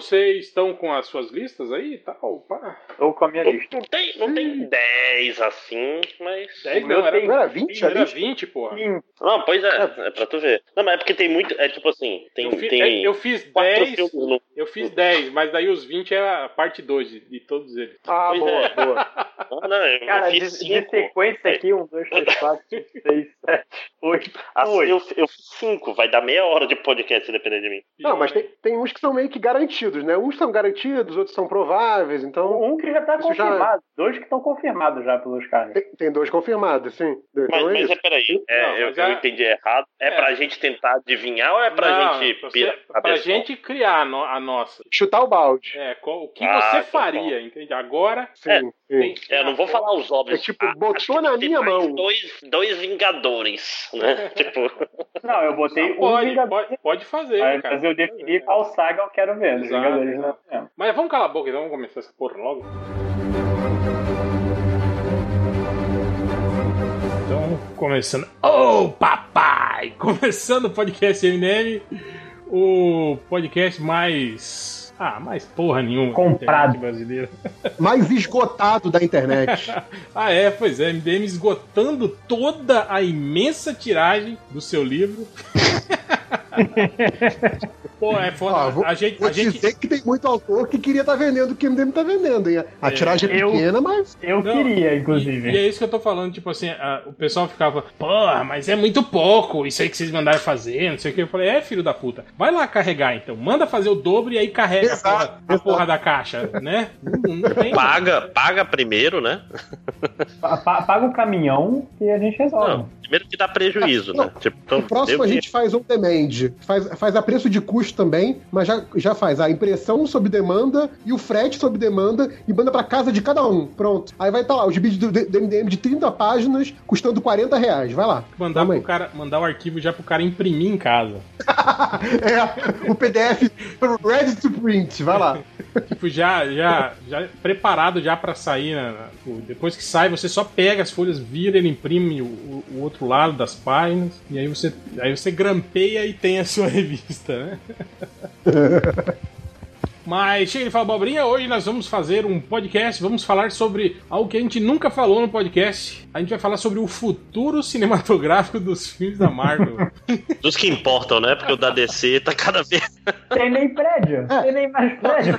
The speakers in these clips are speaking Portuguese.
Vocês estão com as suas listas aí e tal? Pá. Ou com a minha Não, lista. não tem, não tem 10 assim, mas. 10 O meu não, era, tem- era 20 a era lista? 20, porra. Sim. Não, pois é, é pra tu ver. Não, mas é porque tem muito. É tipo assim, tem. Eu, fi- tem é, eu fiz quatro 10, filmes no. Eu fiz 10, mas daí os 20 é a parte 2 de, de todos eles. Ah, Pois boa, é. boa. Não, não, eu Cara, de, fiz de 5. sequência aqui, um, dois, três, quatro, cinco, seis, sete, oito. Assim, oito. eu, eu fiz 5. Vai dar meia hora de podcast se depender de mim. Não, mas tem, tem uns que são meio que garantidos, né? Uns são garantidos, outros são prováveis, então. Um que já tá Isso já- confirmado. Dois que estão confirmados já pelos caras. Tem, tem dois confirmados, sim. Mas, Então é mas é peraí, é, Não, eu, mas eu é- entendi errado. É, É. pra gente tentar adivinhar ou é pra Não, gente pra, você- a pra gente criar a nossa. Chutar o balde. É, qual- o que Ah, você então faria, entende? Agora Sim, É, sim. tem- É, não vou falar os óbvios. É tipo, Ah, botou na minha mão. Dois, dois Vingadores, né? tipo, Não, eu botei um pode, Vingador. pode, pode fazer, Mas cara. mas eu defini qual saga eu quero ver. Exato, Vingadores não é. Mas vamos calar a boca então, vamos começar essa porra logo. Então, começando. Ô, papai! Começando o podcast MNM, o podcast mais. Ah, mais porra nenhuma. Comprado. internet brasileira. Mais esgotado da internet. Ah, é, pois é, MDM esgotando toda a imensa tiragem do seu livro. Pô, é foda. Ó, vou, a gente, vou a gente, dizer que tem muito autor que queria estar vendendo o que o MDM tá vendendo, hein? A É, tiragem é pequena, mas. Eu Não, queria, E, inclusive. e é isso que eu tô falando, tipo assim, a- o pessoal ficava, porra, mas é muito pouco, isso aí que vocês mandaram fazer, não sei o que. Eu falei, é, filho da puta, vai lá carregar então, manda fazer o dobro e aí carrega a Exato, porra, a porra da caixa, né? Não, não tem. paga, paga primeiro, né? Pa- pa- Paga o caminhão e a gente resolve. Não, primeiro que dá prejuízo, né? Tipo, então, O próximo a gente faz on demand. Faz, faz a preço de custo também, mas já, já faz a impressão sob demanda e o frete sob demanda e manda pra casa de cada um. Pronto. Aí vai estar lá, os vídeos do, do MDM de 30 páginas custando 40 reais. Vai lá. Mandar, Toma pro aí. cara, mandar o arquivo já pro cara imprimir em casa. é, o PDF ready to print. Vai lá. Tipo, já, já, já preparado já pra sair. né? O- Depois que sai, você só pega as folhas, vira, ele imprime o, o- o outro lado das páginas, e aí você, aí você grampeia e tem a sua revista, né? Mas chega de falar abobrinha, hoje nós vamos fazer um podcast, vamos falar sobre algo que a gente nunca falou no podcast. A gente vai falar sobre o futuro cinematográfico dos filmes da Marvel. Dos que importam, né? Porque o da DC tá cada vez. Tem nem prédio. É. Tem nem mais prédio.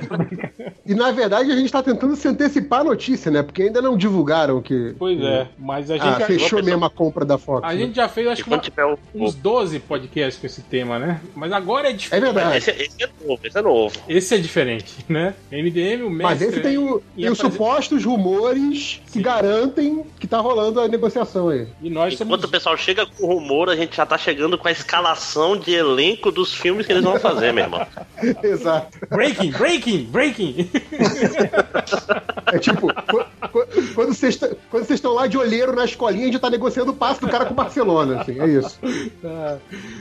E na verdade a gente tá tentando se antecipar a notícia, né? Porque ainda não divulgaram que. Pois é, mas a gente, Ah, já, fechou mesmo a compra da Fox. a né? gente já fez, acho E que uma- uns 12 podcasts com esse tema, né? Mas agora é É diferente. verdade. Esse, esse é novo, esse é novo. Esse é diferente, né? MDM, o mestre. Mas esse tem, o, e tem os supostos rumores que Sim. garantem que tá rolando a negociação aí. E nós Enquanto somos. o pessoal chega com o rumor, a gente já tá chegando com a escalação de elenco dos filmes que eles vão fazer, meu irmão. Exato. Breaking, breaking, breaking! É tipo, qu- qu- quando vocês quando estão lá de olheiro na escolinha, a gente tá negociando o passe do cara com o Barcelona, assim, é isso. Ah,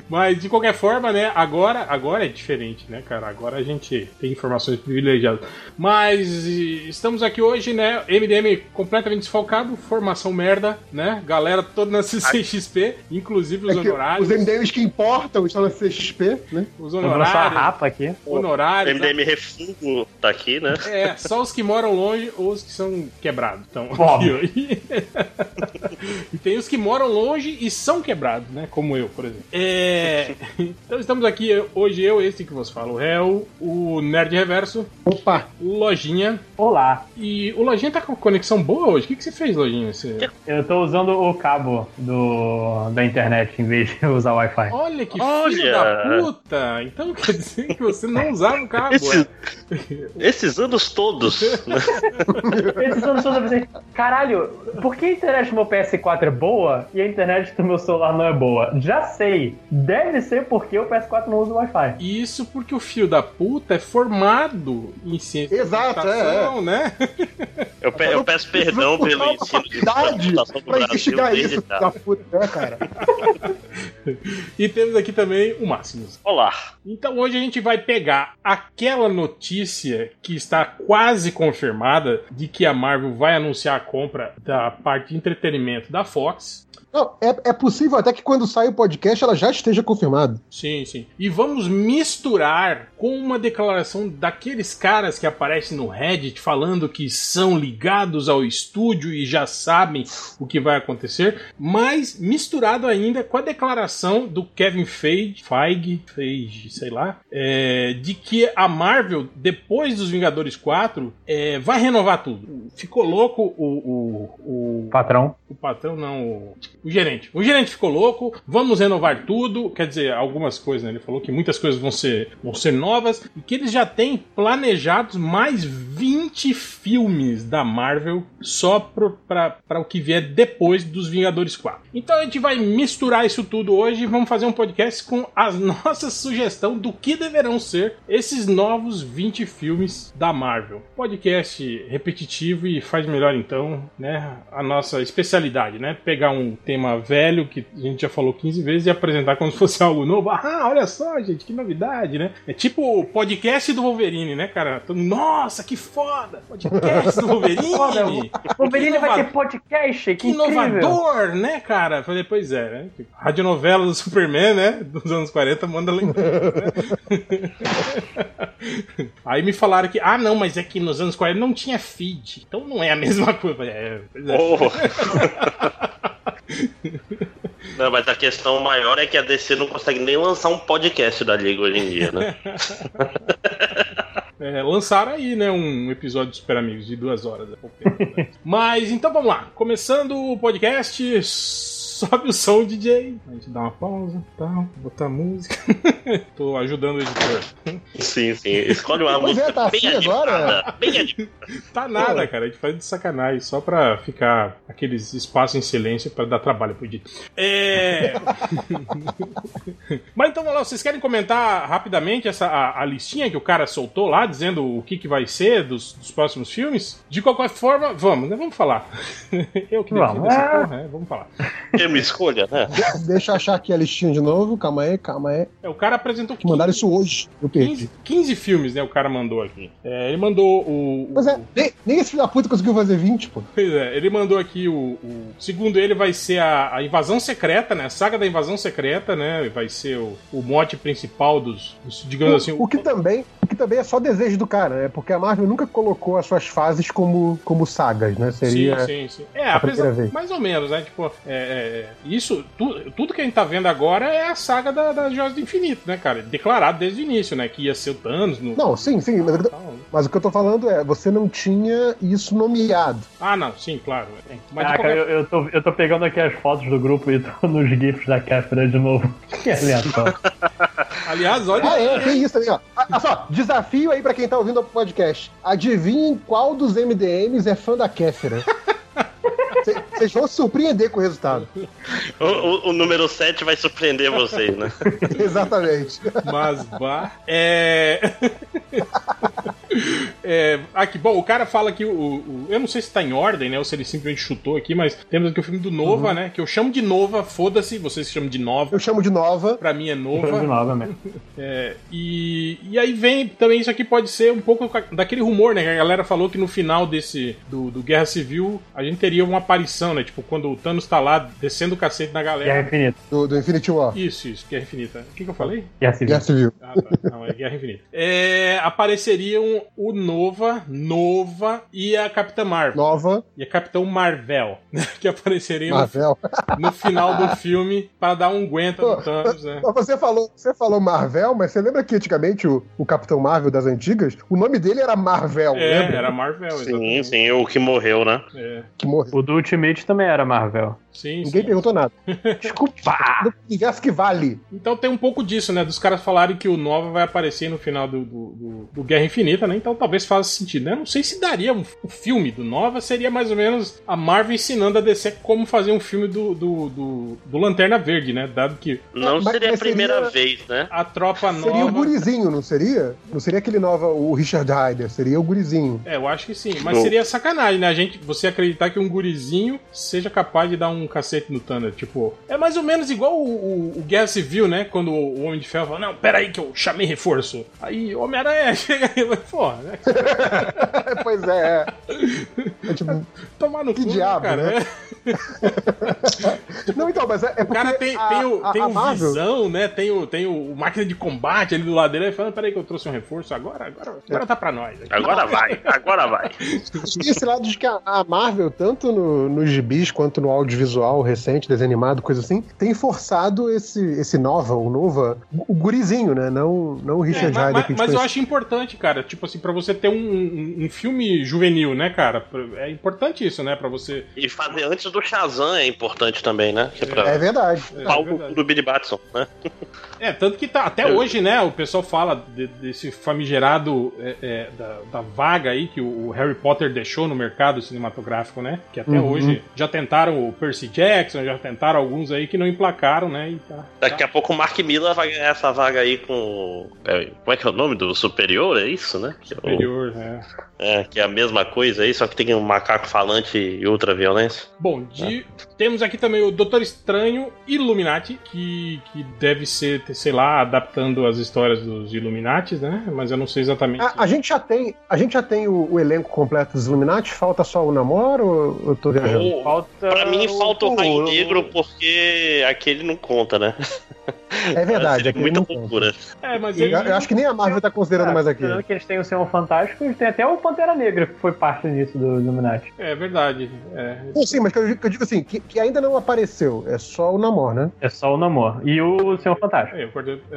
Mas de qualquer forma, né? Agora, agora é diferente, né, cara? Agora a gente tem informações privilegiadas. Mas estamos aqui hoje, né? MDM completamente desfalcado, formação merda, né? Galera toda na CCXP, inclusive os É honorários. os MDMs que importam estão na CXP, né? Os Sobrou só a honorários. rapa aqui. Honorários. MDM Refugo tá aqui, né? É, só os que moram longe ou os que são quebrados. Então, e tem os que moram longe e são quebrados, né? Como eu, por exemplo. É, Então estamos aqui hoje, eu, esse que vos falo, o réu, o Nerd Reverso, Opa! Lojinha. Olá. E o Lojinha tá com conexão boa hoje? O que, que você fez, Lojinha? Você... Eu tô usando o cabo do, da internet em vez de usar o Wi-Fi. Olha que Olha! filho da puta! Então quer dizer que você não usava o cabo. Esse- Esses anos todos. né? Esses anos todos eu pensei, caralho, por que a internet do meu PS4 é boa e a internet do meu celular não é boa? Já sei. Deve ser porque o PS4 não usa o Wi-Fi. Isso porque o filho da puta é formado em ciência Exato, da computação, é, né? Eu, pe- eu peço perdão pelo ensino de computação do pra Brasil desde isso, da puta, né, cara? E temos aqui também o Máximos. Olá. Então hoje a gente vai pegar aquela notícia que está quase confirmada de que a Marvel vai anunciar a compra da parte de entretenimento da Fox. Não, é, é possível até que quando sai o podcast ela já esteja confirmada. Sim, sim. E vamos misturar com uma declaração daqueles caras que aparecem no Reddit falando que são ligados ao estúdio e já sabem o que vai acontecer, mas misturado ainda com a declaração do Kevin Feige, Feige, Feige sei lá, é, de que a Marvel, depois dos Vingadores 4, é, vai renovar tudo. Ficou louco o, o, o Patrão. O patrão não, o, o gerente. O gerente ficou louco, vamos renovar tudo, quer dizer, algumas coisas, né? Ele falou que muitas coisas vão ser, vão ser novas e que eles já têm planejados mais 20 filmes da Marvel só para o que vier depois dos Vingadores 4. Então a gente vai misturar isso tudo hoje e vamos fazer um podcast com a nossa sugestão do que deverão ser esses novos 20 filmes da Marvel. Podcast repetitivo e faz melhor então, né? A nossa especialidade, né? Pegar um tema velho que a gente já falou 15 vezes e apresentar como se fosse algo novo. Ah, olha só, gente, que novidade, né? É tipo o podcast do Wolverine, né, cara? Nossa, que foda! Podcast do Wolverine! Foda, o Wolverine vai ter podcast, que, Que inovador, né, cara? Falei, pois é, né? Radionovela do Superman, né? Dos anos 40, manda lembrança, né? Aí me falaram que, ah, não, mas é que nos anos 40 não tinha feed. Então não é a mesma coisa. É, pois é. Oh. Não, mas a questão maior é que a DC não consegue nem lançar um podcast da Liga hoje em dia, né? É, lançaram aí, né, um episódio de Super Amigos de duas horas? Mas então vamos lá. Começando o podcast, sobe o som, DJ. A gente dá uma pausa, tal, botar música. Tô ajudando o editor. Sim, sim. Escolhe uma Pois é, música tá bem assim agora? Bem animada. Tá nada, cara. A gente faz de sacanagem, só pra ficar aqueles espaços em silêncio pra dar trabalho pro editor. É. Mas então vamos lá, vocês querem comentar rapidamente essa a, a listinha que o cara soltou lá, dizendo o que, que vai ser dos, dos próximos filmes? De qualquer forma, vamos, né? Vamos falar. Eu que Vamos. essa É. porra, é, vamos falar. Escolha, né? Deixa eu achar aqui a listinha de novo. Calma aí, calma aí. É, o cara apresentou Que mandaram 15, isso hoje. Eu perdi. 15, 15 filmes, né? O cara mandou aqui. É, ele mandou o. o- Mas é, nem, nem esse filho da puta conseguiu fazer 20, pô. Pois é, ele mandou aqui o, o- Segundo ele, vai ser a, a invasão secreta, né? A saga da invasão secreta, né? Vai ser o, o mote principal dos, dos, digamos assim. O, o que também, o que também é só desejo do cara, né? Porque a Marvel nunca colocou as suas fases como, como sagas, né? Seria. Sim, sim, sim. É, a primeira apesar, vez. mais ou menos, né? Tipo, é, é, isso, tu- tudo que a gente tá vendo agora é a saga da, da Joias do Infinito, né, cara? Declarado desde o início, né? Que ia ser o Thanos no. Não, sim, sim. Mas, né? mas o que eu tô falando é, você não tinha isso nomeado. Ah, não, sim, claro. É. Mas Ah, cara, qualquer- eu, eu, tô, eu tô pegando aqui as fotos do grupo e tô nos GIFs da Kéfera de novo. Que aleatório. Aliás, olha. Ah, é, tem isso aí, ó. Ah, Olha só, desafio aí pra quem tá ouvindo o podcast. Adivinhem qual dos MDMs é fã da Kéfera. Cê- Vocês vão se surpreender com o resultado. O, o- o número 7 vai surpreender vocês, né? Exatamente. Mas vá. É. É, aqui, bom, o cara fala que o, o- Eu não sei se tá em ordem, né? Ou se ele simplesmente chutou aqui, mas temos aqui o filme do Nova, né? Que eu chamo de Nova, foda-se, vocês chamam de Nova. Eu chamo de nova. Pra mim é de Nova. mesmo. É, e, e aí vem também isso aqui pode ser um pouco daquele rumor, né? Que a galera falou que no final desse do, do Guerra Civil a gente teria uma aparição, né? Tipo, quando o Thanos tá lá descendo o cacete na Guerra galera. Infinita. Do, do Infinity War. Isso, isso, Guerra Infinita. O que, que eu falei? Guerra Civil. Guerra Civil. Ah, tá. Não, é Guerra Infinita. É, apareceriam o Nova, Nova e a Capitã Marvel. Nova. E a Capitão Marvel, né? Que apareceriam no, Marvel. no final do filme para dar um aguenta no Thanos, né? Mas Você falou, você falou Marvel, mas você lembra que antigamente o, o Capitão Marvel das antigas, o nome dele era Marvel, É, lembra? era Marvel, Sim, exatamente. sim, o que morreu, né? É, Que morreu. O do Ultimate também era Marvel. Sim, Ninguém sim. perguntou nada. Desculpa! No universo que vale. Então tem um pouco disso, né? Dos caras falarem que o Nova vai aparecer no final do, do, do- do Guerra Infinita, né? Então talvez faça sentido, né? Eu Não sei se daria um, um filme do Nova, seria mais ou menos a Marvel ensinando a DC como fazer um filme do, do, do, do Lanterna Verde, né? Dado que Não Mas- seria a mas primeira seria- vez, né? a tropa Seria o nova. gurizinho, não seria? Não seria aquele nova, o Richard Hyder, seria o gurizinho. É, eu acho que sim. Mas Bom. seria sacanagem, né? A gente, você acreditar que um gurizinho seja capaz de dar um cacete no Thunder. Tipo, é mais ou menos igual o, o- o Guerra Civil, né? Quando o Homem de Ferro fala, não, peraí que eu chamei reforço. Aí o Homem-Aranha chega aí e vai, pô, né? pois é. é. É tipo, Tomar no Que cu, diabo, cara. né? É. Não, então, mas é, é O porque cara tem, a, tem o, a- tem a o Marvel... visão, né? Tem o, tem o máquina de combate ali do lado dele. Ele falando, peraí que eu trouxe um reforço agora, agora, agora tá pra nós. aqui." Agora vai, agora vai. E esse lado de que a- a Marvel, tanto no, nos gibis quanto no audiovisual recente, desenho animado, coisa assim, tem forçado esse, esse Nova, o Nova, o gurizinho, né? Não, não o É, Richard mas, Ryder mas- gente mas eu acho importante, cara. Tipo assim, pra você ter um, um, um filme juvenil, né, cara? É importante isso, né? Pra você. E fazer antes do Shazam é importante também, né? É pra É verdade. É, pau verdade. do Billy Batson, né? É, tanto que tá, até hoje, né, o pessoal fala de- desse famigerado é, é, da, da vaga aí que o, o Harry Potter deixou no mercado cinematográfico, né? Que até Uhum. hoje já tentaram o Percy Jackson, já tentaram alguns aí que não emplacaram, né? Tá, Daqui a pouco o Mark Miller vai ganhar essa vaga aí com. é, Como é que é o nome do Superior? É isso, né? É, o- superior, né? É, que é a mesma coisa aí, só que tem um macaco falante e outra violência. Bom, de- temos aqui também o Doutor Estranho Illuminati, que, que deve ser, sei lá, adaptando as histórias dos Illuminatis, né? Mas eu não sei exatamente. A, a gente já tem, a gente já tem o, o elenco completo dos Illuminati, falta só o namoro ou eu tô viajando? Ou- Falta. Pra mim falta o Raio o- Negro porque aquele não conta, né? É verdade, Seria aquele muita loucura. É, mas Eu, eu acho que nem a Marvel tá considerando É, mais aqui. considerando que eles têm o Senhor Fantástico, eles têm até o Pantera Negra, que foi parte disso do Illuminati. é verdade. É, sim, mas que eu, que eu digo assim, que, que ainda não apareceu, é só o namoro, né? É só o Namor. E o Senhor Fantástico. é,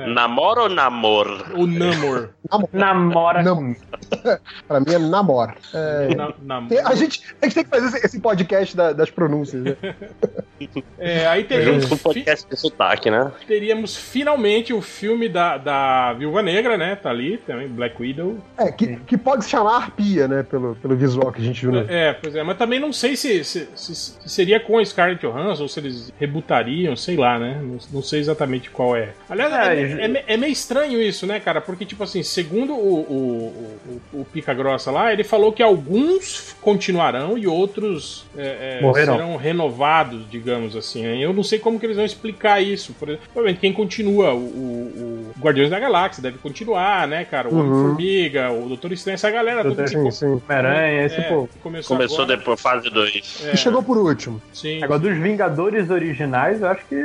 é. Namoro ou namor? O Namor. Namora. Não. pra mim é namoro. É, Na- Namor. a, gente, a gente tem que fazer esse, podcast da- das pronúncias, né? É, aí Junto teríamos, com o podcast de sotaque, né? Finalmente o filme da, da Viúva Negra, né? Tá ali também, Black Widow. É, que, que pode se chamar arpia, né? Pelo, pelo visual que a gente viu. No... É, pois é, mas também não sei se, se, se- se seria com a Scarlett Johansson ou se eles rebutariam, sei lá, né? Não, não sei exatamente qual é. Aliás, É, é, é é meio estranho isso, né, cara? Porque, tipo assim, segundo o, o, o, o Pica Grossa lá, ele falou que alguns continuarão e outros é, é, serão renovados, digamos assim. né? Eu não sei como que eles vão explicar isso. Por exemplo, provavelmente quem continua, o, o, o Guardiões da Galáxia deve continuar, né, cara? O Uhum. Homem-Formiga, o Doutor Estranho, essa galera toda Sim, sim. Homem-Aranha, esse é, povo. começou, Começou agora. depois, fase 2. É, E chegou por último. Sim. Agora, dos Vingadores originais, eu acho que.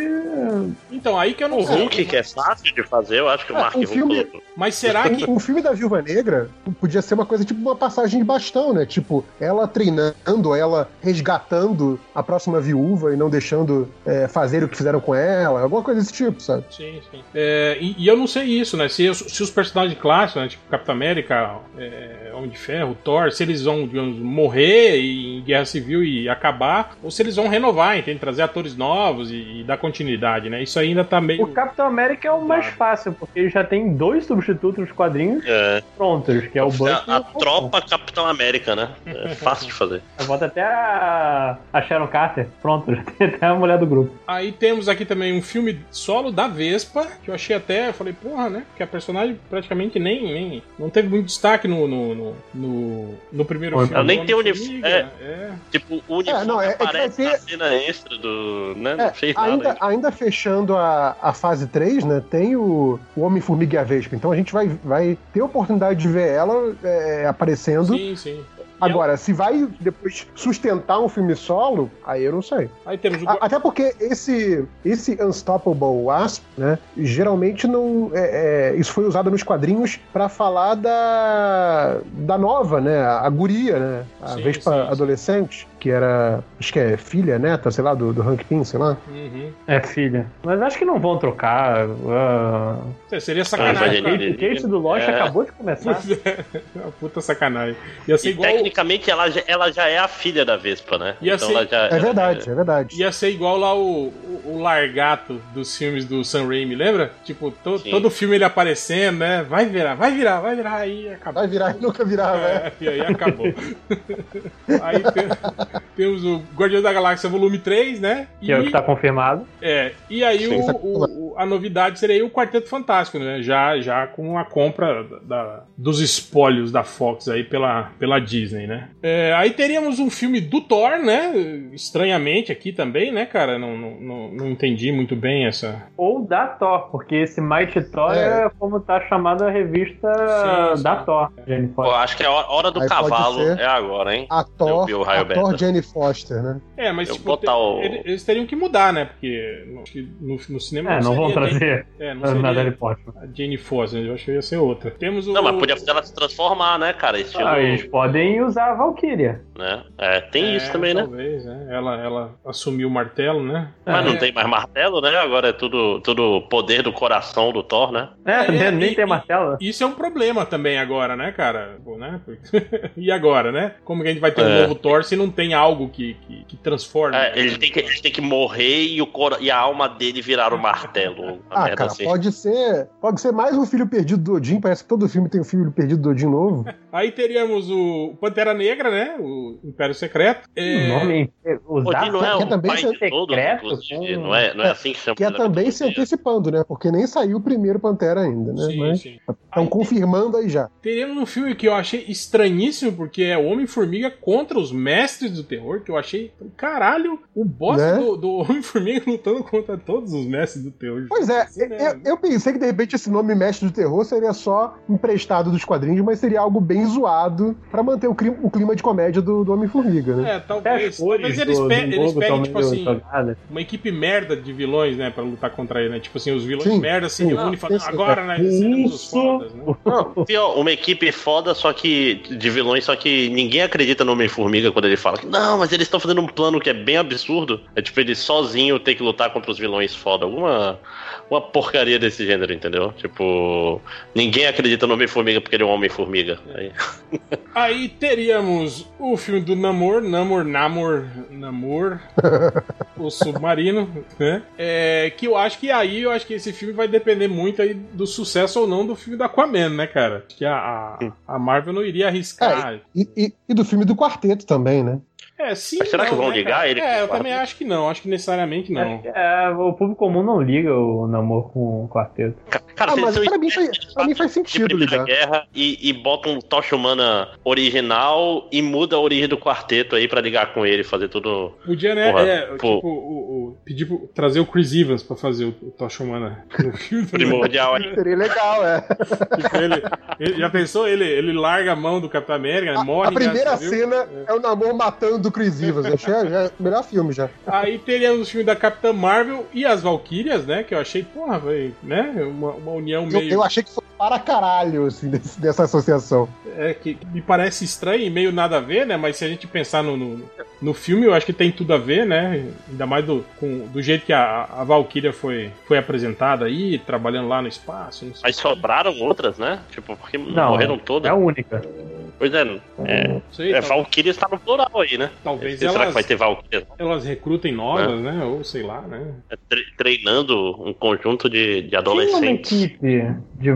Então, aí que eu não O sei. Hulk, que é fácil de fazer, eu acho que o É, Mark um filme-. Mas será que. Um, um filme da Viúva Negra podia ser uma coisa tipo uma passagem de bastão, né? Tipo, ela treinando, ela resgatando a próxima viúva e não deixando é, fazer o que fizeram com ela, alguma coisa desse tipo, sabe? Sim, sim. É, e, e eu não sei isso, né? Se, os- se os personagens clássicos, né? Tipo Capitão América, é, Homem de Ferro, Thor, se eles vão, digamos, morrer em Guerra Civil e acabar, ou se eles vão renovar, entende? Trazer atores novos e, e dar continuidade, né? Isso ainda tá meio. O Capitão América é o mais fácil, porque ele já tem dois substitutos nos quadrinhos É, prontos, que é o Bucky a, a tropa Capitão América, né? É fácil de fazer. Eu boto até a, a Sharon Carter, pronto, já tem até a mulher do grupo. Aí temos aqui também um filme solo da Vespa, que eu achei até, eu falei, porra, né? Que a personagem praticamente nem, nem não teve muito destaque no, no, no, no, no primeiro Ela filme. nem do tem uniforme, é. Tipo, o uniforme não, é- é que vai aparece ter- na cena extra do. Né? É, Não fez nada. ainda, ainda. ainda fechando a, a fase 3, né? Tem o, o Homem-Formiga e a Vespa. Então a gente vai, vai ter a oportunidade de ver ela é, aparecendo. Sim, sim. Agora, se vai depois sustentar um filme solo, aí eu não sei. Aí temos o. Até porque esse, esse Unstoppable Wasp, né, geralmente não. é- é, isso foi usado nos quadrinhos pra falar da, da nova, né? A guria, né? A Sim, Vespa sim. adolescente, que era. Acho que é filha, neta, sei lá, do, do Hank Pym, sei lá. Uhum. É, filha. Mas acho que não vão trocar. ah, É, Seria Ah, sacanagem. ele- o Kate do Lost É. acabou de começar. Uma puta sacanagem. Ia ser E igual. tecnicamente ela já, ela já é a filha da Vespa, né? Ia então ser- ela já. É verdade, é verdade. Ia ser igual lá o, o, o largato dos filmes do Sam Raimi, lembra? Tipo, to- todo filme ele aparecendo, né? Vai virar, vai virar, vai virar, aí acabou. Vai virar e nunca virar, né? É, e aí acabou. aí temos o Guardiões da Galáxia Volume 3, né? Que é o que tá confirmado. É, e aí o- tá- o- a novidade seria aí o Quarteto Fantástico, né? Já, já com a compra da- da- dos espólios da Fox aí pela, pela Disney. Né? É, aí teríamos um filme do Thor, né? Estranhamente aqui também, né, cara? Não, não, não, não entendi muito bem essa. Ou da Thor, porque esse Mighty Thor é, É. como tá chamada a revista Sim, da sim. Thor. Jane Pô, acho que é a hora do Aí cavalo é agora, hein? A Thor, vi o raio a Thor. Jane Foster, né? É, mas Eu tipo, botar te- o- ele- eles teriam que mudar, né? Porque no, no, cinema É, não vão seria nem- trazer É, não seria Portman. a Jane Foster, eu acho que ia ser outra. Temos o. Não, mas podia fazer ela se transformar, né, cara? Estilo. Ah, eles podem usar a Valkyria. né? É, tem É, isso também, né? Talvez, né? Ela, ela assumiu o martelo, né? Mas É. não tem mais martelo, né? Agora é tudo, tudo poder do coração do Thor, né? É, É, nem e- tem martelo. Isso é um problema também agora, né, cara? Pô, né? e agora, né? Como que a gente vai ter um É. novo Thor se não tem algo que, que, que transforme? É, ele, tem que, ele tem que morrer e, o cora- e a alma dele virar o martelo. Uma Ah, merda cara, assim. pode ser. Pode ser mais um filho perdido do Odin. Parece que todo filme tem um filho perdido do Odin novo. Aí teríamos o Pantera Negra, né? O Império Secreto. É, O nome usar Odin não é o também pai ser de secreto, inclusive. com- Não, é, não é assim que chama. Que é na também se antecipando, né? Porque nem saiu o primeiro Pantera ainda, né? Sim, Mas sim. estão confirmando aí já. Teríamos um filme que eu achei estranhíssimo, porque é o Homem-Formiga contra os mestres do terror, que eu achei. Caralho, o boss Né? do, do Homem-Formiga lutando contra todos os mestres do terror. Pois é, Sim, né? eu, eu pensei que de repente esse nome Mestre do Terror seria só emprestado dos quadrinhos, mas seria algo bem zoado pra manter o clima, o clima de comédia do, do Homem-Formiga, né? É, talvez. as cores Talvez eles, do, pe do eles tão tipo assim, uma equipe merda de vilões, né, pra lutar contra ele, né? Tipo assim, os vilões Sim, merda se reúnem e falam, agora, né? Seremos os Isso. fodas, né? Não, uma equipe foda, só que de vilões, só que ninguém acredita no Homem-Formiga quando ele fala que não, mas eles estão fazendo um plano que é bem absurdo. É tipo ele sozinho ter que lutar contra os vilões foda. Alguma uma porcaria desse gênero, entendeu? Tipo, ninguém acredita no Homem-Formiga porque ele é um Homem-Formiga. Aí- Aí teríamos o filme do Namor, Namor, Namor, Namor, o Submarino, né? É, que eu acho que aí, eu acho que esse filme vai depender muito aí do sucesso ou não do filme do Aquaman, né, cara? Que a, a, a Marvel não iria arriscar. E, e- e do filme do quarteto também, né? É, sim. Mas será não, que vão né, ligar cara? ele É, eu também acho que não, acho que necessariamente não. Que, é, o público comum não liga o namoro com o quarteto. Cara, Ah, mas pra mim, faz, pra mim faz de sentido ligar. Guerra e, e botam um Tocha Humana original e muda a origem do quarteto aí pra ligar com ele, fazer tudo. Podia, né? Porra, é, pô. tipo, o, o- pedir pro, trazer o Chris Evans pra fazer o, o Tocha Humana no filme. Primordial aí. Seria legal, é. Tipo, ele, ele- já pensou? Ele, ele larga a mão do Capitão América, morre. A primeira já, viu? cena é o Namor matando o Chris Evans. Achei já, é o melhor filme já. Aí teríamos o filme da Capitã Marvel e as Valkyrias, né? Que eu achei, porra, foi, né? Uma, uma união Eu, meio. eu achei que foi para caralho, assim, desse- dessa associação. É, que me parece estranho e meio nada a ver, né? Mas se a gente pensar no, no, no filme, eu acho que tem tudo a ver, né? Ainda mais do, com, do jeito que a, a Valkyria foi, foi apresentada aí, trabalhando lá no espaço. Mas sobraram outras, né? Tipo, porque Não, morreram todas. É a única. Pois é, é, Não sei, é tal- Valkyria está no plural aí, né? talvez Será elas, que vai ter Valkyria elas recrutem novas, né? Ou sei lá, né? tre- treinando um conjunto de, de Tinha uma adolescentes? equipe de.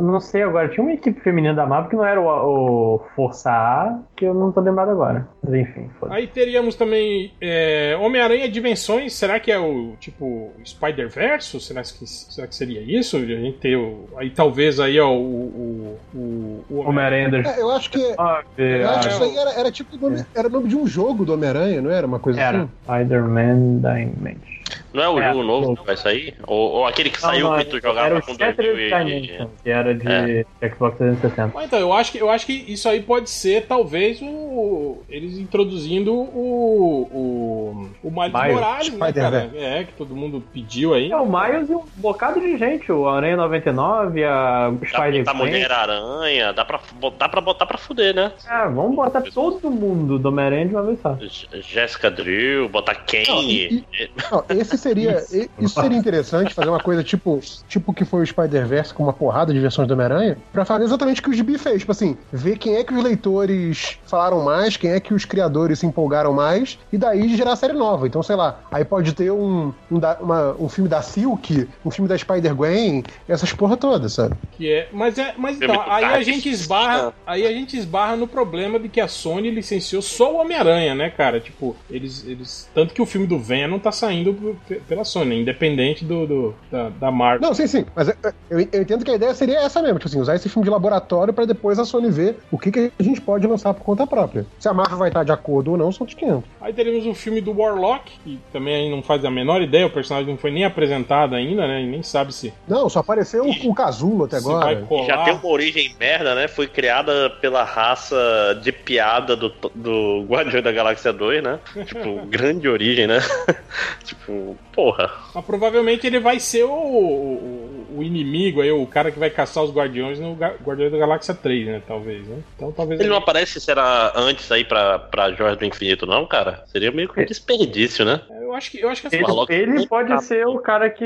Não sei agora, tinha uma equipe feminina da Marvel que não era o, o Força A, que eu não tô lembrado agora. Mas enfim, foda Aí teríamos também é, Homem-Aranha Dimensões. Será que é o tipo Spider-Verse? Será que, será que seria isso? A gente ter o, aí talvez aí ó, o, o, o, o Homem-Aranha das. É, eu acho que. Ah, Eu acho que é, isso aí era, era tipo nome, era nome de um jogo do Homem-Aranha, não era? Uma coisa Era assim? Spider-Man Dimension. Não é o É, jogo novo que vai sair? Ou, ou aquele que Não, saiu não, que tu jogava era o com Shattered 2000 e... Dimension, que era de É. Xbox 360. Mas então, eu acho, que, eu acho que isso aí pode ser, talvez, o, eles introduzindo o. O, o Miles Miles, Morales, né, cara? É, que todo mundo pediu aí. É o Miles e um bocado de gente, o Aranha 99, a Dá Spider-Man. botar Mulher-Aranha, dá pra botar pra botar pra fuder, né? Ah, vamos botar todo mundo do Homem-Aranha de uma vez só. J- Jessica Drill, botar Não, Kane. e- Não, esse seria. Isso. Isso seria interessante, fazer uma coisa tipo tipo que foi o Spider-Verse com uma porrada de versões do Homem-Aranha, pra fazer exatamente o que o Gibi fez. Tipo assim, ver quem é que os leitores falaram mais, quem é que os criadores se empolgaram mais, e daí gerar série nova. Então, sei lá, aí pode ter um, um, da- uma- um filme da Silk, um filme da Spider-Gwen, essas porra todas, sabe? Que é, mas é, mas Filme então, aí a gente esbarra, aí a gente esbarra no problema de que a Sony licenciou só o Homem-Aranha, né, cara? Tipo, eles, eles tanto que o filme do Venom tá saindo pela Sony, independente do, do- da, da Marvel. Não, sim, sim. Mas eu, eu- eu entendo que a ideia seria essa mesmo, tipo assim, usar esse filme de laboratório pra depois a Sony ver o que, que a gente pode lançar por conta própria. Se a Marvel vai estar de acordo ou não, são outros 500. Aí teremos o filme do Warlock, que também aí não faz a menor ideia, o personagem não foi nem apresentado ainda, né? E nem sabe se, Não, só apareceu o, o Casulo até agora. Já tem uma origem merda, né? Foi criada pela raça de piada do, do Guardião da Galáxia 2, né? Tipo, grande origem, né? tipo, porra. Mas provavelmente ele vai ser o, o, o inimigo aí, o cara que vai caçar os Guardiões no Guardiões da Galáxia 3, né? Talvez, né? Então talvez. Ele não aparece, será antes aí pra, pra Joias do Infinito, não, cara? Seria meio que um desperdício, né? Eu acho que, eu acho que essa Ele, ele pode tá- ser o cara que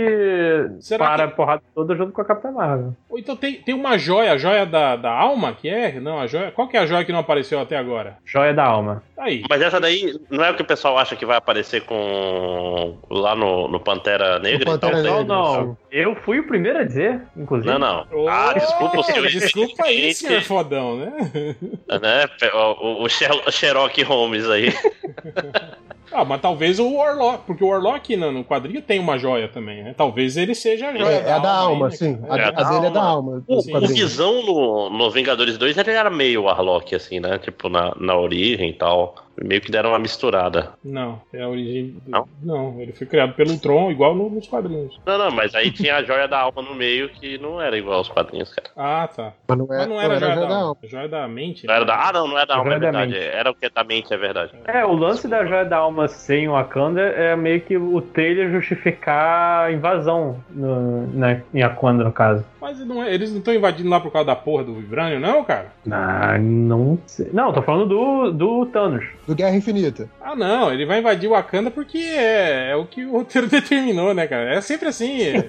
Será para que- a porrada toda junto com a Capitã Marvel. Ou então tem, tem uma joia, a joia da, da alma, que é? Não, a joia. Qual que é a joia que não apareceu até agora? Joia da alma. Aí. Mas essa daí não é o que o pessoal acha que vai aparecer com. lá no, no Pantera Negra No Pantera e tal? Negra. Não, não. Eu fui o primeiro a dizer, inclusive. Não, não. Ô, ah, desculpa o senhor. Desculpa aí, senhor fodão, né? Né? O, o Sher- Sherlock Holmes aí. Ah, mas talvez o Warlock, porque o Warlock no, no quadrinho tem uma joia também, né? Talvez ele seja a joia. É, é a da alma, aí, né, sim. A, É a da dele é da alma. alma. O, o. Visão no, no Vingadores 2 ele era meio Warlock, assim, né? Tipo, na, na origem e tal. Meio que deram uma misturada. Não, é a origem. do- Não? Não, ele foi criado pelo Tron, igual no- nos quadrinhos. Não, não, mas aí tinha a joia da alma no meio que não era igual aos quadrinhos, cara. Ah, tá. Mas não, é, Mas não era a a joia, da, da alma. alma. Joia da mente. Não era da... Ah, não, não é da alma, é verdade. Era o que é da mente, é verdade. É, o lance da Joia da Alma sem o Wakanda é meio que o trailer justificar a invasão no, na, em Wakanda, no caso. Mas não é- eles não estão invadindo lá por causa da porra do Vibranium, não, cara? Ah, não sei. Não, tô falando do, do Thanos. Do Guerra Infinita. Ah, não, ele vai invadir o Wakanda porque é, é o que o roteiro determinou, né, cara? É sempre assim. É, é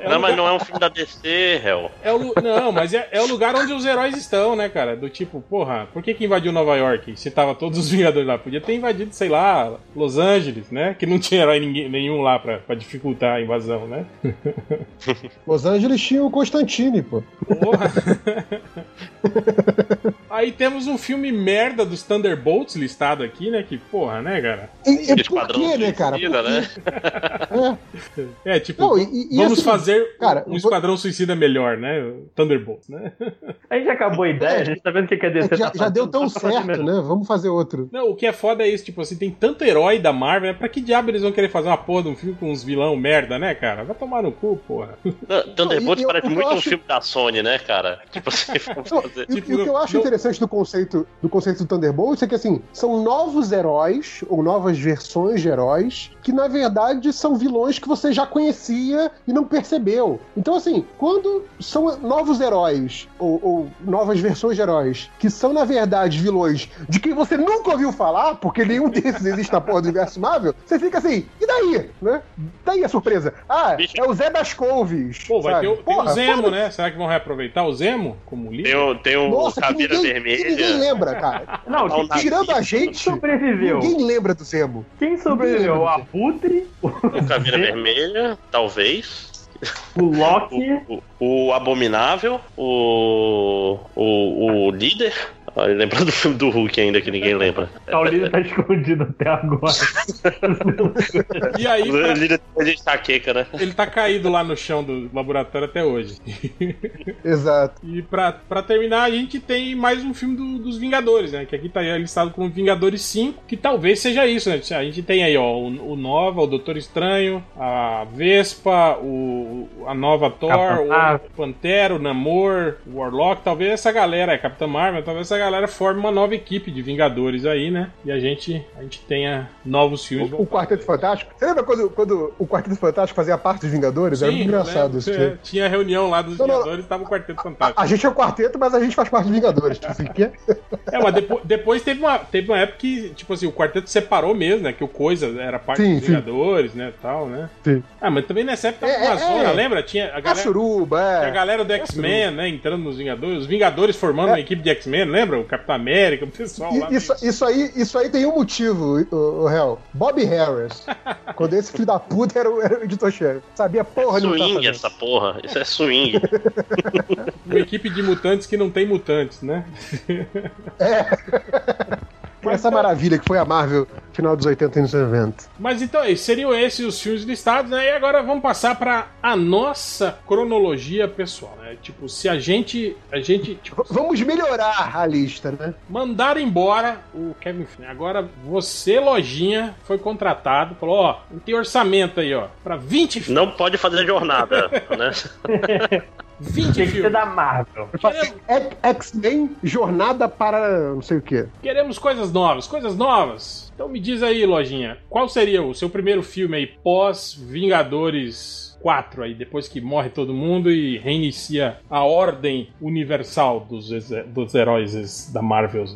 é não, mas não é um filme da DC, Hel. é o não, mas é, é o lugar onde os heróis estão, né, cara? Do tipo, porra, por que, que invadiu Nova York se tava todos os Vingadores lá? Podia ter invadido, sei lá, Los Angeles, né? Que não tinha herói ninguém- nenhum lá pra, pra dificultar a invasão, né? Los Angeles tinha o Constantine, pô. Porra. Aí temos um filme merda dos Thunderbolts listado aqui, né? Que porra, né, cara? E, e por Esquadrão quê, né, cara? Suicida, Por né? quê? É. É, tipo, Não, e- e vamos assim, fazer cara, um eu vou- esquadrão suicida melhor, né? Thunderbolts, né? A gente acabou a ideia, a gente tá vendo o que que a DC já, tá já deu tão fazer certo, melhor. né? Vamos fazer outro. Não, o que é foda é isso, tipo assim, tem tanto herói da Marvel, né? Pra que diabo eles vão querer fazer uma porra de um filme com uns vilão merda, né, cara? Vai tomar no cu, porra. Não, Thunderbolts e eu- parece que muito eu um acho- filme da Sony, né, cara? Tipo assim, vamos Não, fazer. e, Tipo, e o que eu acho não- interessante do conceito, do conceito do Thunderbolts é que, assim, são novos heróis, ou novas versões de heróis, que, na verdade, são vilões que você já conhecia e não percebeu. Então, assim, quando são novos heróis, ou, ou novas versões de heróis, que são, na verdade, vilões de quem você nunca ouviu falar, porque nenhum desses existe na porra do universo Marvel, você fica assim, e daí, né? Daí a surpresa. Ah, Bicho. é o Zé das Couves. Pô, vai sabe? ter, o- tem o Porra, Zemo, né? Será que vão reaproveitar o Zemo como líder? Tem o, tem o Nossa, que Caveira ninguém, que ninguém Vermelha. lembra, cara. Não, Tá Tirando a gente, sobreviveu? ninguém lembra do Zemo. Quem sobreviveu? O Abutre, O Caveira Vermelha, talvez. o Loki. O, o, o Abominável. O, o, o Líder. Ah, lembrando do filme do Hulk ainda, que ninguém lembra. O líder tá escondido até agora. E aí, O pra- de enxaqueca, né? ele tá caído lá no chão do laboratório até hoje. Exato. E pra, pra terminar, a gente tem mais um filme do- dos Vingadores, né? Que aqui tá listado como Vingadores 5, que talvez seja isso, né? A gente tem aí, ó, o, o Nova, o Doutor Estranho, a Vespa, o, a nova Thor, Capitã o. Pantera, o Namor, o Warlock, talvez essa galera, é Capitã Marvel, talvez essa galera forme uma nova equipe de Vingadores aí, né? E a gente, a gente tenha novos filmes. O, o Quarteto Fantástico. Você lembra quando, quando o Quarteto Fantástico fazia parte dos Vingadores? Era muito engraçado isso. é. Tinha reunião lá dos Não, não, Vingadores, tava o Quarteto Fantástico. A gente é o quarteto, mas a gente faz parte dos Vingadores. Tipo assim, que é- É, mas depois, depois teve, uma, teve uma época que, tipo assim, o quarteto separou mesmo, né? Que o Coisa era parte Sim, dos sim. Vingadores, né? Tal, né? Sim. Ah, mas também nessa época tava É, uma é, zona, é. lembra? Tinha a a galera, suruba, tinha a é. galera do X-Men, né? Entrando nos Vingadores. Os Vingadores formando É. uma equipe de X-Men, lembra? O Capitão América, o pessoal lá. Isso, isso, aí, isso aí tem um motivo, o, o réu. Bob Harris. quando esse filho da puta era o, era o editor-chefe. Sabia porra que tava Swing essa porra. Isso é swing. Uma equipe de mutantes que não tem mutantes, né? Essa maravilha que foi a Marvel final dos 80 e anos 90. Mas então, é isso. seriam esses os filmes listados, né? E agora vamos passar para a nossa cronologia pessoal, né? Tipo, se a gente, a gente, tipo, Vamos melhorar a lista, né? mandar embora o Kevin Feige. Agora você, lojinha, foi contratado, falou, ó, tem orçamento aí, ó, para 20 filmes. Não pode fazer jornada, né? 20 Tinha que ser filmes. da Marvel. X- X-Men, jornada para não sei o quê. Queremos coisas novas, coisas novas. Então me diz aí, lojinha, qual seria o seu primeiro filme aí pós Vingadores 4 aí, depois que morre todo mundo e reinicia a ordem universal dos, dos heróis da Marvel?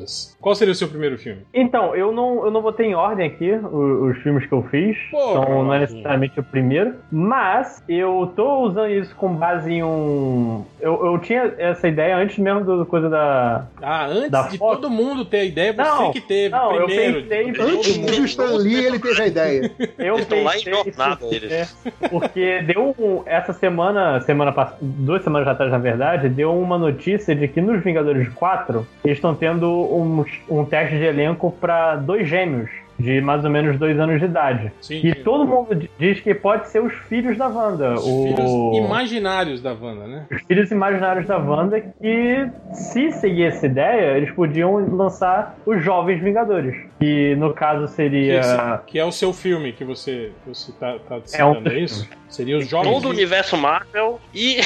Qual seria o seu primeiro filme? Então, eu não, eu não botei em ordem aqui o- os, filmes que eu fiz. Porra, então não é necessariamente o primeiro. Mas eu tô usando isso com base em um. Eu, eu tinha essa ideia antes mesmo do coisa da. Ah, antes Da de Fox? todo mundo ter a ideia, você Não, que teve não, eu primeiro. pensei- de todo Antes mundo. do Stan Lee, ele teve a ideia. Eu Eles estão lá em pensei jornada, isso- eles. é, porque deu um- essa semana, semana duas semanas atrás, na verdade, deu uma notícia de que nos Vingadores 4 eles estão tendo um, um teste de elenco para dois gêmeos de mais ou menos dois anos de idade. Sim, e sim. todo mundo di- diz que pode ser os filhos da Wanda. Os o... filhos imaginários da Wanda, né? os filhos imaginários da Wanda que, se seguir essa ideia, eles podiam lançar os Jovens Vingadores. Que, no caso, Que, seria... esse- que é o seu filme que você, que você tá, tá É um citando, é isso? Seria os jovens. Todo o universo Marvel e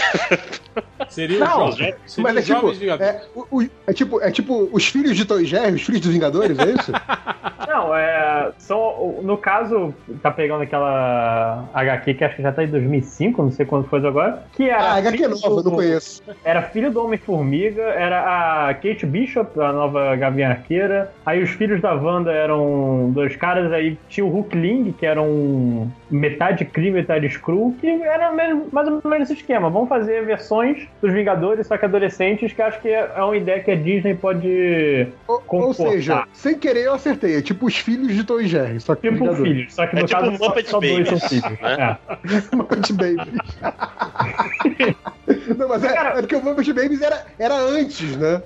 Seria os Não, jovens. Seria Mas é os tipo, jovens Vingadores. é, o- o- é tipo, é tipo os filhos de Toy Jerry, os filhos dos Vingadores, é isso? Não, é. Só, no caso, tá pegando aquela HQ que acho que já tá em 2005, não sei quando foi agora. Que era. Ah, HQ nova, do- não conheço. Era filho do Homem-Formiga, era a Kate Bishop, a nova Gavião Arqueira. Aí os filhos da Wanda eram dois caras, aí tinha o Hulk Ling, que era um metade Kree, metade Skrull, que era mesmo- mais ou menos esse esquema. Vamos fazer versões dos Vingadores, só que adolescentes, que acho que é uma ideia que a Disney pode. Ou, ou seja, sem querer eu acertei. É tipo os filhos de Toy Jerry, só que Tipo Vingadores. filhos, só que É no tipo caso só, Muppet só dois são Babies, filhos. né? É. Muppet Babies. Não, mas é, Cara- é porque o Muppet Babies era, era antes, né?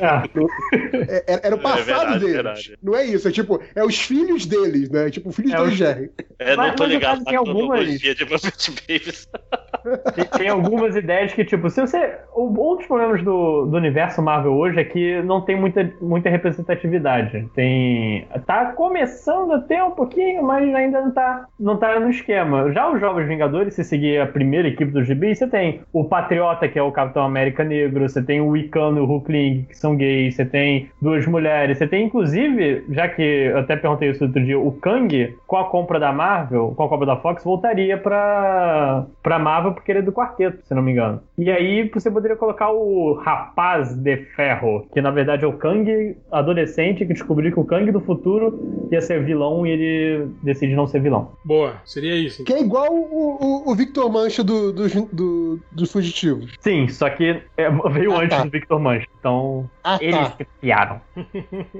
É. É- Era, era o passado verdade, deles. verdade. Não é isso, é tipo, é os filhos deles, né? Tipo, filhos É de Toy os- Jerry. é, Mas- não tô mas ligado na tem algumas- cronologia de Muppet Babies. Tem, algumas ideias que, tipo, se você. Um dos problemas do, do universo Marvel hoje é que não tem muita, muita representatividade. Tem. Tá começando a ter um pouquinho, mas ainda não tá, não tá no esquema. Já os Jovens Vingadores, se seguir a primeira equipe do GB, você tem o Patriota, que é o Capitão América Negro, você tem o Wiccan e o Hulkling, que são gays, você tem duas mulheres, você tem, inclusive, já que eu até perguntei isso outro dia, o Kang, com a compra da Marvel, com a compra da Fox, voltaria pra, pra Marvel porque ele é do quarteto, se não me engano. E aí você poderia colocar o Rapaz de Ferro, que na verdade é o Kang adolescente que descobriu que o Kang do futuro ia ser vilão e ele decide não ser vilão. Boa, seria isso. Que é igual o, o, o Victor Mancha do, dos do, dos fugitivos. Sim, só que é, veio Ah, antes tá. do Victor Mancha, então Ah, eles tá. se criaram.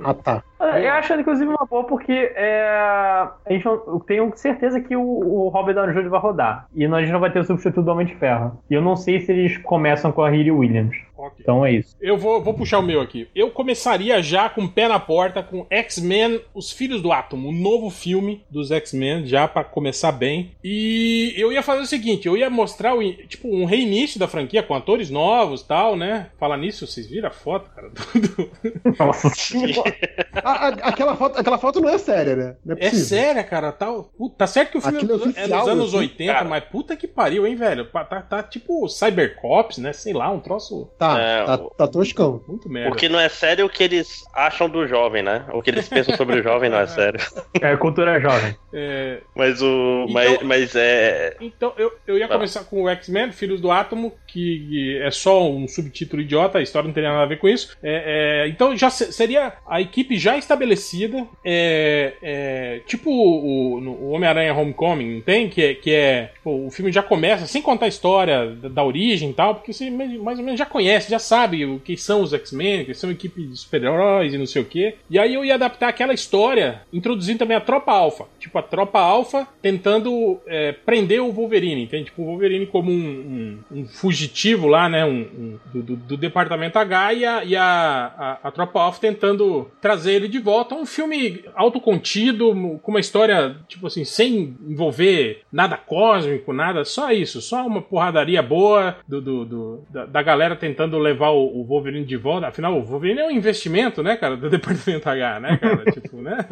Ah, tá. Eu acho, inclusive, uma boa porque é, a gente não, eu tenho certeza que o, o Robert Downey Jr. vai rodar. E nós não vai ter o substituto do Homem de Ferro. E eu não sei se eles começam com a Riri Williams. Ok. Então é isso. Eu vou, vou puxar o meu aqui. Eu começaria já com o pé na porta com X-Men, Os Filhos do Átomo, um novo filme dos X-Men, já pra começar bem. E eu ia fazer o seguinte, eu ia mostrar o, tipo um reinício da franquia com atores novos, tal, né? Falar nisso, vocês viram a foto, cara? do- Nossa. A- a- aquela, foto, aquela foto não é séria, né? Não é É séria, cara. Tá, puta, tá certo que o filme Aquilo é é dos oficial, anos assim, 80, cara. mas puta que pariu, hein, velho? Tá, tá tipo Cybercops, né? Sei lá, um troço Tá, É, tá, tá toscão. muito merda. O que não é sério é o que eles acham do jovem, né? O que eles pensam sobre o jovem não é sério. É cultura jovem. É, Mas o. Mas, Então- mas é. Então, eu, eu ia começar com o X-Men, Filhos do Átomo, que é só um subtítulo idiota, a história não teria nada a ver com isso. É, é, então, já se- seria a equipe já estabelecida, é, é, tipo o, o Homem-Aranha Homecoming, não tem? Que é, que é tipo, o filme já começa sem contar a história da, da origem e tal, porque você mais ou menos já conhece conhece, já sabe o que são os X-Men, que são equipe de super-heróis e não sei o quê. E aí eu ia adaptar aquela história, introduzindo também a Tropa Alpha. Tipo, a Tropa Alpha tentando é, prender o Wolverine, entende? Tipo, o Wolverine como um, um, um fugitivo lá, né? Um, do, do, do, Departamento H e, a, e a, a, a, Tropa Alpha tentando trazer ele de volta. Um filme autocontido, com uma história, tipo assim, sem envolver nada cósmico, nada, só isso, só uma porradaria boa do, do, do da, da, galera tentando levar o, o, Wolverine de volta. Afinal, o Wolverine é um investimento, né, cara, do Departamento H, né, cara? tipo, né?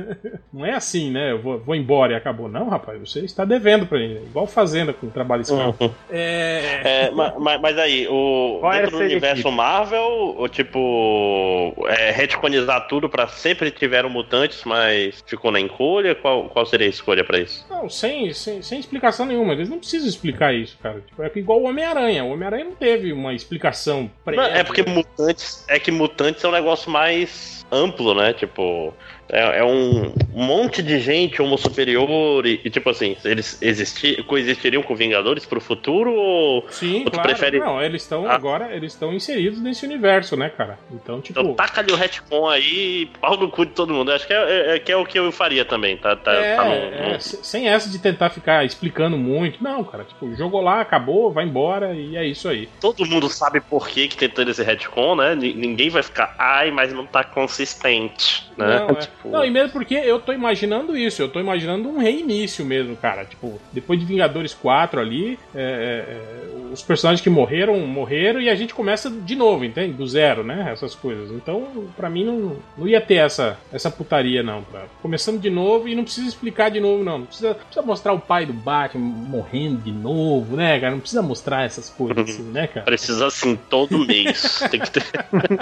Não é assim, né? Eu vou, vou embora e acabou. Não, rapaz, você está devendo pra ele. Igual Fazenda com trabalho escravo. Uhum. É... é mas, mas, aí, o, dentro do universo equipe? Marvel, o tipo, é, retconizar tudo pra sempre tiveram mutantes, mas ficou na encolha? Qual, qual seria a escolha pra isso? Não, sem, sem, sem explicação nenhuma. Eles não precisam explicar isso, cara. Tipo, é igual o Homem-Aranha. O Homem-Aranha não teve uma explicação prévia. Não, é porque mutantes, é que mutantes é um negócio mais amplo, né? Tipo, é, é, um monte de gente homo superior e, e tipo assim, eles existir, coexistiriam com Vingadores pro futuro ou, Sim, ou tu claro. prefere... Não, eles estão ah. agora, eles estão inseridos nesse universo, né, cara? Então, tipo... Então taca-lhe o retcon aí pau no cu de todo mundo. Acho que é, é, é, que é o que eu faria também, tá? tá, é, tá no, no... É, sem essa de tentar ficar explicando muito. Não, cara, tipo, jogou lá, acabou, vai embora e é isso aí. Todo mundo sabe por que que tentando esse retcon, né? Ninguém vai ficar, ai, mas não tá consistente, né? Não, não e mesmo porque eu tô imaginando isso, eu tô imaginando um reinício mesmo, cara. Tipo, depois de Vingadores 4 ali, é, é, é, os personagens que morreram, morreram e a gente começa de novo, entende? Do zero, né? Essas coisas. Então, para mim, não, não ia ter essa, essa putaria, não. Pra... Começando de novo e não precisa explicar de novo, não. Não precisa, precisa mostrar o pai do Batman morrendo de novo, né, cara? Não precisa mostrar essas coisas assim, né, cara? Precisa assim todo mês. Tem que ter.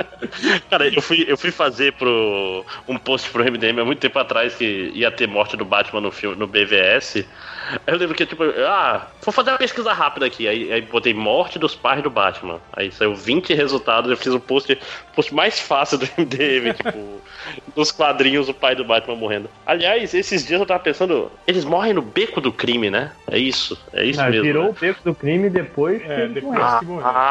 cara, eu fui, eu fui fazer pro, um post pro MDM há muito tempo atrás que ia ter morte do Batman no filme, no BVS. Aí eu lembro que, tipo, ah, vou fazer uma pesquisa rápida aqui. Aí, aí botei morte dos pais do Batman. Aí saiu 20 resultados. Eu fiz o post, post mais fácil do MDM, tipo, nos quadrinhos o pai do Batman morrendo. Aliás, esses dias eu tava pensando, eles morrem no beco do crime, né? É isso, é isso ah, mesmo. Virou né? o beco do crime depois é, que depois ah,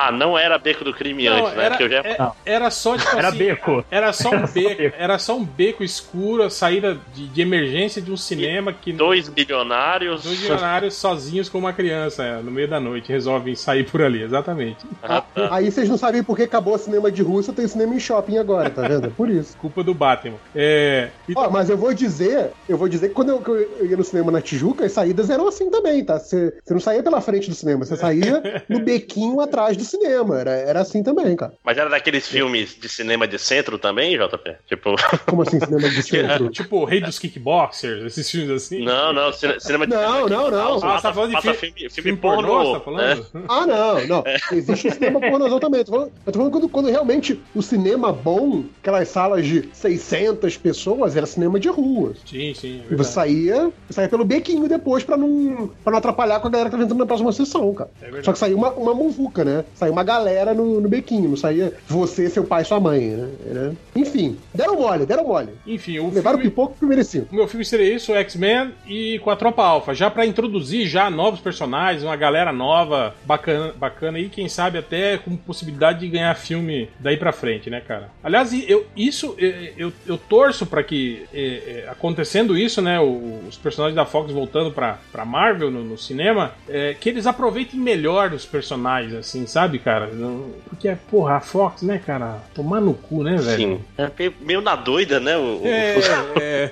ah, não era beco do crime não, antes, né? Era, já... é, era só, tipo Era assim, beco. Era só um beco, era só um beco escuro, a saída de, de emergência de um cinema que. Dois bilionários. Dois bilionários sozinhos com uma criança é, no meio da noite, resolvem sair por ali, exatamente. Ah, tá. Aí vocês não sabem por que acabou o cinema de Rússia, tem cinema em shopping agora, tá vendo? Por isso. Culpa do Batman. É... Ó, mas eu vou dizer, eu vou dizer que quando eu, eu, ia no cinema na Tijuca, as saídas eram assim também, tá? Você, você não saía pela frente do cinema, você saía no bequinho atrás do cinema. Era, era assim também, cara. Mas era daqueles filmes de cinema de centro também, JP? Tipo. Como assim, cinema de centro? tipo, Rei dos Kickboxers, esses filmes assim? Não, não, cinema de Não, não, não. Ah, você tá falando de filme, filme, filme pornô, pornô tá falando? É. Ah, não, não. Existe cinema pornozão também. Eu tô falando, eu tô falando quando, quando realmente o cinema bom, aquelas salas de 600 pessoas, era cinema de rua. Sim, sim. É e você saía, saía pelo bequinho depois pra não, pra não atrapalhar com a galera que tava entrando na próxima sessão, cara. É Só que saía uma, uma muvuca, né? Saía uma galera no, no bequinho, não saía você, seu pai e sua mãe, né? Enfim, deram mole, deram mole. Enfim, o Levaram filme... pipoco que mereciam. O meu filme seria isso, o X-Men e com a Tropa Alpha, já pra introduzir já novos personagens, uma galera nova, bacana, bacana e quem sabe até com possibilidade de ganhar filme daí pra frente, né, cara? Aliás, eu, isso, eu, eu, eu torço para que, é, é, acontecendo isso, né, os personagens da Fox voltando pra, pra Marvel no, no cinema, é, que eles aproveitem melhor os personagens, assim, sabe, cara? Porque, porra, a Fox, né, cara? Tomar no cu, né, velho? Sim. É meio na doida, né? O, é, o... é.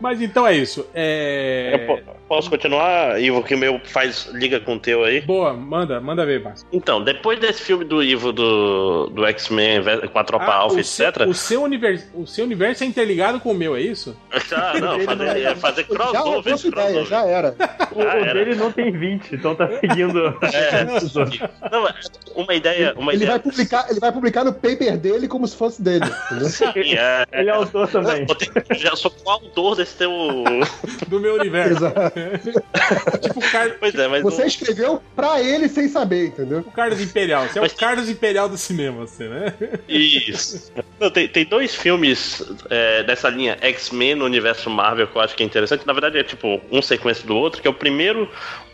Mas então é isso. É... posso continuar, Ivo, que o meu faz liga com o teu aí? Boa, manda, manda ver, Márcio. Então, depois desse filme do Ivo do, do X-Men com a Tropa ah, Alpha, etc. o, seu universo, o seu universo é interligado com o meu, é isso? Ah, não, fazer, não é, fazer crossover. Já, já era. O, já o era. dele não tem 20, então tá seguindo. É, não, uma ideia. Uma ele, ideia... Vai publicar, ele vai publicar no paper dele como se fosse dele. Sim, é, ele é autor também. Eu, já sou coautor desse o. do meu universo. Exato. tipo o Carlos. Pois é, mas. Você o- escreveu pra ele sem saber, entendeu? O Carlos Imperial. Você é Mas- o Carlos Imperial do cinema, você, né? Isso. Não, tem, tem dois filmes é, dessa linha X-Men no universo Marvel que eu acho que é interessante. Na verdade, é tipo um sequência do outro, que é o primeiro.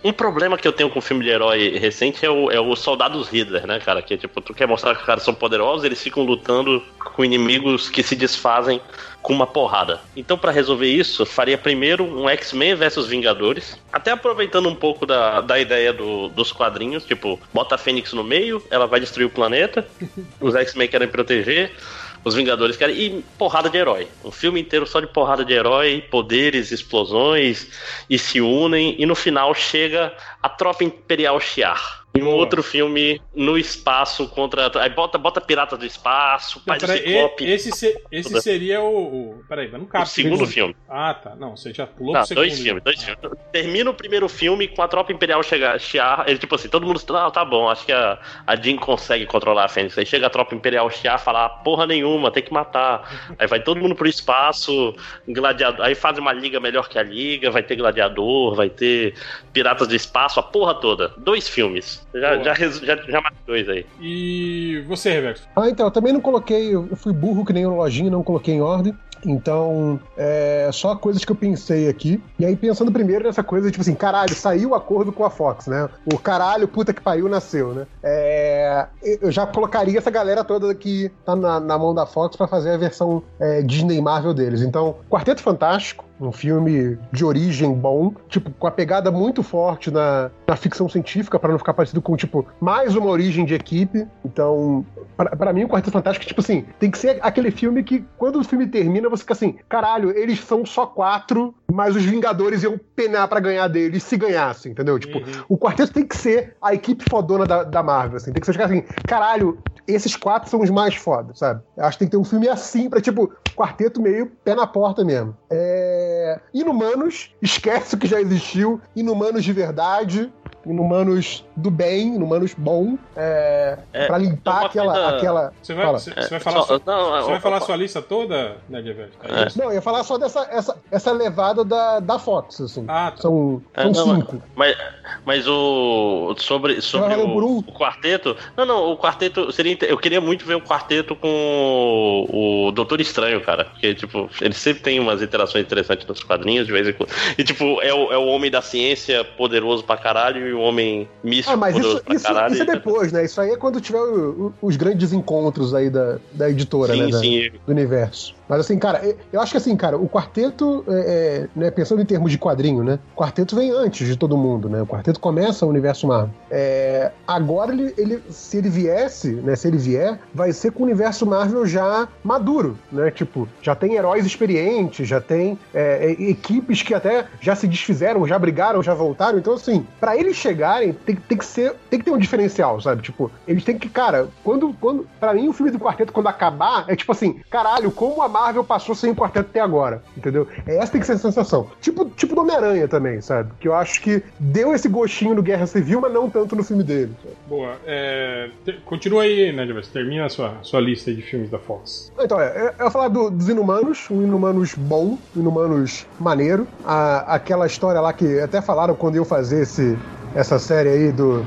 Um problema que eu tenho com filme de herói recente é o, é o Soldados Hitler, né, cara? Que é tipo, tu quer mostrar que os caras são poderosos, eles ficam lutando com inimigos que se desfazem com uma porrada. Então, pra resolver isso, faria primeiro um X-Men versus Vingadores. Até aproveitando um pouco da, da ideia do- dos quadrinhos, tipo, bota a Fênix no meio, ela vai destruir o planeta, os X-Men querem proteger, os Vingadores querem. E porrada de herói. Um filme inteiro só de porrada de herói, poderes, explosões, e se unem, e no final chega a tropa imperial Shi'ar. Em um Boa. outro filme no espaço contra. Aí bota, bota Pirata do Espaço, Pai do Ciclope. e- esse, se- esse seria o, o. Peraí, mas não cabe. o segundo filme. Ah, tá. Não, você já pulou Não, pro segundo. dois filmes, dois Ah. filmes. Termina o primeiro filme com a tropa imperial chegar, Shi'ar, ele tipo assim, todo mundo, não, tá bom, acho que a, a Jean consegue controlar a Fênix. Aí chega a tropa imperial Shi'ar, fala, porra nenhuma, tem que matar. Aí vai todo mundo pro espaço, gladiador, aí faz uma liga melhor que a liga, vai ter gladiador, vai ter piratas do espaço, a porra toda. Dois filmes. Já, já, já, já matei dois aí. E você, Reverso? Ah, então, eu também não coloquei, eu fui burro que nem o lojinho, não coloquei em ordem. Então, é só coisas que eu pensei aqui. E aí, pensando primeiro nessa coisa, tipo assim, caralho, saiu o acordo com a Fox, né? O caralho, puta que pariu, nasceu, né? É, eu já colocaria essa galera toda que tá na, na mão da Fox pra fazer a versão é, Disney Marvel deles. Então, Quarteto Fantástico, um filme de origem bom, tipo, com a pegada muito forte na, na ficção científica, pra não ficar parecido com, tipo, mais uma origem de equipe. Então, pra, pra mim, o Quarteto Fantástico, tipo assim, tem que ser aquele filme que, quando o filme termina, você fica assim, caralho, eles são só quatro, mas os Vingadores iam penar pra ganhar deles se ganhassem, entendeu? Tipo, Uhum. o quarteto tem que ser a equipe fodona da, da Marvel, assim. Tem que ser assim, caralho, esses quatro são os mais fodas, sabe? Eu acho que tem que ter um filme assim pra, tipo, quarteto meio pé na porta mesmo. É... Inumanos, esquece o que já existiu. Inumanos de verdade. Inumanos do bem, Inumanos bom. É... É, pra limpar uma aquela, coisa- aquela. Você vai, Fala. você, você vai É, falar, só- sua, não, você vai ó, falar sua lista toda, Ned Reverso? É. isso? Não, eu ia falar só dessa essa, essa levada da, da Fox, assim. Ah, tá. São, É, são não, cinco. Mas, mas o. Sobre, sobre o, um? o quarteto. Não, não, o quarteto. Seria, eu queria muito ver o quarteto com o, o Doutor Estranho, cara. Porque, tipo, ele sempre tem umas interações interessantes nos quadrinhos, de vez em quando. E, tipo, é o, é o homem da ciência poderoso pra caralho e o homem místico Ah, mas isso, pra isso, caralho. isso é depois, né? Isso aí é quando tiver o- o- os grandes encontros aí da, da editora, né? Sim, da- sim. do universo. Mas assim, cara, eu- acho que assim, cara, o quarteto, é, é, né, pensando em termos de quadrinho, né? O quarteto vem antes de todo mundo, né? O quarteto começa o universo Marvel. É, agora, ele, ele- se ele viesse, né? Se ele vier, vai ser com o universo Marvel já maduro, né? Tipo, já tem heróis experientes, já tem é, é, equipes que até já se desfizeram, já brigaram, já voltaram. Então, assim, pra eles chegarem, tem, tem que ser, tem que ter um diferencial, sabe? Tipo, eles têm que, cara, quando, quando, para mim, o filme do quarteto, quando acabar, é tipo assim, caralho, como a Marvel passou sem o quarteto até agora, entendeu? Essa tem que ser a sensação. Tipo, tipo do Homem-Aranha também, sabe? Que eu acho que deu esse gostinho no Guerra Civil, mas não tanto no filme dele. sabe? Boa. É, te- continua aí, Ned Reverso. Termina a sua, sua lista de filmes da Fox. Então, é, eu ia falar do- dos Inumanos, um Inumanos bom, um Inumanos maneiro. A- aquela história lá que até falaram quando eu fazer esse, essa série aí do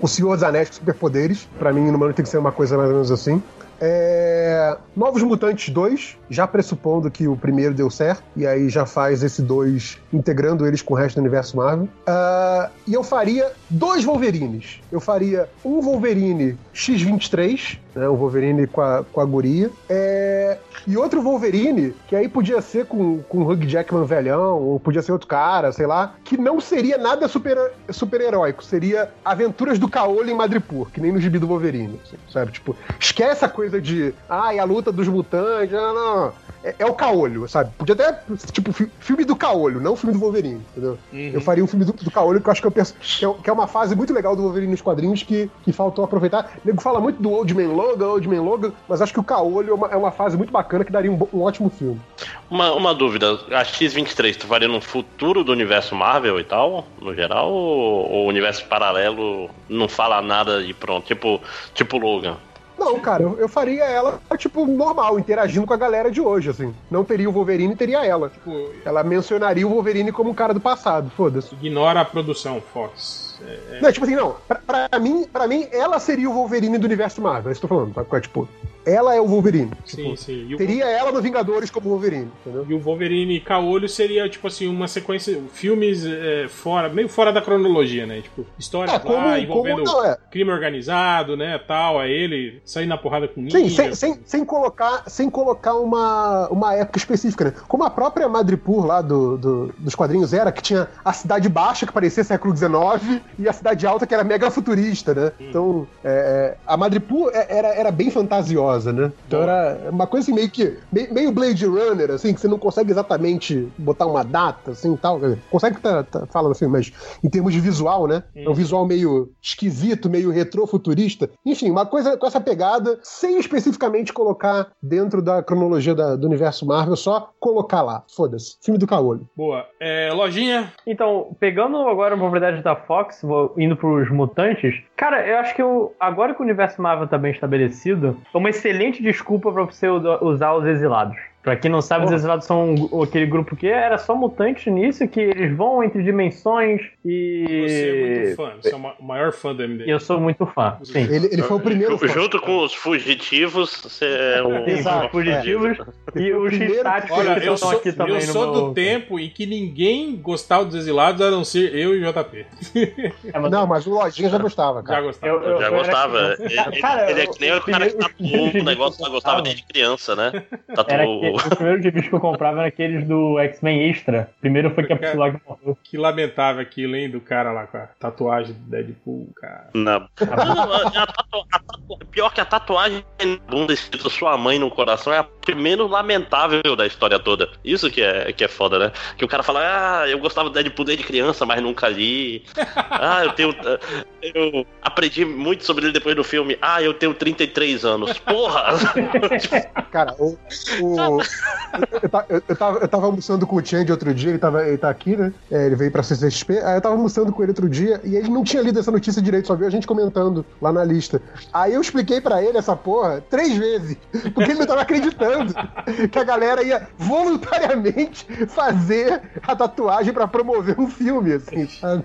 O Senhor dos Anéis com Superpoderes. Pra mim, Inumano tem que ser uma coisa mais ou menos assim. É, Novos Mutantes 2, já pressupondo que o primeiro deu certo, e aí já faz esse 2 integrando eles com o resto do universo Marvel. Ah, e eu faria dois Wolverines. Eu faria um Wolverine X-23, né, um Wolverine com a, com a guria, é, e outro Wolverine, que aí podia ser com, com o Hugh Jackman velhão, ou podia ser outro cara, sei lá, que não seria nada super- super-heróico, seria Aventuras do Caolho em Madripoor, que nem no gibi do Wolverine, sabe? Tipo, esquece a coisa de, ai, a luta dos mutantes, não, não. É, é o Caolho, sabe? Podia até, tipo, fi- filme do Caolho, não filme do Wolverine, entendeu? Eu faria um filme do, do Caolho que eu acho que eu penso que é, que é uma fase muito legal do Wolverine nos quadrinhos que, que faltou aproveitar. O nego fala muito do Old Man Logan, Old Man Logan, mas acho que o Caolho é uma, é uma fase muito bacana que daria um, um ótimo filme. Uma, uma dúvida, a X-23, tu faria no futuro do universo Marvel e tal, no geral, ou ou o universo paralelo não fala nada e pronto, tipo, tipo Logan? Não, cara, eu, eu faria ela, tipo, normal, interagindo com a galera de hoje, assim. Não teria o Wolverine, teria ela. Tipo, Ela mencionaria o Wolverine como um cara do passado, foda-se. ignora a produção, Fox. É, é, Não, tipo assim, não. Pra, pra mim, pra mim, ela seria o Wolverine do universo Marvel. É isso que eu tô falando. Tá? Tipo, ela é o Wolverine. sim, Tipo, sim. O, Teria ela no Vingadores como Wolverine, entendeu? e o Wolverine caolho seria, tipo assim, uma sequência. Filmes é, fora, meio fora da cronologia, né? Tipo, história É, como, lá envolvendo como não é. crime organizado, né? Tal, a ele sair na porrada com. Sim, sem, sem, sem colocar, sem colocar uma, uma época específica, né? Como a própria Madripoor lá do, do- dos quadrinhos era, que tinha a cidade baixa, que parecia século XIX, e a cidade alta, que era mega futurista, né? Então, é, é, a Madripoor é- era, era bem fantasiosa, né? Então era uma coisa assim, meio que. Meio, Blade Runner, assim, que você não consegue exatamente botar uma data, assim e tal. Consegue tá, tá falando assim, mas em termos de visual, né? É um visual meio esquisito, meio retrofuturista. Enfim, uma coisa com essa pegada, sem especificamente colocar dentro da cronologia da- do universo Marvel, só colocar lá. Foda-se. Filme do caolho. Boa. É, lojinha, Então, pegando agora a propriedade da Fox, vou indo pros mutantes, cara, eu acho que eu, agora que o universo Marvel tá bem estabelecido, é uma excelente desculpa pra você usar os exilados. Pra quem não sabe, os exilados são aquele grupo que era só mutantes nisso, que eles vão entre dimensões e. você é muito fã. Você é o ma- o maior fã do MD. Eu sou muito fã, sim. Ele, ele foi o primeiro. Fã. Junto com os fugitivos, você é um. Exato, fugitivos e foi o os X-Táticos Olha, que eu estão sou, aqui também eu no sou meu... do tempo em que ninguém gostava dos exilados a não ser eu e o JP. É, mas- Não, mas o Lojinha já gostava, Já cara. gostava. Eu- eu- Já era gostava. criança. Ele, Cara, ele é eu- que nem o cara que os tatuou o negócio que eu gostava desde criança, né? Era Tatuou. Que, os primeiros gibis que eu comprava eram aqueles do X-Men Extra. Primeiro foi que a Cara. Psylocke morreu. Que lamentável aquilo, hein, do cara lá com a tatuagem do Deadpool, cara. Não. Não, não, a- a tatu- a tatu- Pior que a tatuagem na bunda escrito sua mãe no coração é a menos lamentável da história toda. Isso que é, que é foda, né? Que o cara fala, ah, eu gostava do Deadpool desde criança, mas nunca li. Ah, eu tenho. Eu aprendi muito sobre ele depois do filme. Ah, eu tenho 33 anos. Porra! Cara, o. o- eu, ta- eu- eu tava, almoçando com o Change outro dia, ele, tava, ele tá aqui, né? É, ele veio pra CCXP. Aí eu tava almoçando com ele outro dia e ele não tinha lido essa notícia direito, só viu a gente comentando lá na lista. Aí eu expliquei pra ele essa porra três vezes, porque ele não tava acreditando que a galera ia voluntariamente fazer a tatuagem pra promover um filme, assim, sabe?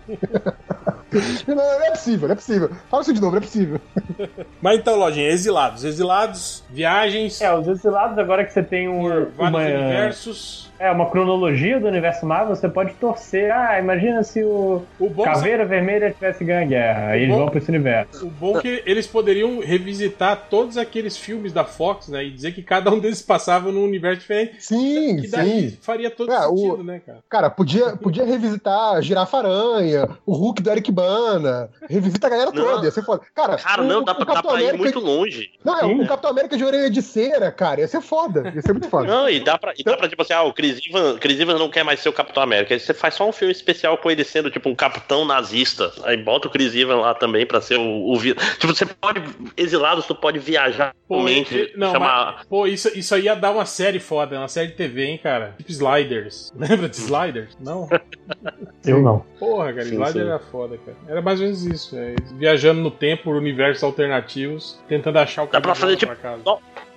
Não, não é possível, não é possível. Fala isso de novo, não é possível. Mas então, lojinha, exilados. Exilados, viagens, É, os exilados, agora que você tem um, vários uma, universos. É, uma cronologia do universo Marvel, você pode torcer. Ah, imagina se o O bom, Caveira Vermelha tivesse ganho a guerra. Aí eles bom- vão pra esse universo. o bom é que eles poderiam revisitar todos aqueles filmes da Fox, né? E dizer que cada um deles passava num universo diferente. Sim, Que daí sim. faria todo É, o- sentido, né, cara? Cara, podia, podia revisitar a Girafa Aranha, o Hulk do Eric Bana, revisita a galera Não. toda, ia ser foda. Cara, Cara, o- não, o dá, pra- dá pra ir América- muito longe. Não, é, Sim. o Capitão América de orelha de cera, cara, ia ser foda, ia ser muito foda. Não, e dá pra, e dá pra tipo assim, ah, o Chris Evans, Chris Evans não quer mais ser o Capitão América. Aí você faz só um filme especial com ele sendo, tipo, um capitão nazista. Aí bota o Chris Evans lá também pra ser o. tipo, você pode. Exilados, tu pode viajar Pô, mente, e- não, chamar. mas, pô, isso, isso aí ia dar uma série foda, uma série de TV, hein, cara? Tipo Sliders. Lembra de Sliders? Não? Eu não. Porra, cara, Sim, Slider sim. era foda, cara. Era mais ou menos isso, é, eles viajando no tempo, por universos alternativos, tentando achar o Dá pra fazer, tipo, pra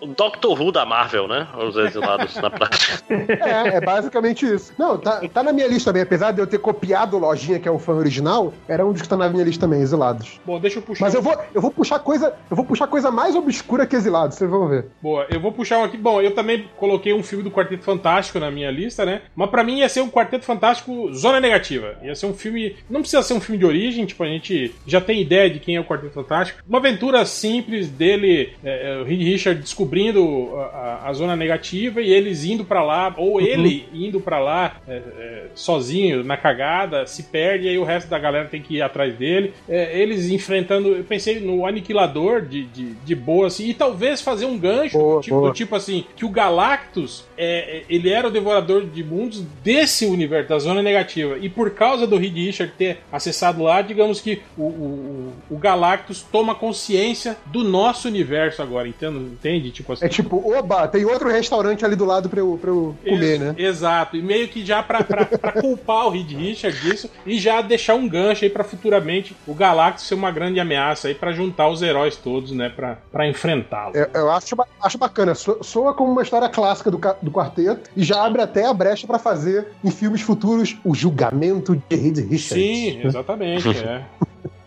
o Doctor Who da Marvel, né? Os exilados na prática. É, é basicamente isso. Não, tá, tá na minha lista também, apesar de eu ter copiado o Lojinha, que é o fã original, era um dos que tá na minha lista também, Exilados. Bom, deixa eu puxar. Mas um- eu vou, eu vou puxar coisa, eu vou puxar coisa mais obscura que Exilados, vocês vão ver. Boa, eu vou puxar um aqui. Bom, eu também coloquei um filme do Quarteto Fantástico na minha lista, né? Mas pra mim ia ser um Quarteto Fantástico Zona Negativa. Ia ser um filme. Não precisa ser um filme de origem, tipo, a gente já tem ideia de quem é o Quarteto Fantástico. Uma aventura simples dele, é, é, o Reed Richard descobrindo a, a- a zona negativa e eles indo pra lá, ou ele indo pra lá é, é, sozinho, na cagada, se perde e aí o resto da galera tem que ir atrás dele. É, eles enfrentando. Eu pensei no Aniquilador de, de, de boa, assim, e talvez fazer um gancho, Boa, tipo, boa. do tipo assim, que o Galactus, é, é, ele era o devorador de mundos desse universo, da zona negativa. E por causa do Reed Richard ter acessado lá, digamos que o, o- o Galactus toma consciência do nosso universo agora, entende? entende? Tipo assim. É tipo, oba, tem outro restaurante ali do lado pra eu, pra eu comer, Ex- né? Exato, e meio que já pra, pra, pra culpar o Reed Richard disso e já deixar um gancho aí pra futuramente o Galactus ser uma grande ameaça aí pra juntar os heróis todos, né, pra, pra enfrentá-lo. Eu, eu acho, acho bacana. So- soa como uma história clássica do, do quarteto e já abre até a brecha pra fazer em filmes futuros o julgamento de Reed Richards. Sim, exatamente, é.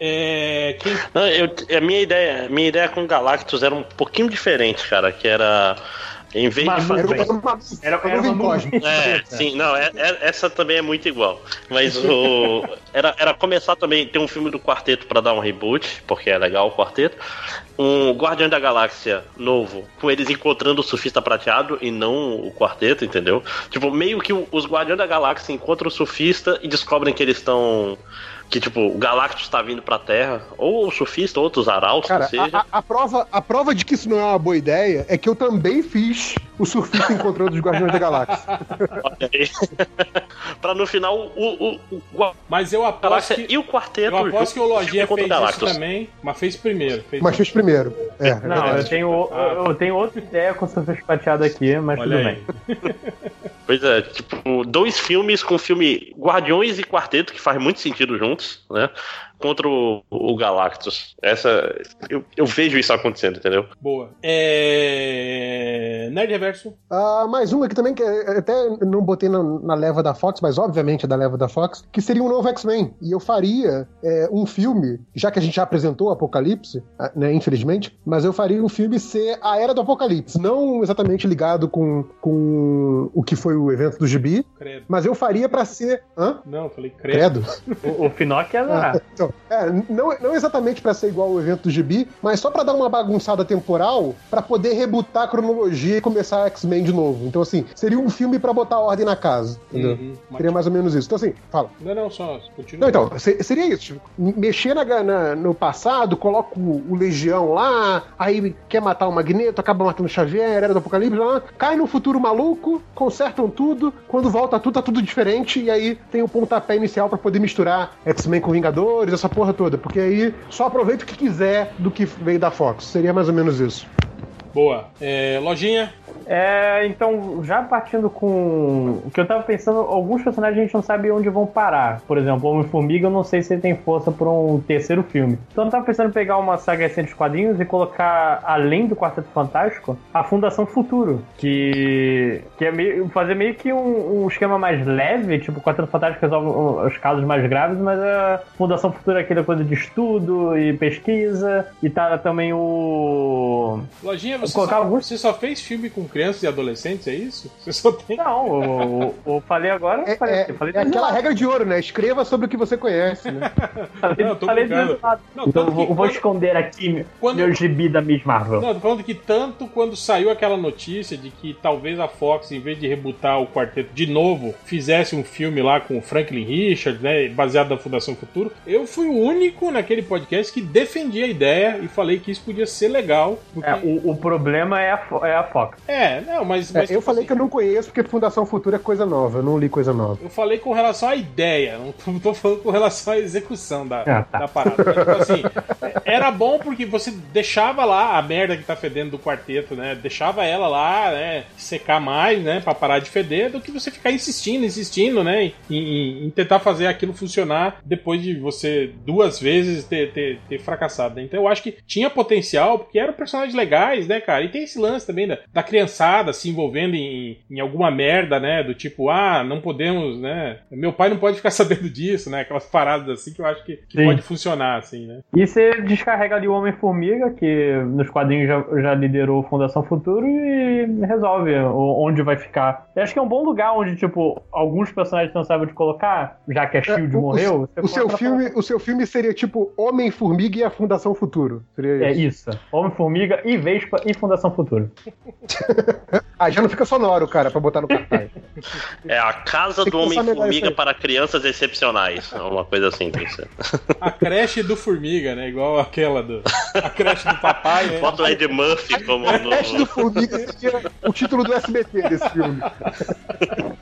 É, quem Não, eu, a minha ideia, minha ideia com Galactus era um pouquinho diferente, cara, que era em vez Mas de não Era fazer uma, Era, era uma nuvem É, sim, não, é, é- essa também é muito igual. Mas o. Era, era começar também, ter um filme do quarteto pra dar um reboot, porque é legal o quarteto. Um Guardião da Galáxia novo, com eles encontrando o surfista prateado e não o quarteto, entendeu? Tipo, meio que os Guardiões da Galáxia encontram o surfista e descobrem que eles estão. Que, tipo, o Galactus tá vindo pra Terra, ou o surfista, ou outros arautos, Cara, que seja. a- a prova, a prova de que isso não é uma boa ideia é que eu também fiz o surfista encontrando os Guardiões da Galáxia. Aí. pra no final o, o, o Mas eu aposto Galáxia que, e o quarteto. eu aposto que o Lojinha junto fez contra isso também, mas fez primeiro. Fez Mas fez primeiro. É, é Não, eu verdade. tenho, Ah. eu tenho outra ideia com o surfista prateado aqui, mas Olha tudo aí. bem. Pois é, tipo, dois filmes com filme Guardiões e Quarteto, que faz muito sentido juntos, né? Contra o, o Galactus. Essa. Eu, eu vejo isso acontecendo, entendeu? Boa. É... Nerd Reverso. Ah, mais um aqui também, que é- até não botei na, na leva da Fox, mas obviamente é da leva da Fox, que seria um novo X-Men. E eu faria é, um filme, já que a gente já apresentou o Apocalipse, ah, né, infelizmente, mas eu faria um filme ser a Era do Apocalipse. Não exatamente ligado com, com o que foi o evento do Gibi, Credo. mas eu faria pra ser. Hã? Não, eu falei credo. Credo? O, o Finoc é. Ah, então, é, não, não exatamente pra ser igual ao evento do Gibi, mas só pra dar uma bagunçada temporal pra poder rebutar a cronologia e começar X-Men de novo. Então, assim, seria um filme pra botar ordem na casa, entendeu? Uhum, Seria mais ou menos isso. Então, assim, fala. Não, não, só continua. Não, então, se- seria isso. tipo, mexer na- na- no passado, coloca o, o Legião lá, aí quer matar o Magneto, acaba matando o Xavier, Era do Apocalipse, lá, cai no futuro maluco, consertam tudo, quando volta tudo, tá tudo diferente, e aí tem o pontapé inicial pra poder misturar X-Men com Vingadores, essa porra toda. Porque aí só aproveita o que quiser do que veio da Fox. Seria mais ou menos isso. Boa. É, lojinha. É, então, já partindo com o que eu tava pensando, alguns personagens a gente não sabe onde vão parar. Por exemplo, o Homem-Formiga, eu não sei se ele tem força pra um terceiro filme. Então eu tava pensando em pegar uma saga recente de quadrinhos e colocar, além do Quarteto Fantástico, a Fundação Futuro. Que, que é meio, fazer meio que um, um esquema mais leve, tipo, o Quarteto Fantástico resolve os casos mais graves, mas a Fundação Futuro é aquela coisa de estudo e pesquisa. E tá também o. Lojinha, você colocar só, alguns- você só fez filme com crianças e adolescentes, é isso? Você só tem. Não, o, o, o falei agora, É, falei, é- falei é aquela regra de ouro, né? Escreva sobre o que você conhece, né? Falei, Não, eu tô falei desenhado. Não, então tanto eu vou, que eu vou quando- esconder aqui quando- meu gibi da Miss Marvel. Não, eu tô falando que tanto quando saiu aquela notícia de que talvez a Fox, em vez de rebutar o quarteto de novo, fizesse um filme lá com o Franklin Richards, né, baseado na Fundação Futuro, eu fui o único naquele podcast que defendia a ideia e falei que isso podia ser legal. porque- É, o, o problema é a, é a Fox. É, não, mas. É, mas eu tipo falei assim, que eu não conheço porque Fundação Futura é coisa nova. Eu não li coisa nova. Eu falei com relação à ideia, não tô, falando com relação à execução da, Ah, tá. da parada. Tipo assim, era bom porque você deixava lá a merda que tá fedendo do quarteto, né? Deixava ela lá, né? Secar mais, né? Pra parar de feder, do que você ficar insistindo, insistindo, né? Em, em- em tentar fazer aquilo funcionar depois de você duas vezes ter, ter, ter fracassado, né? Então eu acho que tinha potencial, porque eram personagens legais, né, cara? E tem esse lance também da, da criançada se envolvendo em, em alguma merda, né? Do tipo, ah, não podemos, né? Meu pai não pode ficar sabendo disso, né? Aquelas paradas assim que eu acho que, que pode funcionar, assim, né? E você descarrega ali o Homem-Formiga, que nos quadrinhos já, já liderou Fundação Futuro, e resolve o- onde vai ficar. Eu acho que é um bom lugar onde, tipo, alguns personagens não sabem onde colocar, já que a Shield o- morreu. você O seu, filme, o seu filme seria tipo Homem-Formiga e a Fundação Futuro. Seria É isso. isso. Homem-Formiga e Vespa e Fundação Futuro. Ah, já não fica sonoro, cara, pra botar no cartaz. É a casa do Homem-Formiga para crianças excepcionais. É Uma coisa assim, tem que ser. A creche do Formiga, né? Igual aquela do. A creche do papai, né? Bota o Ed Murphy como O Teste do. Formiga seria o título do SBT desse filme.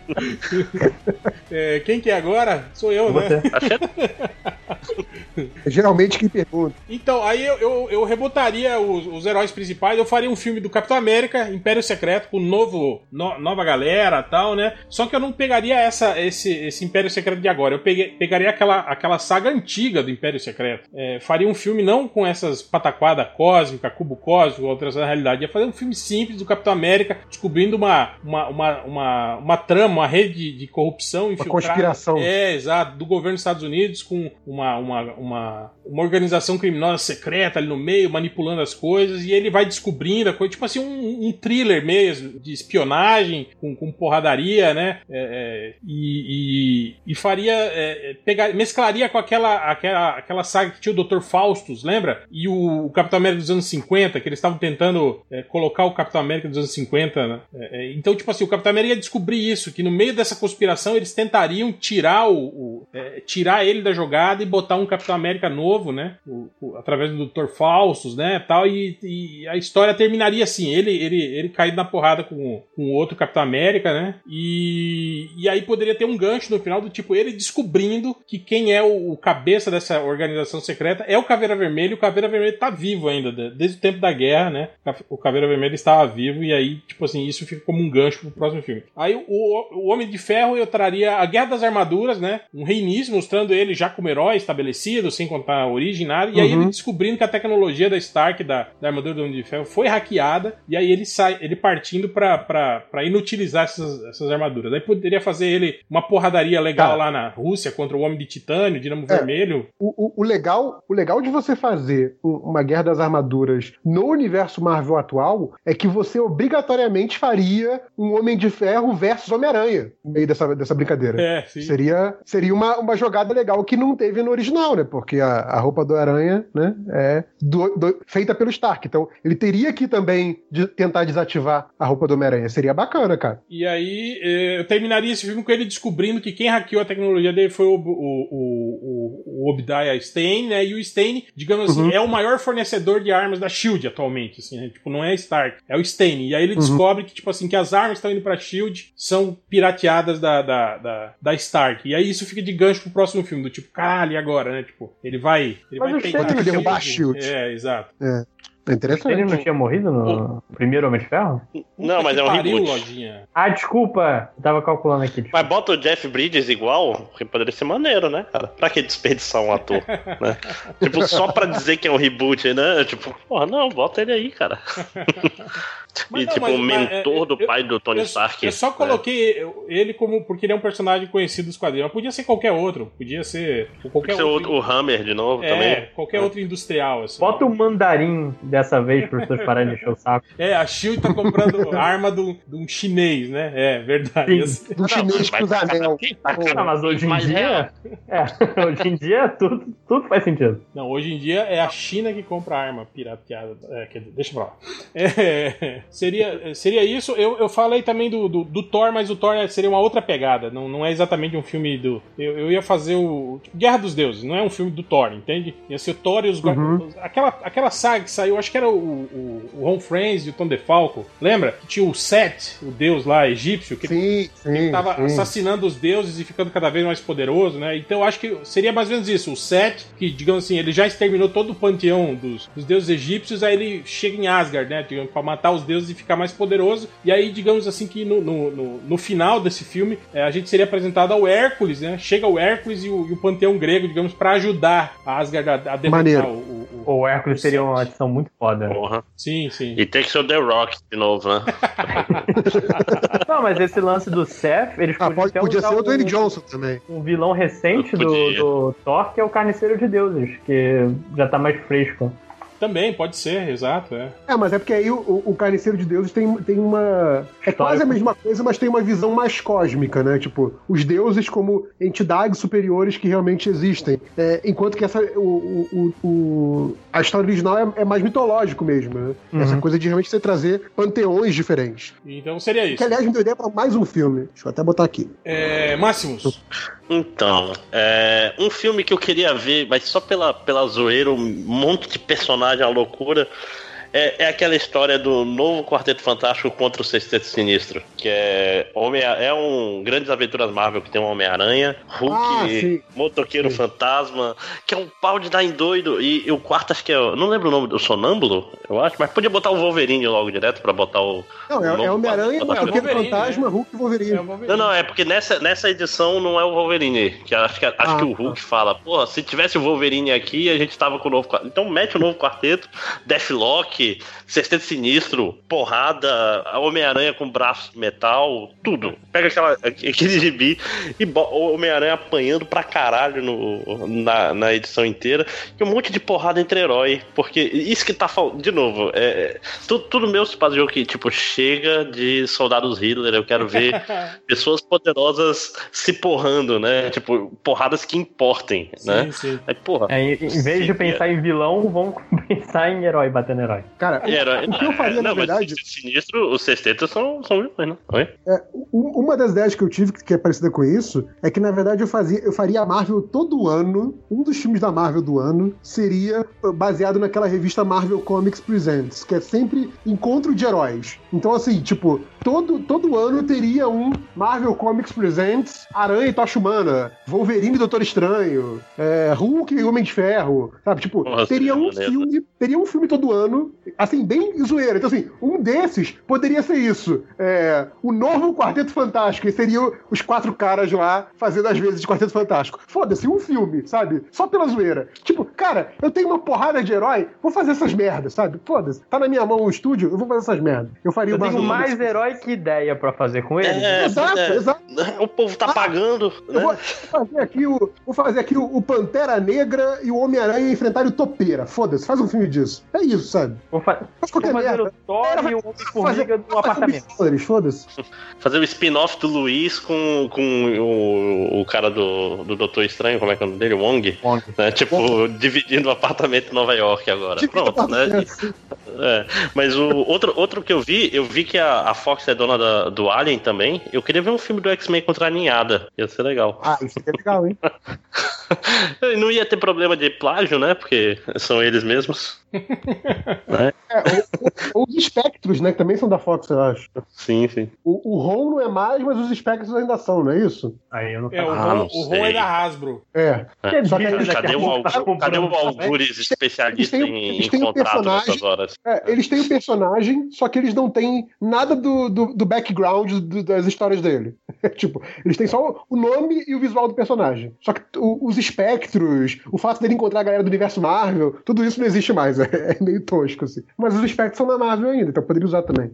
É, quem que é agora? Sou eu, né? Você. Acho que é É geralmente quem pergunta. Então, aí eu, eu, eu rebotaria os, os heróis principais, eu faria um filme do Capitão América, Império Secreto, com novo, no- nova galera tal, né? Só que eu não pegaria essa, esse, esse Império Secreto de agora, eu peguei- pegaria aquela, aquela saga antiga do Império Secreto. É, faria um filme não com essas pataquadas cósmicas, cubo cósmico, outras na realidade, ia fazer um filme simples do Capitão América, descobrindo uma, uma, uma, uma, uma trama, uma rede de, de corrupção infiltrada. conspiração. É, exato, do governo dos Estados Unidos com uma, uma, uma, uma organização criminosa secreta ali no meio, manipulando as coisas, e ele vai descobrindo a coisa, tipo assim, um, um thriller mesmo, de espionagem, com, com porradaria, né? É, é, e, e, e faria. é, é, pegar, mesclaria com aquela, aquela, aquela saga que tinha o Dr. Faustus, lembra? E o, o Capitão América dos anos 50, que eles estavam tentando é, colocar o Capitão América dos anos 50, né? É, então, tipo assim, o Capitão América ia descobrir isso, que no meio dessa conspiração eles tentariam tirar o, o- tirar ele da jogada e botar um Capitão América novo, né? O- o- através do Dr. Faustus, né? Tal, e, e a história terminaria assim: ele, ele, ele caído na porrada com, outro Capitão América, né? E, e aí poderia ter um gancho no final do tipo ele descobrindo que quem é o, o cabeça dessa organização secreta é o Caveira Vermelho. E o Caveira Vermelho tá vivo ainda, de- desde o tempo da guerra, né? O Caveira Vermelho estava vivo, e aí, tipo assim, isso fica como um gancho pro próximo filme. Aí o, o Homem de Ferro eu traria a Guerra das Armaduras, né? Um reinício, mostrando ele já como herói estabelecido, sem contar a origem, nada. E aí Uhum. ele descobrindo que a tecnologia da Stark, da, da armadura do Homem de Ferro, foi hackeada. E aí ele sai, ele partindo pra, pra, pra inutilizar essas, essas armaduras. Aí poderia fazer ele uma porradaria legal Tá. lá na Rússia contra o Homem de Titânio, Dinamo É. Vermelho. O, o- o legal, o legal de você fazer um- uma Guerra das Armaduras no universo Marvel atual é que você obrigatoriamente faria um Homem de Ferro versus Homem-Aranha no meio dessa, dessa brincadeira. É, sim. Seria, seria uma, uma jogada legal que não teve no original, né? Porque a, a roupa do Aranha né, é do- do- feita pelo Stark. Então ele teria que também de- tentar desativar a roupa do Homem-Aranha. Seria bacana, cara. E aí eh, eu terminaria esse filme com ele descobrindo que quem hackeou a tecnologia dele foi o, o, o, o Obadiah Stane, né? E o Stane, digamos assim, Uhum. é o maior fornecedor de armas da SHIELD atualmente, assim, né? Tipo, não é Stark, é o Stane. E aí ele Uhum. descobre que, tipo assim, que as armas que estão indo pra SHIELD são pirateadas da, da, da, da Stark. E aí isso fica de gancho pro próximo filme, do tipo, caralho, e agora, né? Tipo, ele vai... Ele Mas vai Stane não derrubar a. SHIELD. É, exato. É interessante. Ele não tinha morrido no primeiro Homem de Ferro? Não, mas é um pariu, reboot. Lojinha. Ah, desculpa. Eu tava calculando aqui. desculpa. Mas bota o Jeff Bridges igual, porque poderia ser maneiro, né, cara? Pra que desperdiçar um ator, né? Tipo, só pra dizer que é um reboot, né? Tipo, porra, não, bota ele aí, cara. Mas e não, tipo, mas- o mas, mentor é, do eu- pai do Tony eu, Stark. Eu só né? coloquei ele como porque ele é um personagem conhecido dos quadrinhos. Mas podia ser qualquer outro. Podia ser qualquer Ser outro. o, o Hammer de novo é, também. qualquer outro industrial. Assim. Bota o mandarim dessa vez para as pessoas pararem de encher o saco. É, a Shield tá comprando arma de um chinês, né? É, verdade. Sim. Do chinês vai- que usa anel. Ah, mas hoje em dia. É, hoje em dia tudo, tudo faz sentido. Não, hoje em dia é a China que compra arma pirateada. É, quer dizer, deixa pra lá. É, seria, seria isso. Eu, eu falei também do, do, do Thor, mas o Thor seria uma outra pegada. Não, não é exatamente um filme do. Eu, eu ia fazer o. tipo, Guerra dos Deuses, não é um filme do Thor, entende? Ia ser o Thor e os. Uhum. Aquela, aquela saga que saiu, acho que era o, o, o Ron Friends e o Tom DeFalco. Lembra? Que tinha o Set, o deus lá egípcio, que ele Sim, sim. tava sim. assassinando os deuses e ficando cada vez mais poderoso, né? Então eu acho que seria mais ou menos isso. O Set, que, digamos assim, ele já exterminou todo o panteão dos, dos deuses egípcios, aí ele chega em Asgard, né? Digamos, pra matar os deuses e ficar mais poderoso. E aí, digamos assim, que no, no, no, no final desse filme, é, a gente seria apresentado ao Hércules, né? Chega o Hércules e o, e o panteão grego, digamos, pra ajudar a Asgard a, a derrotar Maneiro. o, o, o- O Hércules seria uma adição muito foda. Porra. Sim, sim. E tem que ser o The Rock de novo, né? Não, mas esse lance do Seth, eles Ah, pode, podia ser o Dwayne um- Johnson também. um vilão recente do, do Thor, que é o Carniceiro de Deuses, que já tá mais fresco. Também, pode ser, exato, é. É, mas é porque aí o, o- Carniceiro de Deuses tem, tem uma. É quase a mesma coisa, mas tem uma visão mais cósmica, né? Tipo, os deuses como entidades superiores que realmente existem. É, enquanto que essa, o, o- o- o- a história original é, é mais mitológico mesmo, né? Uhum. Essa coisa de realmente você trazer panteões diferentes. Então seria isso. Que, aliás, me deu ideia pra mais um filme. Deixa eu até botar aqui. É, Máximos. Então, é, um filme que eu queria ver, mas só pela, pela zoeira, um monte de personagem, a loucura, É, é aquela história do novo Quarteto Fantástico contra o Sexteto Sinistro, que é Homem é um grandes aventuras Marvel que tem um Homem-Aranha, Hulk, Ah. Motoqueiro Sim. Fantasma, que é um pau de dar em doido. E, e o quarto acho que é, não lembro o nome do Sonâmbulo, eu acho, mas podia botar o Wolverine logo direto pra botar o Não, é, é Homem-Aranha, é o Pequeno Wolverine, Fantasma, Hulk e Wolverine. É Wolverine. Não, não, é porque nessa, nessa edição não é o Wolverine. Que acho que, acho Ah, que o Hulk fala, porra, se tivesse o Wolverine aqui, a gente tava com o novo quarteto. Então mete o novo quarteto, Deathlock, Sexteto Sinistro, porrada, Homem-Aranha com braço de metal, tudo. Pega aquela, aquele gibi e Homem-Aranha apanhando pra caralho no, na, na edição inteira. E um monte de porrada entre herói. Porque isso que tá faltando. De novo, é, é, tudo, tudo meu se baseou que, tipo, chega de soldados Hitler, eu quero ver pessoas poderosas se porrando, né? Tipo, porradas que importem, né? Sim, sim. Aí, porra. É, em em vez de pensar em vilão, vamos pensar em herói batendo herói. Cara, E herói- o que eu faria, não, na verdade, Sinistro, os sextetos são, são vilões, né? Oi? Um- Uma das ideias que eu tive, que é parecida com isso, é que na verdade eu, fazia, eu faria a Marvel todo ano. Um dos filmes da Marvel do ano seria baseado naquela revista Marvel Comics Presents, que é sempre encontro de heróis. Então, assim, tipo, todo, todo ano teria um Marvel Comics Presents Aranha e Tocha Humana, Wolverine e Doutor Estranho, é, Hulk e Homem de Ferro, sabe? Tipo, Nossa, teria um maneiro. filme, teria um filme todo ano, assim, bem zoeiro. Então, assim, um desses poderia ser isso. É, o novo Quarteto Fantástico, e seriam os quatro caras lá fazendo as vezes de Quarteto Fantástico. Foda-se, um filme, sabe? Só pela zoeira. Tipo, cara, eu tenho uma porrada de herói, vou fazer essas merdas, sabe? Foda-se. Tá na minha mão o estúdio, eu vou fazer essas merdas. Eu faria Eu uma tenho mais herói que ideia pra fazer com ele. É, Exato, é. exato. O povo tá Ah, pagando, Eu né? vou fazer aqui o, vou fazer aqui o, o Pantera Negra e o Homem-Aranha enfrentarem o Topeira. Foda-se, faz um filme disso. É isso, sabe? Vou, fa- fazer merda. o Thor e o Homem-Formiga no apartamento. Foda-se. Fazer o spin-off do Luiz com, com o, o cara do, do Doutor Estranho, como é que é o nome dele? Wong. Wong. Né? Tipo, dividindo o apartamento em Nova York agora. Pronto, né? É, mas o outro, outro que eu vi, eu vi que a, a Fox é dona da- do Alien também. Eu queria ver um filme do X-Men contra a ninhada. Ia ser legal. Ah, isso aqui é legal, hein? Não ia ter problema de plágio, né? Porque são eles mesmos. né? É, ou- ou os espectros, né? Que também são da Fox, eu acho. Sim, sim. O, o Ron não é mais, mas os espectros ainda são, não é isso? Aí eu não É, o Ah, Ron, o Ron é da Hasbro. É. É. Só que Cadê o, pouco tá cadê o Algures especialista Eles têm- em, eles em têm um personagem- nessas horas? É, eles têm o personagem, só que eles não têm nada do, do, do background do- das histórias dele. tipo, eles têm só o nome e o visual do personagem. Só que o- os espectros, o fato dele encontrar a galera do universo Marvel, tudo isso não existe mais. É, meio tosco, assim. Mas os espectros são na Marvel ainda, então poderia usar também.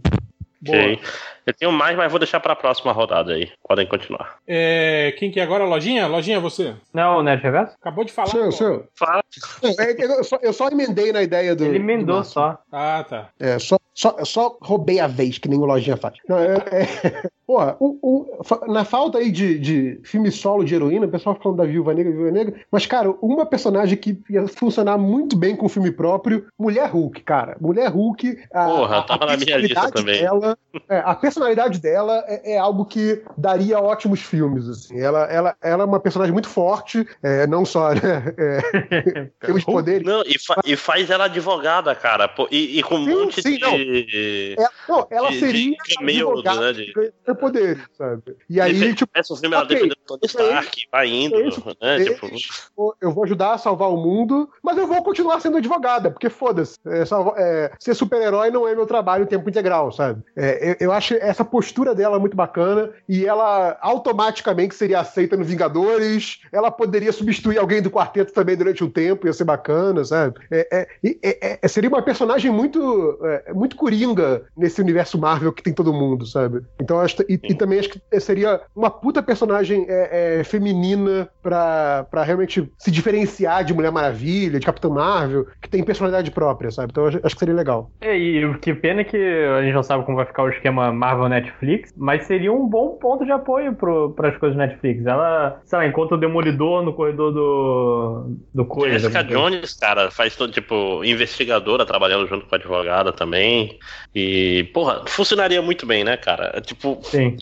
Ok. Eu tenho mais, mas vou deixar pra próxima rodada aí. Podem continuar. É, quem que é agora? Lojinha? Lojinha, você? Não, o Nerd Reverso? Acabou de falar. Seu, seu. Fala. É, é, eu, só, eu só emendei na ideia do. Ele do emendou Márcio. só. Ah, tá. É, só, só, eu só roubei a vez, que nem o Lojinha faz. Não, é, é- Porra, o- o- na falta aí de, de filme solo de heroína, o pessoal falando da Viúva Negra, Viúva Negra, mas, cara, uma personagem que ia funcionar muito bem com o filme próprio, Mulher Hulk, cara. Mulher Hulk. A, Porra, a- a tava na minha lista também. Dela, é, a personalidade dela é, é algo que daria ótimos filmes, assim. Ela, ela, ela é uma personagem muito forte, é, não só, né, é, temos poderes. Não, e, fa- e faz ela advogada, cara. pô, e, e com um Sim, monte sim, de. É, não, ela de- seria de cameo, advogada né, de- ganha poderes, sabe? E aí, Defe- tipo, o filme ela ok, defendendo Tony Stark, vai indo, né? Tipo, eu vou ajudar a salvar o mundo, mas eu vou continuar sendo advogada, porque foda-se. É, salva- é, ser super-herói não é meu trabalho em tempo integral, sabe? É, eu, eu acho essa postura dela muito bacana e ela automaticamente seria aceita no Vingadores. Ela poderia substituir alguém do quarteto também durante um tempo, ia ser bacana, sabe? É, é, e- é, é, seria uma personagem muito, é, muito coringa nesse universo Marvel que tem todo mundo, sabe? Então, acho, e, e também acho que seria uma puta personagem é, é, feminina pra, pra realmente se diferenciar de Mulher Maravilha, de Capitão Marvel, que tem personalidade própria, sabe? Então, acho, acho que seria legal. E, e que pena que a gente não sabe como vai ficar o esquema Marvel Netflix, mas seria um bom ponto de apoio para as coisas Netflix. Ela, sei lá, encontra o Demolidor no corredor do, do coisa. Jessica? Jones, cara, faz todo tipo investigadora trabalhando junto com a advogada também. E, porra, funcionaria muito bem, né, cara? Tipo, Sim.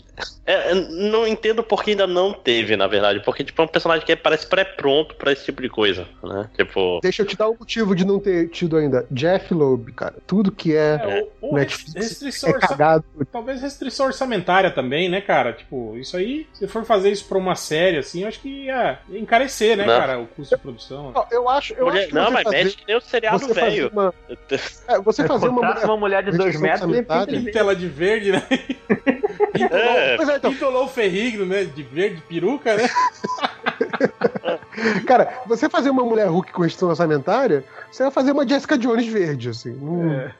É, eu não entendo por que ainda não teve, na verdade. Porque, tipo, é um personagem que parece pré-pronto pra esse tipo de coisa, né? Tipo. Deixa eu te dar um motivo de não ter tido ainda. Jeff Loeb, cara. Tudo que é, É, ou, ou Netflix restrição é cagado. Talvez restrição orçamentária também, né, cara? Tipo, isso aí, se for fazer isso pra uma série, assim, eu acho que ia, encarecer, né, Não. cara, o custo de produção. Ó, Eu acho, eu mulher- acho que não, mas fazer, mexe que nem o seriado você fazer velho. uma, é, você fazer uma mulher... uma mulher de dois metros e pinta tela de verde, né? É, Pois é, então, Pintolou o ferrigno, né? De verde, peruca, né? cara, você fazer uma mulher Hulk com restrição orçamentária, você vai fazer uma Jessica Jones verde, assim. Não,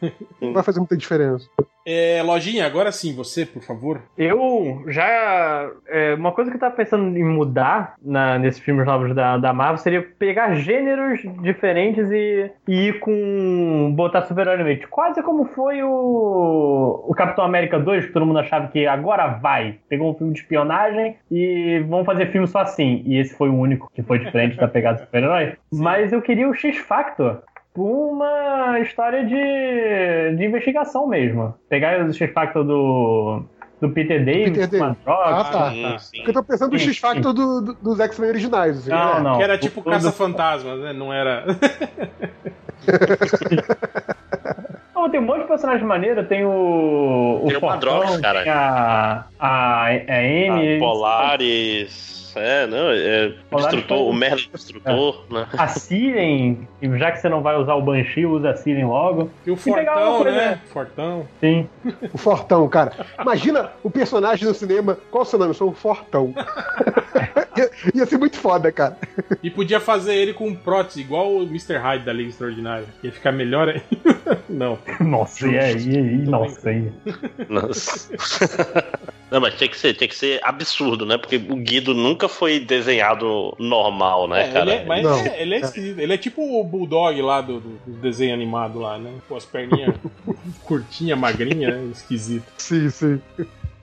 não vai fazer muita diferença. É, Lojinha, agora sim, você, por favor. Eu já. é, uma coisa que eu tava pensando em mudar na, nesses filmes novos da, da Marvel seria pegar gêneros diferentes e, e ir com. botar super-herói no meio. Quase como foi o, o Capitão América 2, que todo mundo achava que agora vai. Pegou um filme de espionagem e vão fazer filme só assim. E esse foi o único que foi diferente da pegada do super-herói. Mas eu queria o X-Factor uma história de, de investigação mesmo. Pegar o X-Factor do, do Peter Davis, Peter com a Davis. droga. Ah, tá. sim, sim. Porque eu tô pensando no X-Factor do- do- dos X-Men originais. Assim, Não, né? não. que era tipo caça-fantasmas, né? Não era. Não, tem um monte de personagem maneiro. Tem o. o Tem o Fortão, Madrox, cara. Tem a. A, a Amy. Ah, Polaris. É, não, é. Destrutor, o Merlin Destrutor, né? A Siren, e já que você não vai usar o Banshee, usa a Siren logo. E o uma Fortão, né? Fortão. Sim. O Fortão, cara. Imagina o personagem no cinema. Qual o seu nome? Eu sou o Fortão. ia, ia ser muito foda, cara. E podia fazer ele com prótese, igual o Mr. Hyde da Liga Extraordinária. Ia ficar melhor aí. Não. Nossa, e aí? E aí? Nossa, aí. Nossa. Não, mas tinha que ser, tinha que ser absurdo, né? Porque o Guido nunca foi desenhado normal, né, É, cara? ele é, mas Não. é, ele é esquisito. Ele é tipo o Bulldog lá do, do- do desenho animado lá, né? Com as perninhas curtinhas, magrinhas, né? Esquisito. Sim, sim.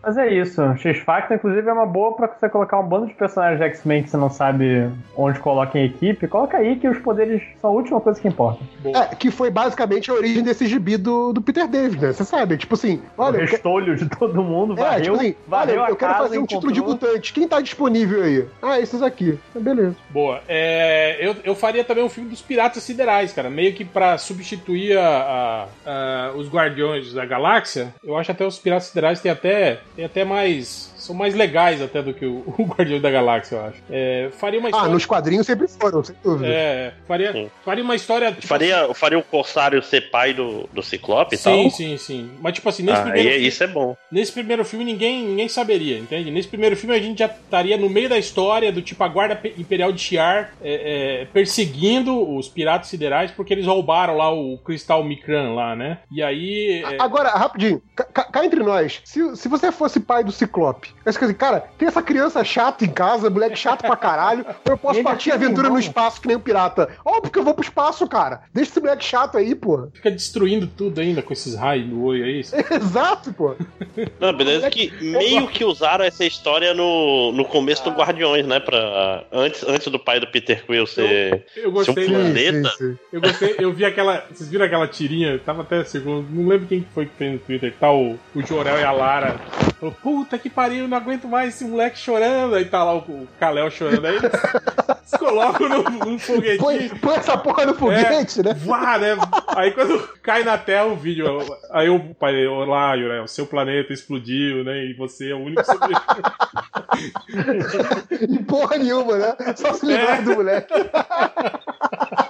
Mas é isso. X-Factor, inclusive, é uma boa pra você colocar um bando de personagens de X-Men que você não sabe onde coloca em equipe. Coloca aí que os poderes são a última coisa que importa. É, que foi basicamente a origem desse gibi do, do Peter David, né? Você sabe, tipo assim, olha, o que- restolho de todo mundo, é, varreu, tipo assim, olha, varreu a eu quero casa, fazer um título de encontrou- mutante. Quem tá disponível aí? Ah, esses aqui. Beleza. Boa. É, eu, eu faria também um filme dos Piratas Siderais, cara. Meio que pra substituir a, a- a- os Guardiões da Galáxia. Eu acho até os Piratas Siderais tem até, tem até mais. São mais legais até do que o, o Guardião da Galáxia, eu acho. É, faria uma Ah, história. nos quadrinhos sempre foram, sem dúvida. É, faria, Sim. faria uma história. Tipo, Faria, faria o Corsário ser pai do, do Ciclope e Sim, tal? sim, sim. Mas, tipo assim, nesse, Ah, primeiro, e filme, isso é bom. nesse primeiro filme ninguém, ninguém saberia, entende? Nesse primeiro filme a gente já estaria no meio da história do tipo a Guarda Pe- Imperial de Shi'ar é, é, perseguindo os piratas siderais porque eles roubaram lá o Cristal Micran lá, né? E aí. é, Agora, rapidinho, cá entre nós, se, se você fosse pai do Ciclope, fica assim, cara, tem essa criança chata em casa, moleque chato pra caralho, eu posso Ele partir aventura no espaço que nem um pirata. Óbvio que eu vou pro espaço, cara. Deixa esse moleque chato aí, pô. fica destruindo tudo ainda com esses raios no olho aí. Exato, pô. Não, beleza que meio que usaram essa história no, no começo do Guardiões, né? Pra, antes, antes do pai do Peter Quill ser. Eu gostei, Seu né? planeta. sim. Eu gostei, eu vi aquela. Vocês viram aquela tirinha? Tava até segundo. Não lembro quem foi que fez no Twitter. Tá o, o Jorel e a Lara. Falou, puta que pariu, não aguento mais esse moleque chorando. Aí tá lá o, o Kalel chorando. Aí eles, eles colocam num Põe, foguetinho. põe essa porra no foguete, né? Vá, né? Aí quando cai na Terra o vídeo, aí o pai, olá, Jorel, seu planeta explodiu, né? E você é o único sobrevivente. E porra nenhuma, né? Só se livrar É. do moleque.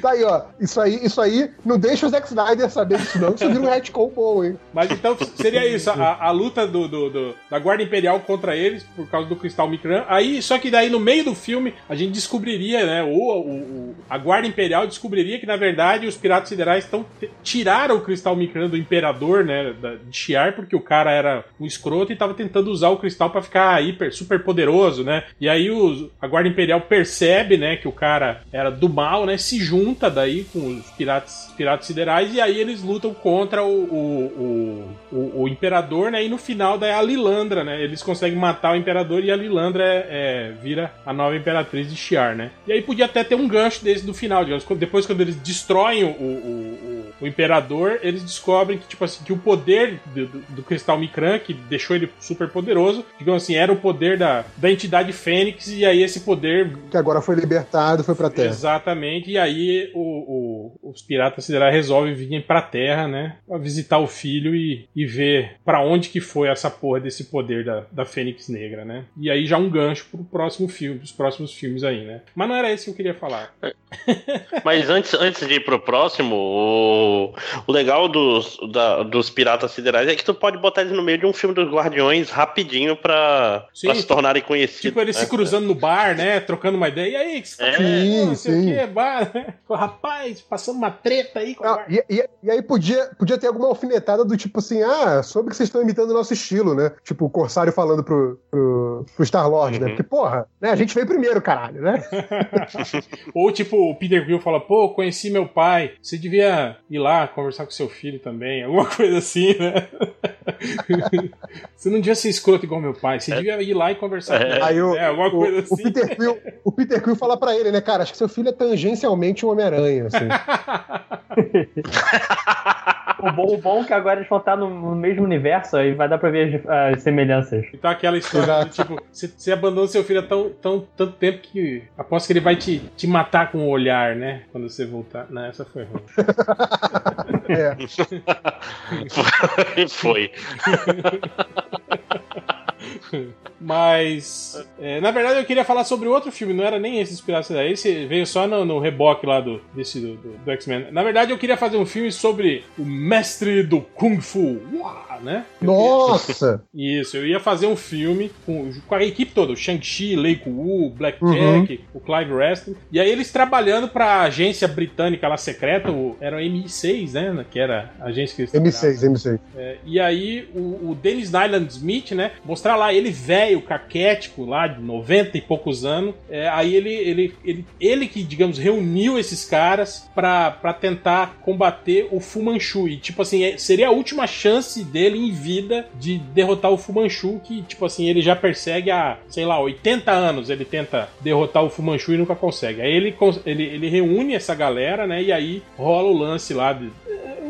tá aí, ó. Isso aí, isso aí, não deixa o Zack Snyder saber disso, não, isso vira um retcon bom, hein? Mas então seria isso, a, a luta do, do- do- da Guarda Imperial contra eles por causa do Cristal Micran. Aí, só que daí no meio do filme a gente descobriria, né? Ou o- o- a Guarda Imperial descobriria que na verdade os Piratas Siderais estão tiraram o Cristal Micran do Imperador, né? Da, de Shiar, porque o cara era um escroto e tava tentando usar o cristal pra ficar hiper, super poderoso, né? E aí os- a Guarda Imperial percebe, né? Que o cara era do mal, né? Se junta daí com os piratas, piratas siderais e aí eles lutam contra o, o, o, o- imperador, né? E no final daí a Lilandra, né? Eles conseguem matar o imperador e a Lilandra é, é, vira a nova imperatriz de Shiar, né? E aí podia até ter um gancho desse do final, digamos, depois quando eles destroem o, o, o- imperador, eles descobrem que, tipo assim, que o poder do, do, do cristal Micran, que deixou ele super poderoso, digamos assim, era o poder da, da entidade Fênix, e aí esse poder. Que agora foi libertado foi pra Terra. Exatamente, e aí o, o, os piratas siderais resolvem vir pra Terra, né? Pra visitar o filho e, e ver para onde que foi essa porra desse poder da, da Fênix Negra, né? E aí já um gancho pro próximo filme, pros próximos filmes aí, né? Mas não era esse que eu queria falar. Mas antes, antes de ir pro próximo, o, o legal dos, da, dos Piratas Siderais é que tu pode botar eles no meio de um filme dos Guardiões rapidinho pra, pra se tornarem conhecidos. Tipo, eles né? se cruzando no bar, né? Trocando uma ideia. E aí, que você tá É. fazendo? Sim, Que, bar, né? Rapaz, passando uma treta aí com Ah, e, e- e aí podia, podia ter alguma alfinetada do tipo assim, ah, soube que vocês estão imitando o nosso estilo, né? Tipo, o Corsário falando pro, pro, pro Star-Lord, né? Uhum. Porque, porra, né? A gente veio primeiro, caralho, né? Ou tipo, o Peter Quill fala, pô, conheci meu pai, você devia ir lá conversar com seu filho também, alguma coisa assim, né? você não devia ser escroto igual meu pai, você devia ir lá e conversar É. com ele. Aí o, é, alguma o, coisa o assim. Peter Quill, o Peter Quill fala pra ele, né, cara, acho que seu filho é tangencialmente um Homem-Aranha, assim. O bom, o bom é que agora eles vão estar no, mesmo universo e vai dar pra ver as, as semelhanças. Então aquela história Exato. de, tipo, você, você abandona seu filho há tão, tão, tanto tempo que aposto que ele vai te, te matar com o olhar, né? Quando você voltar. Não, essa foi ruim. É. Foi. Mas, é, na verdade, eu queria falar sobre outro filme, não era nem esse Inspiração daí, esse veio só no, no reboque lá do, desse, do, do- do X-Men. Na verdade, eu queria fazer um filme sobre o mestre do Kung Fu, Né? Nossa! Isso, eu ia fazer um filme com, com a equipe toda, o Shang-Chi, Lei Wu, Black Uhum. Jack, o Clive Wrestling. E aí eles trabalhando pra agência britânica lá secreta, o, era o MI6, né? Que era a agência que eles trabalhavam. M6, M6. É, e aí o, o Dennis Nyland Smith, né? Mostrar lá ele velho, caquético, lá de 90 e poucos anos. É, aí ele, ele, ele, ele que, digamos, reuniu esses caras pra, pra tentar combater o Fu Manchu. E, tipo assim, é- seria a última chance dele em vida de derrotar o Fu Manchu, que, tipo assim, ele já persegue há, sei lá, 80 anos. Ele tenta derrotar o Fu Manchu e nunca consegue. Aí ele, ele, ele reúne essa galera, né? E aí rola o lance lá de,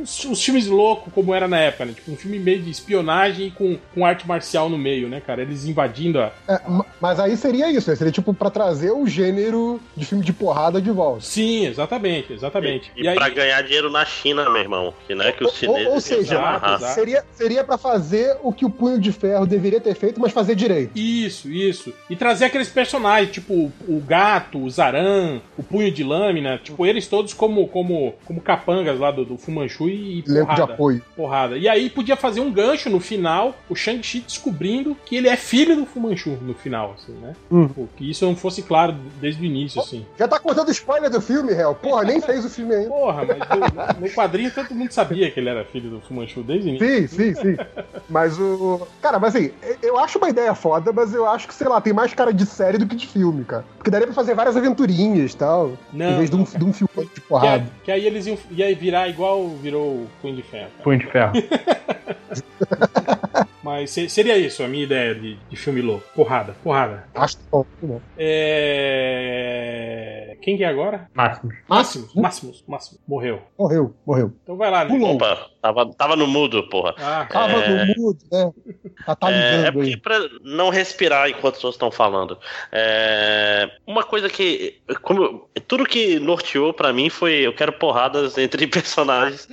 os, os filmes loucos como era na época, né? Tipo, um filme meio de espionagem com, com arte marcial no meio, né, cara? Eles invadindo a. É, ma- mas aí seria isso, né? Seria tipo pra trazer o gênero de filme de porrada de volta. Sim, exatamente, exatamente. E, pra ganhar dinheiro na China, meu irmão. Que não é que os Ou, chineses. ou iam seja, exato. seria, seria para fazer o que o Punho de Ferro deveria ter feito, mas fazer direito. Isso, isso. E trazer aqueles personagens, tipo o, gato, o Zaran, o punho de lâmina, tipo, eles todos como como, como capangas lá do, do Fumanchu e de porrada. apoio. Porrada. E aí podia fazer um gancho no final, o Shang-Chi descobrindo que ele é filho do Fumanchu no final, assim, né? Hum. Que isso não fosse claro desde o início, assim. Já tá contando spoiler do filme, réu. Porra, nem fez o filme ainda. Porra, mas no quadrinho todo mundo sabia que ele era filho do Fumanchu desde o início. Sim, sim, sim. Mas o. Cara, mas assim, eu acho uma ideia foda, mas eu acho que, sei lá, tem mais cara de série do que de filme, cara. Porque daria pra fazer várias aventurinhas e tal. Não, em vez de um, não, de um filme de Que, porrada. aí- que aí eles iam ia virar igual virou o Punho de Ferro. cara. Punho de ferro. Mas se- seria isso a minha ideia de, de filme louco. Porrada, porrada. Acho que bom, muito bom. É... Quem que é agora? Máximos. Máximos, Máximos, Máximos. Morreu. Morreu, morreu. Então vai lá, né? Pulou. Opa, tava, tava no mudo, porra. Ah, Tava É. no mudo, né? Tá É, é atualizando porque aí. pra não respirar enquanto as pessoas estão falando. É, uma coisa que. Como, tudo que norteou pra mim foi eu quero porradas entre personagens.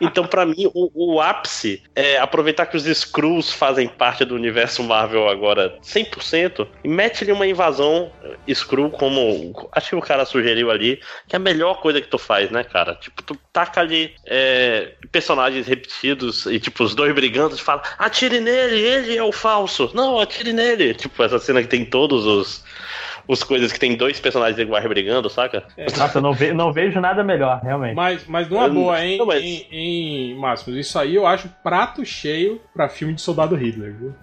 Então, pra mim, o, o ápice é aproveitar que os Skrulls fazem parte do universo Marvel agora 100% e mete-lhe uma invasão Skrull como. Acho que o cara sugeriu ali, que é a melhor coisa que tu faz, né, cara? Tipo, tu taca ali é, personagens repetidos e, tipo, os dois brigando, tu fala, atire nele, ele é o falso. Não, atire nele. Tipo, essa cena que tem todos os. Os coisas que tem dois personagens iguais brigando, saca? Nossa, eu não, ve- não vejo nada melhor, realmente. Mas, mas numa Eu- boa, hein, não, mas- em, em Máximos. Isso aí eu acho prato cheio pra filme de Soldado Hitler, viu?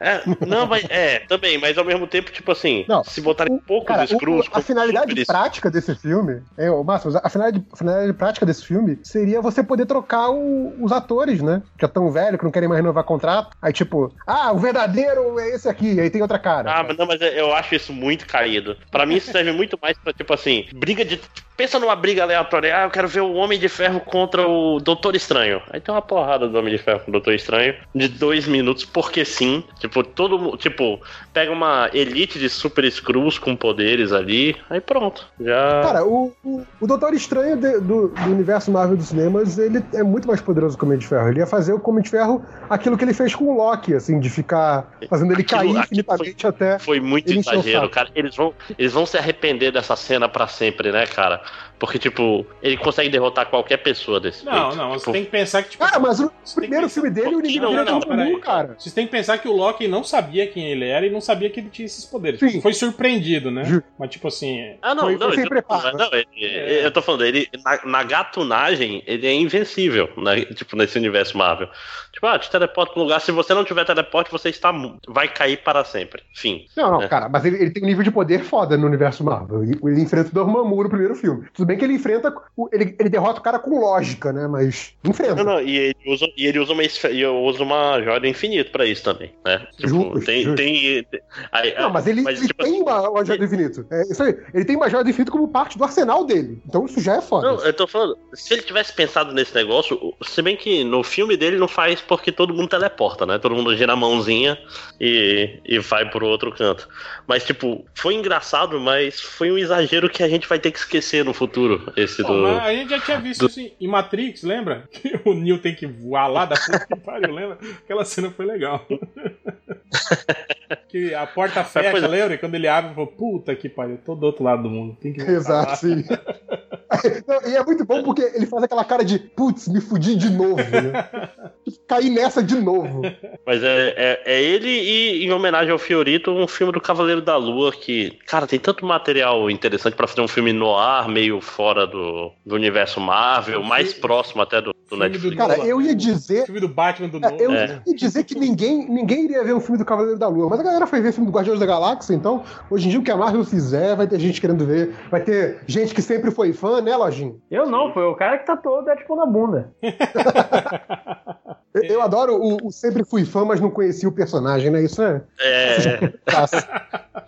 É, não, mas é, também, mas ao mesmo tempo, tipo assim, Não, se botarem poucos Cara, o- Skrulls. a finalidade super- prática desse filme, é, o Márcio, a finalidade, a finalidade prática desse filme seria você poder trocar o- os atores, né? Já tão velho que não querem mais renovar contrato. Aí, tipo, ah, o verdadeiro é esse aqui, aí tem outra cara. Ah, mas não, mas eu acho isso muito caído. Pra mim, isso serve muito mais pra, tipo assim, briga de pensa numa briga aleatória. Ah, eu quero ver o Homem de Ferro contra o Doutor Estranho. Aí tem uma porrada do Homem de Ferro com o Doutor Estranho de dois minutos, porque sim. Tipo, todo mundo. Tipo, pega uma elite de super screws com poderes ali. Aí pronto. Já. Cara, o, o, o Doutor Estranho de- do, do universo Marvel dos cinemas, ele é muito mais poderoso que o Homem de Ferro. Ele ia fazer o Homem de Ferro aquilo que ele fez com o Loki, assim, de ficar fazendo ele Aquilo- cair infinitamente até. Foi muito exagero, cara. Eles vão, eles vão se arrepender dessa cena pra sempre, né, cara? Porque, tipo, ele consegue derrotar qualquer pessoa desse Não, jeito. não, você Tipo, tem que pensar que, tipo. Cara, mas o você primeiro filme dele, o inimigo Não, dele não, é não, todo peraí. mundo, cara. Vocês têm que pensar que o Loki não sabia quem ele era e não sabia que ele tinha esses poderes. Sim. Foi surpreendido, né? Mas, tipo assim. Ah, não, Foi- não, foi eu, preparo. não ele- É. eu tô falando, ele na, na gatunagem, ele é invencível, né? Tipo, nesse universo Marvel. Tipo, ah, te teleporta pra um lugar, se você não tiver teleporte, você está vai cair para sempre. Fim. Não, não, É. cara, mas ele, ele tem um nível de poder foda no universo Marvel. Ele, ele enfrenta o Dormammu no primeiro filme. Tudo bem que ele enfrenta. Ele, ele derrota o cara com lógica, né? Mas enfrenta. Não, não, e ele usa, e ele usa uma e uso uma joia do infinito pra isso também, né? Tipo, Justo, tem, justo. tem, tem- aí- Não, mas ele, ele tipo, tem uma, uma joia do infinito. É isso aí. Ele tem uma joia do infinito como parte do arsenal dele. Então isso já é foda. Não, eu tô falando, se ele tivesse pensado nesse negócio, se bem que no filme dele não faz porque todo mundo teleporta, né? Todo mundo gira a mãozinha e, e vai pro outro canto. Mas, tipo, foi engraçado, mas foi um exagero que a gente vai ter que esquecer no futuro, esse Pô, do. a gente já tinha visto isso em- Matrix, lembra? Que o Neo tem que voar lá da puta que pariu, lembra? Aquela cena foi legal. que a porta fecha, pois é. lembra? E quando ele abre, falou, puta que pariu, tô do outro lado do mundo. Tem que Exato, lá. sim. Não, e é muito bom porque ele faz aquela cara de putz, me fudi de novo, né? Caí nessa de novo. Mas é, é, é ele e, em homenagem ao Fiorito, um filme do Cavaleiro da Lua que, cara, tem tanto material interessante pra fazer um filme no ar, meio fora do, do universo Marvel, mais próximo até do, do Filme do Netflix. Cara, eu ia dizer. O filme do Batman do é. Eu É. ia dizer que ninguém, ninguém iria ver um filme do Cavaleiro da Lua, mas a galera foi ver filme do Guardiões da Galáxia, então, hoje em dia o que a Marvel fizer, vai ter gente querendo ver, vai ter gente que sempre foi fã, né, Lojinho? Eu não, foi o cara que tatuou o Deadpool na bunda. Eu, eu adoro o, o sempre fui fã, mas não conhecia o personagem, né? Isso é. É, fácil.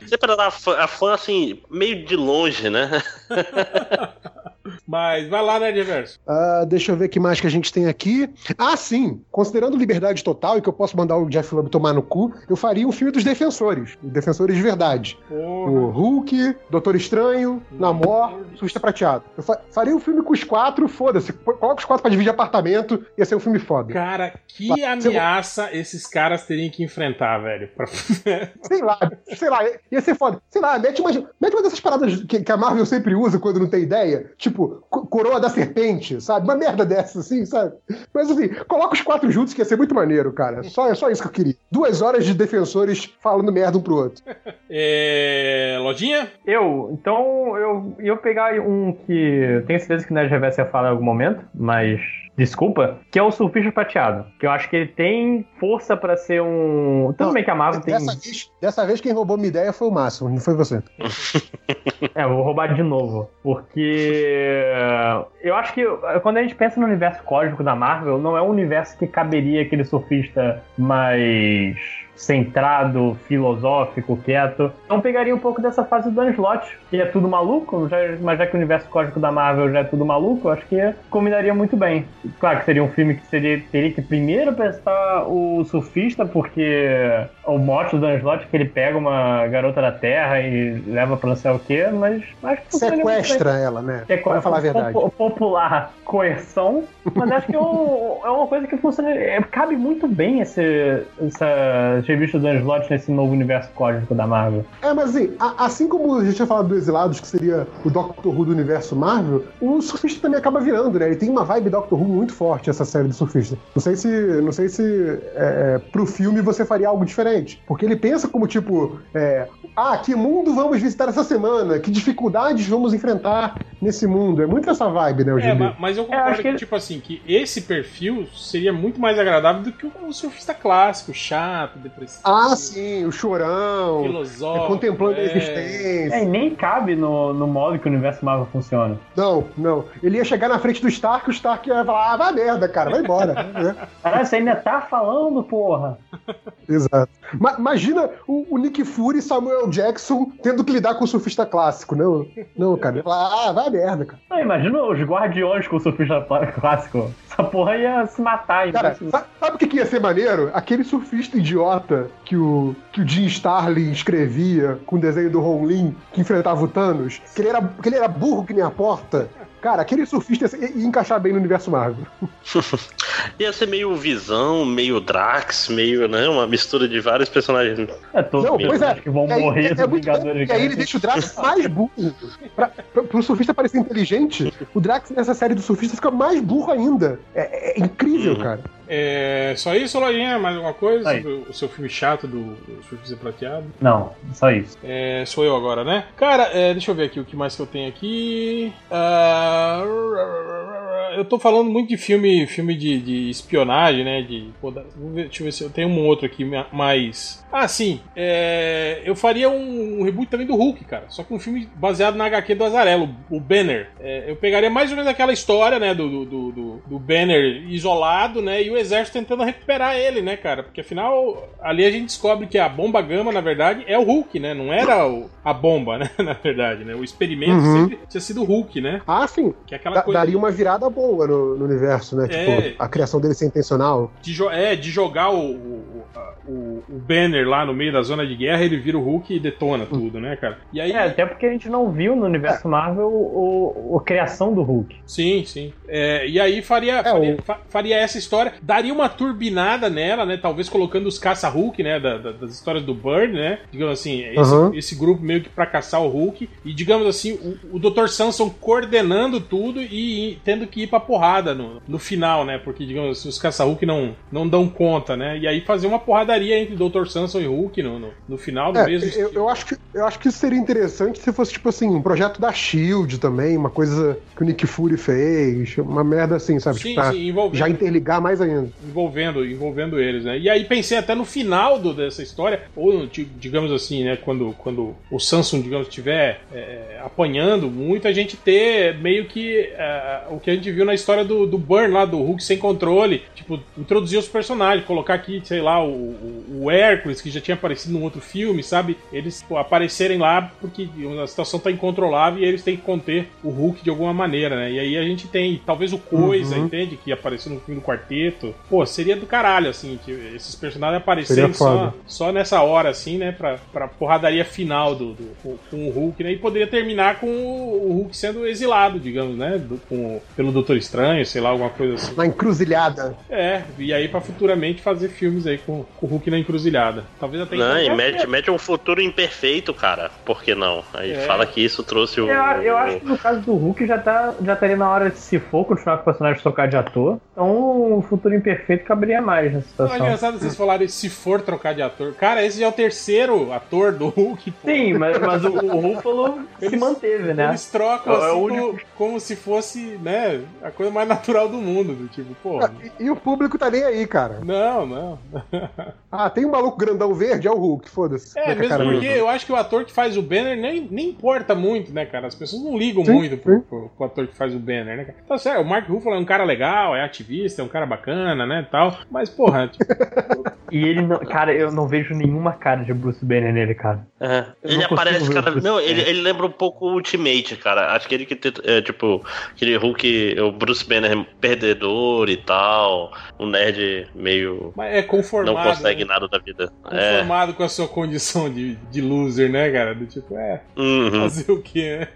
sempre era fã, a fã, assim, meio de longe, né? Mas vai lá, né, Diverso? Ah, deixa eu ver o que mais que a gente tem aqui. Ah, sim. Considerando liberdade total e que eu posso mandar o Jeff Loeb tomar no cu, eu faria um filme dos Defensores. Defensores de verdade. Porra. O Hulk, Doutor Estranho, Namor, Surfista Prateado. Eu fa- faria um filme com os quatro, foda-se. Coloca os quatro pra dividir apartamento, ia ser um filme foda. Cara, que Mas, ameaça esses caras teriam que enfrentar, velho. Sei lá, sei lá, ia ser foda. Sei lá, mete uma, mete uma dessas paradas que, que a Marvel sempre usa quando não tem ideia. Tipo, co- coroa da serpente, sabe? Uma merda dessa, assim, sabe? Mas assim, coloca os quatro juntos que ia ser muito maneiro, cara. Só, é só isso que eu queria. Duas horas de defensores falando merda um pro outro. É... Lojinha? Eu, então, eu ia pegar um que tenho certeza que o Nerd Reverso ia falar em algum momento, mas desculpa, que é o Surfista Prateado. Que eu acho que ele tem força pra ser um. Tudo Não, bem que a Marvel tem. Dessa vez, dessa vez quem roubou minha ideia foi o Máximo, não foi você. É, eu vou roubar de novo. Porque eu acho que quando a gente pensa no universo cósmico da Marvel, não é um universo que caberia aquele surfista mais centrado, filosófico, quieto. Então pegaria um pouco dessa fase do Dan Slott, que é tudo maluco, já- mas já que o universo cósmico da Marvel já é tudo maluco, acho que combinaria muito bem. Claro que seria um filme que seria, teria que primeiro apresentar o surfista, porque o mote do Dan Slott é que ele pega uma garota da Terra e leva pra não sei o quê, mas acho que. Sequestra ela, né? É Vamos falar a verdade. po- popular coerção, mas acho que é, um- é uma coisa que funciona. é, cabe muito bem esse, essa revista do Dan Slott nesse novo universo cósmico da Marvel. É, mas assim, a- assim como a gente tinha falado do Exilados, que seria o Doctor Who do universo Marvel, o Surfista também acaba virando, né? Ele tem uma vibe Doctor Who muito forte, essa série do Surfista. Não sei se, não sei se é, é, pro filme você faria algo diferente. Porque ele pensa como, tipo, é, ah, que mundo vamos visitar essa semana? Que dificuldades vamos enfrentar nesse mundo? É muito essa vibe, né, hoje É, em dia. ma- mas eu É, concordo acho que que, ele- tipo assim, que esse perfil seria muito mais agradável do que o surfista clássico, chato, depressivo, Ah, sim, o chorão, filosófico. contemplando a é. existência. É, e nem cabe no, no modo que o universo Marvel funciona. Não, não. Ele ia chegar na frente do Stark, o Stark ia falar, ah, vai merda, cara, vai embora. né? Caralho, você ainda tá falando, porra! Exato. Ma imagina o, o, Nick Fury e Samuel Jackson tendo que lidar com o surfista clássico. Não, não cara. Ah, vai a merda, cara. Ah, imagina os guardiões com o surfista clássico. Essa porra ia se matar. Cara, sabe, sabe o que, que ia ser maneiro? Aquele surfista idiota que o, que o Jim Starlin escrevia com o desenho do Ron Lin, que enfrentava o Thanos, que ele era, que ele era burro que nem a porta. Cara, aquele surfista ia encaixar bem no universo Marvel. ia ser meio Visão, meio Drax, meio, né? Uma mistura de vários personagens. É, todos Não, pois é, que vão é, morrer é, é Vingadores. E aí ele deixa o Drax mais burro. Pra, pra, pro surfista parecer inteligente, o Drax nessa série do surfista fica mais burro ainda. É, é incrível, uhum. cara. É, só isso, Lojinha? Mais alguma coisa? O seu filme chato do, Surfista Prateado? Não, só isso. É, sou eu agora, né? Cara, é, deixa eu ver aqui o que mais que eu tenho aqui. Uh, eu tô falando muito de filme, filme de, de espionagem, né? De, pô, deixa eu ver se eu tenho um outro aqui mais. Ah, sim. É, eu faria um, um, reboot também do Hulk, cara. Só que um filme baseado na HQ do Azarelo, o Banner. É, eu pegaria mais ou menos aquela história, né? Do, do, do, do Banner isolado, né? E o exército tentando recuperar ele, né, cara? Porque afinal, ali a gente descobre que a bomba gama, na verdade, é o Hulk, né? Não era o, a bomba, né? Na verdade, né? O experimento uhum. sempre tinha sido o Hulk, né? Ah, sim. Que é aquela da, coisa... Daria uma virada boa no, no universo, né? É, tipo, a criação dele ser intencional. De é, de jogar o, o, o, o, banner lá no meio da zona de guerra, ele vira o Hulk e detona tudo, né, cara? E aí... É, até porque a gente não viu no universo é. Marvel o, a criação do Hulk. Sim, sim. É, e aí faria, é, faria, faria, essa história daria uma turbinada nela, né? Talvez colocando os caça-Hulk, né? Da, da, das histórias do Bird, né? Digamos assim, esse, uhum. esse, grupo meio que pra caçar o Hulk. E digamos assim, o, o Dr. Samson coordenando tudo e, e, tendo que ir pra porrada no, no final, né? Porque, digamos assim, os caça-Hulk não, não dão conta, né? E aí fazer uma porradaria entre Dr. Samson e Hulk no, no, no final do é, mesmo. Eu, eu, acho que, eu acho que isso seria interessante se fosse, tipo assim, um projeto da Shield também, uma coisa que o Nick Fury fez, uma merda assim, sabe? Sim, tipo, sim, já interligar mais ainda envolvendo, envolvendo eles, né? E aí pensei até no final do, dessa história, ou digamos assim, né, quando, quando o Samsung, digamos, estiver é, apanhando muito, a gente ter meio que é, o que a gente viu na história do, do Burn lá, do Hulk sem controle, tipo, introduzir os personagens, colocar aqui, sei lá, o, o, o Hércules, que já tinha aparecido num outro filme, sabe? Eles pô, aparecerem lá porque a situação tá incontrolável e eles têm que conter o Hulk de alguma maneira, né? E aí a gente tem, talvez o Coisa, uhum. entende? Que apareceu no filme do quarteto. Pô, seria do caralho, assim, esses personagens aparecerem só, só nessa hora, assim, né? Pra, pra porradaria final do, do, com o Hulk, né? E poderia terminar com o, Hulk sendo exilado, digamos, né? Do, com, pelo Doutor Estranho, sei lá, alguma coisa assim. Na encruzilhada. É, e aí pra futuramente fazer filmes aí com, com o Hulk na encruzilhada. Talvez até Não, e mete, mete um futuro imperfeito, cara. Por que não? Aí é. fala que isso trouxe o. Eu, eu acho que no caso do Hulk já, tá, já estaria na hora de se for continuar com o personagem trocar de ator. Então o futuro imperfeito caberia mais nessa situação. Não, é engraçado vocês falarem se for trocar de ator. Cara, esse já é o terceiro ator do Hulk. Pô. Sim, mas, mas o, o Ruffalo se manteve, né? Eles trocam é, assim, único... como, se fosse, né, a coisa mais natural do mundo. Do tipo, pô. Ah, e, e, o público tá nem aí, cara. Não, não. ah, tem um maluco grandão verde, é o Hulk, foda-se. É, mesmo porque eu acho que o ator que faz o Banner nem, nem importa muito, né, cara? As pessoas não ligam sim, muito pro, pro, pro, ator que faz o Banner, né? Tá certo, o Mark Ruffalo é um cara legal, é ativista, é um cara bacana, né, tal. Mas, porra, tipo... E ele não. Cara, eu não vejo nenhuma cara de Bruce Banner nele, cara. É. Ele aparece, cara. Não, ele, ele lembra um pouco o Ultimate, cara. Acho que ele que é, tipo, aquele Hulk, o Bruce Banner perdedor e tal. Um nerd meio. Mas é conformado. Não consegue né? nada da vida. É. Conformado é. com a sua condição de, de loser, né, cara? Do tipo, é. Uhum. Fazer o quê, né?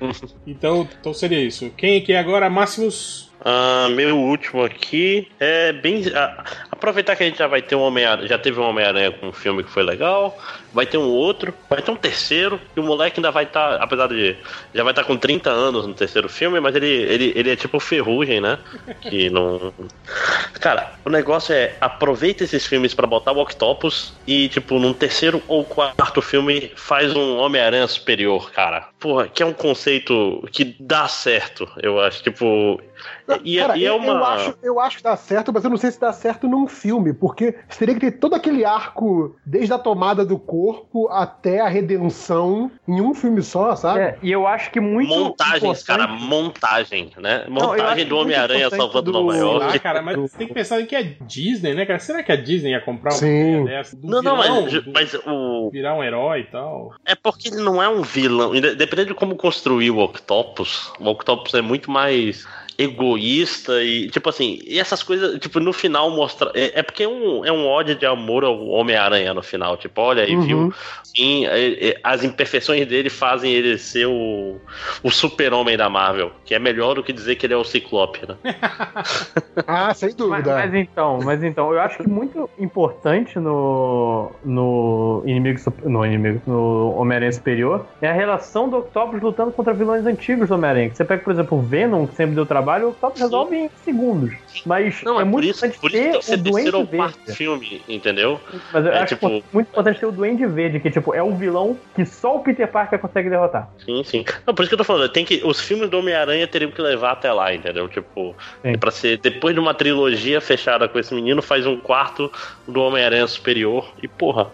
então, então seria isso. Quem que é agora? Máximos Uh, meu último aqui é bem. Aproveitar que a gente já vai ter um Homem-Aranha. Já teve um Homem-Aranha com um filme que foi legal. Vai ter um outro, vai ter um terceiro. E o moleque ainda vai estar, tá, apesar de. Já vai estar tá com 30 anos no terceiro filme, mas ele, ele, ele é tipo ferrugem, né? Que não. Cara, o negócio é aproveita esses filmes para botar o Octopus e, tipo, num terceiro ou quarto filme faz um Homem-Aranha superior, cara. porra, que é um conceito que dá certo, eu acho. Tipo. E, Cara, e é eu, uma. eu, acho, eu acho que dá certo, mas eu não sei se dá certo num filme, porque teria que ter todo aquele arco, desde a tomada do corpo até a redenção, em um filme só, sabe? É, e eu acho que muito. Montagens, importante- cara, montagem, né? Não, Montagem do muito Homem-Aranha salvando do- Nova York. Ah, cara, mas você tem que pensar em que é Disney, né, cara? Será que a Disney ia comprar uma Sim. dessa? Do Não, não, vilão, mas, do- mas o. Virar um herói e tal. É porque ele não é um vilão. Dependendo de como construir o Octopus, o Octopus é muito mais egoísta e, tipo assim, e essas coisas, tipo, no final mostra. É, é porque é um, é um ódio de amor ao Homem-Aranha no final. Tipo, olha aí, Uhum. viu? Sim, é- é- as imperfeições dele fazem ele ser o, o super-homem da Marvel, que é melhor do que dizer que ele é o Ciclope, né? Ah, sem Mas, dúvida. mas então, mas então, eu acho que muito importante no, no inimigo no inimigo no Homem-Aranha Superior é a relação do Octopus lutando contra vilões antigos do Homem-Aranha. Você pega, por exemplo, o Venom, que sempre deu trabalho, o Octopus Sim. resolve em segundos. Mas Não, é, é, muito isso, importante isso ter o Duende ou Verde. filme, entendeu? Mas eu É, acho tipo- muito importante ter o Duende Verde, que tipo, é o vilão que só o Peter Parker consegue derrotar. Sim, sim. Não, por isso que eu tô falando, tem que, os filmes do Homem-Aranha teriam que levar até lá, entendeu? Tipo, Sim. é pra ser, depois de uma trilogia fechada com esse menino, faz um quarto do Homem-Aranha superior e, porra,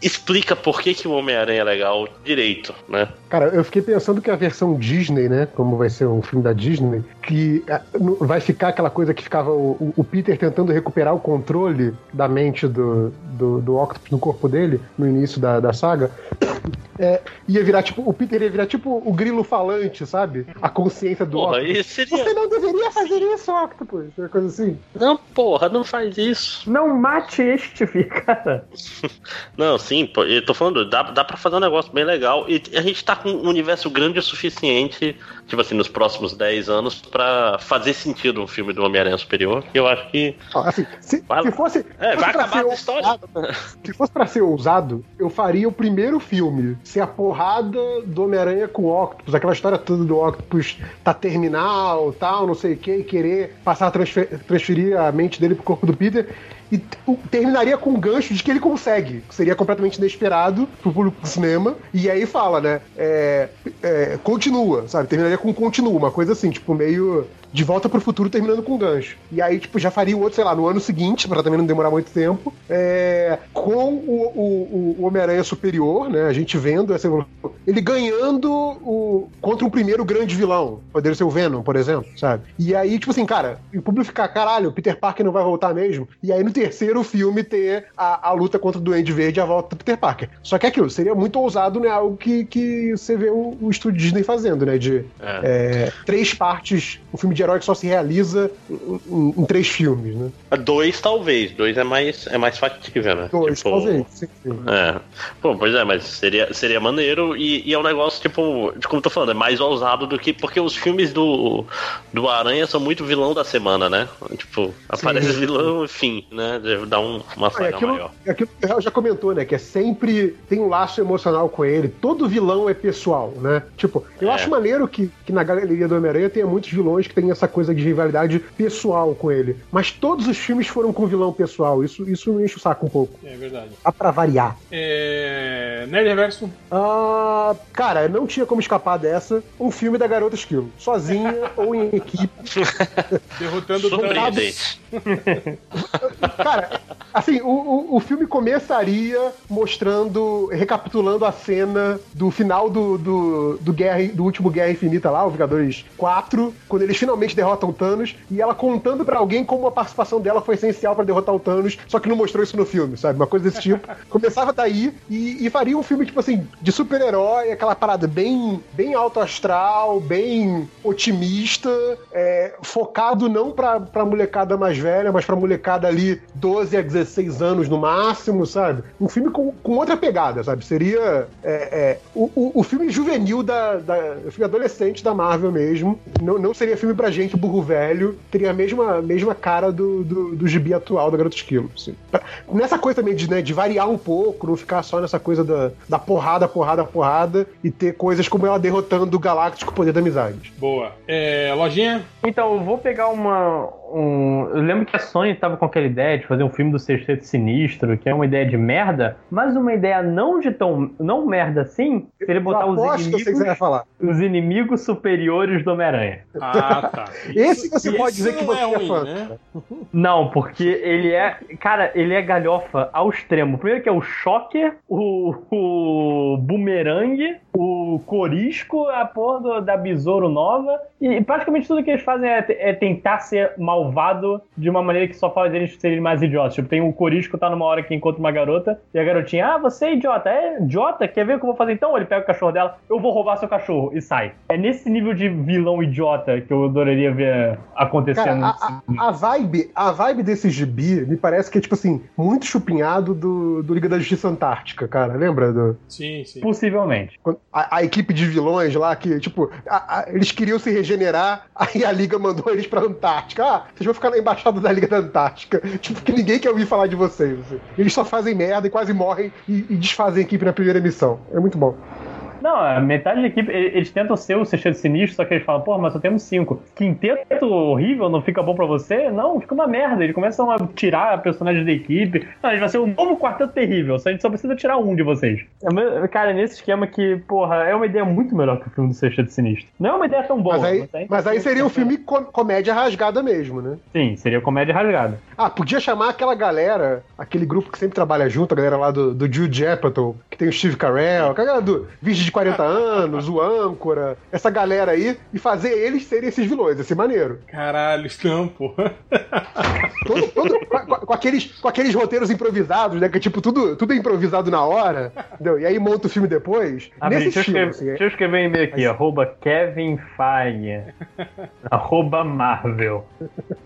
explica por que, que o Homem-Aranha é legal direito, né? Cara, eu fiquei pensando que a versão Disney, né? Como vai ser um filme da Disney, que no- vai ficar aquela coisa que ficava o, o- o Peter tentando recuperar o controle da mente do, do, do Octopus no corpo dele, no início da, da saga. É, ia virar tipo. O Peter ia virar tipo o grilo falante, sabe? A consciência do Porra, Octopus. seria. Você não deveria fazer isso, Octopus. Uma coisa assim. Não, porra, não faz isso. Não mate este, cara. Não, sim, pô, eu tô falando, dá, dá pra fazer um negócio bem legal. E a gente tá com um universo grande o suficiente, tipo assim, nos próximos 10 anos, pra fazer sentido um filme do Homem-Aranha Superior. Eu acho que. Assim, se, Vai se fosse. É, fosse vai acabar ser a história. ousado- Se fosse pra ser ousado, eu faria o primeiro filme ser a porrada do Homem-Aranha com o Octopus, aquela história toda do Octopus tá terminal, tal, não sei o que, e querer passar a transfer- transferir a mente dele pro corpo do Peter. E terminaria com um gancho de que ele consegue, seria completamente inesperado pro público do cinema. E aí fala, né? é, é, continua, sabe? Terminaria com continua, uma coisa assim, tipo, meio de volta pro futuro terminando com um gancho. E aí, tipo, já faria o outro, sei lá, no ano seguinte, pra também não demorar muito tempo, é, com o, o- o Homem-Aranha superior, né? A gente vendo essa evolução. Ele ganhando o, contra um primeiro grande vilão. Poderia ser o Venom, por exemplo, sabe? E aí, tipo assim, cara, e o público ficar, caralho, o Peter Parker não vai voltar mesmo. E aí, no terceiro filme, ter a, a luta contra o Duende Verde e a volta do Peter Parker. Só que é aquilo, seria muito ousado, né? Algo que, que você vê o, o estúdio Disney fazendo, né? De É. é, três partes, um filme de herói que só se realiza em, em- em três filmes, né? Dois, talvez. Dois é mais, é mais factível, né? Dois, Tipo, talvez. Sim, sim. É. Pô, pois é, mas seria, seria maneiro e, e é um negócio, tipo, de como eu tô falando, é mais ousado do que. Porque os filmes do, do Aranha são muito vilão da semana, né? Tipo, aparece vilão, enfim, né? Dá um, uma Ah, saga aquilo, maior. aquilo que o Real já comentou, né? Que é sempre tem um laço emocional com ele. Todo vilão é pessoal, né? Tipo, eu É. acho maneiro que, que na galeria do Homem-Aranha tenha muitos vilões que têm essa coisa de rivalidade pessoal com ele. Mas todos os filmes foram com vilão pessoal. Isso, isso me enche o saco um pouco. É verdade. Dá pra variar. É... Nerd Reverso. Ah, cara, não tinha como escapar dessa. Um filme da Garota Esquilo. Sozinha ou em equipe. Derrotando. Surpreendente. Cara, assim, o, o, o filme começaria mostrando, recapitulando a cena do final do, do, do, Guerra, do último Guerra Infinita lá, o Vingadores 4, quando eles finalmente derrotam o Thanos, e ela contando pra alguém como a participação dela foi essencial pra derrotar o Thanos, só que não mostrou isso no filme, sabe? Uma coisa desse tipo. Começava daí e, e faria um filme, tipo assim, de super-herói, aquela parada bem, bem alto astral, bem otimista, é, focado não pra, pra molecada mais velha, mas pra molecada ali 12 a 16 anos no máximo, sabe? Um filme com, com outra pegada, sabe? Seria é, é, o, o, o filme juvenil da, da. O filme adolescente da Marvel mesmo. Não, não seria filme pra gente burro velho, teria a mesma, mesma cara do, do, do gibi atual da Garota Esquilo. Assim. Nessa coisa também de, né, de variar um pouco, não ficar só nessa coisa da, da porrada, porrada, porrada, e ter coisas como ela derrotando o Galáctico Poder da Amizade. Boa. É... Lojinha. Então, eu vou pegar uma. Um... Eu lembro que a Sony tava com aquela ideia de fazer um filme do Sexteto Sinistro, que é uma ideia de merda, mas uma ideia não de tão não merda assim, seria botar os aposto que eu sei que inimigos, você falar. os inimigos superiores do Homem-Aranha. Ah, tá. Esse você Isso pode dizer que você é é, ruim, fã. né? Não, porque ele é. Cara, ele é galhofa ao extremo. Primeiro que é o Shocker, o, o Boomerang, o Corisco, a porra do- da Besouro Nova. E, praticamente tudo que eles fazem é, é tentar ser malvado de uma maneira que só faz eles serem mais idiotas. Tipo, tem o Corisco tá numa hora que encontra uma garota e a garotinha, ah, você é idiota. É idiota? Quer ver o que eu vou fazer então? Ele pega o cachorro dela, eu vou roubar seu cachorro e sai. É nesse nível de vilão idiota que eu adoraria ver acontecendo. Cara, a, a- a vibe, a vibe desse gibi me parece que é, tipo assim, muito chupinhado do, do Liga da Justiça Antártica, cara. Lembra? Do, Sim, sim. Possivelmente. a, a equipe de vilões lá que, tipo, a- a- eles queriam se regenerar, aí a Liga mandou eles pra Antártica. Ah, vocês vão ficar na embaixada da Liga da Antártica. Tipo, que ninguém quer ouvir falar de vocês. assim. Eles só fazem merda e quase morrem e, e desfazem a equipe na primeira missão. É muito bom. Não, a metade da equipe, eles tentam ser o sexteto sinistro, só que eles falam, pô, mas só temos cinco. Quinteto horrível, não fica bom pra você? Não, fica uma merda. Eles começam a tirar personagens da equipe. Não, a gente vai ser o novo quarteto terrível, só a gente só precisa tirar um de vocês. É, Cara, nesse esquema que, porra, é uma ideia muito melhor que o filme do sexteto sinistro. Não é uma ideia tão boa. Mas aí, mas aí assim, seria um é- filme com- comédia rasgada mesmo, né? Sim, seria comédia rasgada. Ah, podia chamar aquela galera, aquele grupo que sempre trabalha junto, a galera lá do, do Jude Apatow, que tem o Steve Carell, a galera do de 40 anos, o Âncora, essa galera aí, e fazer eles serem esses vilões, ser maneiro. Caralho, não, pô. Todo, todo- com, com- aqueles, com aqueles roteiros improvisados, né? Que é tipo, tudo, tudo é improvisado na hora, entendeu? E aí monta o filme depois. Ah, Nesse deixa, eu estilo, escrever, assim, é- deixa eu escrever um e-mail aqui, arroba Kevin Feige, arroba Marvel.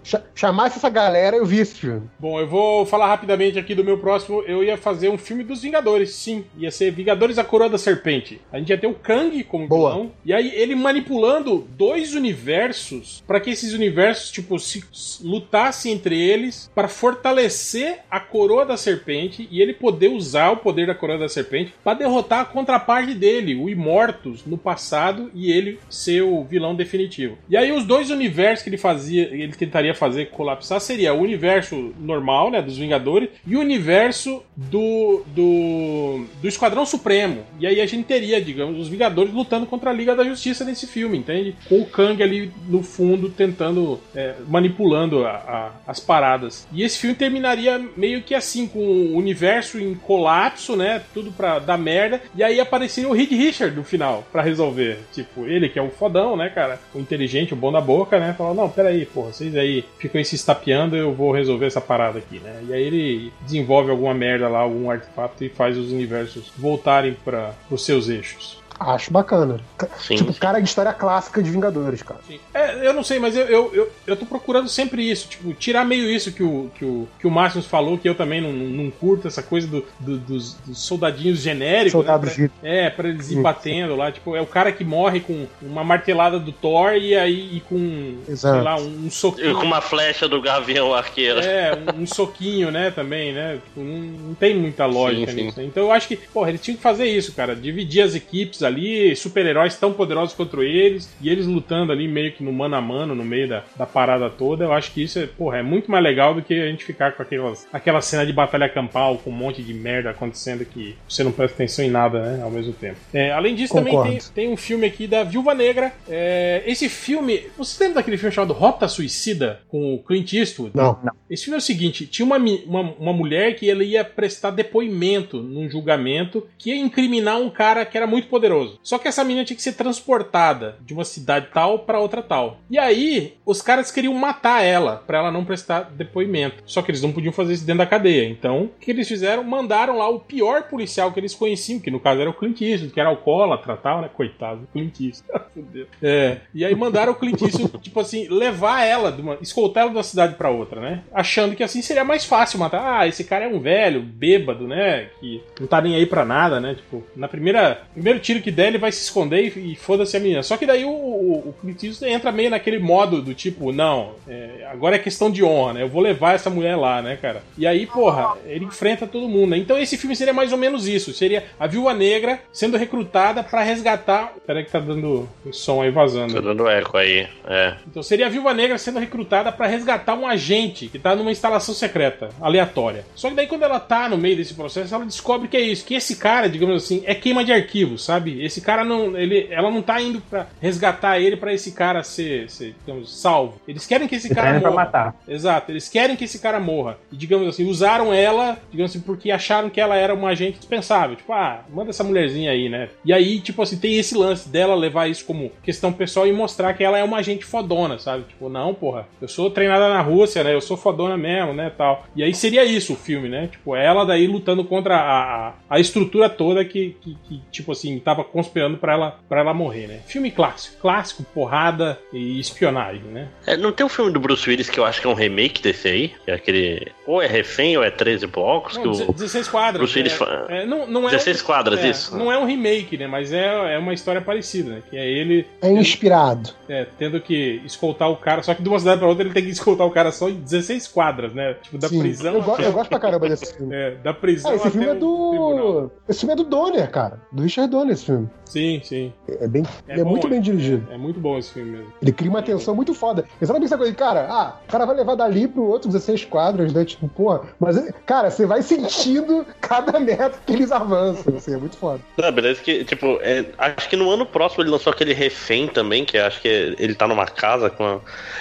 cha- chamasse essa galera, eu vi esse filme. Bom, eu vou falar rapidamente aqui do meu próximo. Eu ia fazer um filme dos Vingadores, sim. Ia ser Vingadores a Coroa da Serpente. A gente ia ter o Kang como Boa. vilão. E aí ele manipulando dois universos para que esses universos, tipo, se se lutassem entre eles para fortalecer a Coroa da Serpente e ele poder usar o poder da Coroa da Serpente para derrotar a contraparte dele, o Imortus, no passado e ele ser o vilão definitivo. E aí os dois universos que ele fazia, ele tentaria fazer colapsar seria o universo normal, né, dos Vingadores e o universo do do do Esquadrão Supremo. E aí a gente teria, digamos, os Vingadores lutando contra a Liga da Justiça nesse filme, entende? Com o Kang ali no fundo tentando é, manipulando a- a- as paradas. E esse filme terminaria meio que assim, com o universo em colapso, né? Tudo pra dar merda. E aí apareceria o Reed Richard no final pra resolver. Tipo, ele que é o fodão, né, cara? O inteligente, o bom da boca, né? Falou: Não, peraí, porra, vocês aí ficam aí se estapeando, eu vou resolver essa parada aqui, né? E aí ele desenvolve alguma merda lá, algum artefato e faz os universos voltarem para os seus eixos. issues. Acho bacana. Ca- Sim. Tipo, cara de história clássica de Vingadores, cara. Sim. É, eu não sei, mas eu, eu, eu, eu tô procurando sempre isso, tipo, tirar meio isso que o, que o, que o Máximos falou, que eu também não, não, curto, essa coisa do, do- dos, dos soldadinhos genéricos. Soldados né, pra, é, pra eles ir Sim. batendo lá, tipo, é o cara que morre com uma martelada do Thor e aí e com, Exato. sei lá, um, um E soquinho. Com uma flecha do Gavião Arqueiro. É, um, um soquinho, né, também, né? Tipo, não, não tem muita lógica Sim, sim. nisso. né? Então eu acho que, porra, eles tinham que fazer isso, cara. Dividir as equipes ali, super-heróis tão poderosos contra eles, e eles lutando ali meio que no mano a mano, no meio da, da parada toda. Eu acho que isso é, porra, é muito mais legal do que a gente ficar com aquelas, aquela cena de batalha campal com um monte de merda acontecendo que você não presta atenção em nada, né, ao mesmo tempo. É, além disso, também Concordo. tem, tem um filme aqui da Viúva Negra. É, esse filme, você lembra daquele filme chamado Rota Suicida com o Clint Eastwood? Não. Esse filme é o seguinte: tinha uma, uma, uma mulher que ela ia prestar depoimento num julgamento que ia incriminar um cara que era muito poderoso. Só que essa menina tinha que ser transportada de uma cidade tal para outra tal. E aí, os caras queriam matar ela para ela não prestar depoimento. Só que eles não podiam fazer isso dentro da cadeia. Então, o que eles fizeram? Mandaram lá o pior policial que eles conheciam, que no caso era o Clint Eastwood, que era alcoólatra, tal, né? Coitado do Clint Eastwood. Fudeu. é. E aí mandaram o Clint Eastwood, tipo assim, levar ela, de uma, escoltar ela de uma cidade para outra, né? Achando que assim seria mais fácil matar. Ah, esse cara é um velho, bêbado, né? Que não tá nem aí pra nada, né? Tipo, na primeira. Primeiro tiro que que der, ele vai se esconder e, e foda-se a menina. Só que daí o, o, o Clint Eastwood entra meio naquele modo do tipo, não, é, agora é questão de honra, né? Eu vou levar essa mulher lá, né, cara? E aí, porra, ele enfrenta todo mundo, né? Então esse filme seria mais ou menos isso. Seria a viúva negra sendo recrutada para resgatar. Peraí que tá dando som aí vazando. Tá dando eco aí, é. Então seria a viúva negra sendo recrutada para resgatar um agente que tá numa instalação secreta, aleatória. Só que daí quando ela tá no meio desse processo, ela descobre que é isso, que esse cara, digamos assim, é queima de arquivos, sabe? Esse cara não, ele, ela não tá indo para resgatar ele para esse cara ser, ser, digamos, salvo. Eles querem que esse cara morra. pra matar. Exato, eles querem que esse cara morra. E digamos assim, usaram ela, digamos assim, porque acharam que ela era uma agente dispensável. Tipo, ah, manda essa mulherzinha aí, né? E aí, tipo assim, tem esse lance dela levar isso como questão pessoal e mostrar que ela é uma agente fodona, sabe? Tipo, não, porra, eu sou treinada na Rússia, né? Eu sou fodona mesmo, né? Tal. E aí seria isso o filme, né? Tipo, ela daí lutando contra a, a, a estrutura toda que, que, que, tipo assim, tava conspirando para ela, pra ela morrer, né? Filme clássico, clássico, porrada e espionagem, né? É, não tem um filme do Bruce Willis que eu acho que é um remake desse aí? É aquele. Ou é refém ou é 13 blocos? Não, que o 16 quadras. Bruce Willis é, fa- é, não, não é 16 um- quadras, é, isso. Não é um remake, né? Mas é, é uma história parecida, né? Que é ele É inspirado. é, tendo que escoltar o cara. Só que de uma cidade pra outra ele tem que escoltar o cara só em 16 quadras, né? Tipo, da Sim. prisão. Eu, go- eu gosto pra caramba desse filme. É, da prisão. Ah, esse filme até é o tribunal. do. Esse filme é do Donner, cara. Do Richard Donner, esse filme. Sim, sim. É, é bem, É é bom, muito é. bem dirigido. É muito bom esse filme mesmo. Ele cria uma tensão muito foda. Exatamente essa coisa, cara, ah, o cara vai levar dali pro outro 16 quadros, né? Tipo, porra, mas, cara, você vai sentindo cada metro que eles avançam, assim, é muito foda. Não, beleza que, tipo, é, acho que no ano próximo ele lançou aquele Refém também, que acho que ele tá numa casa com a...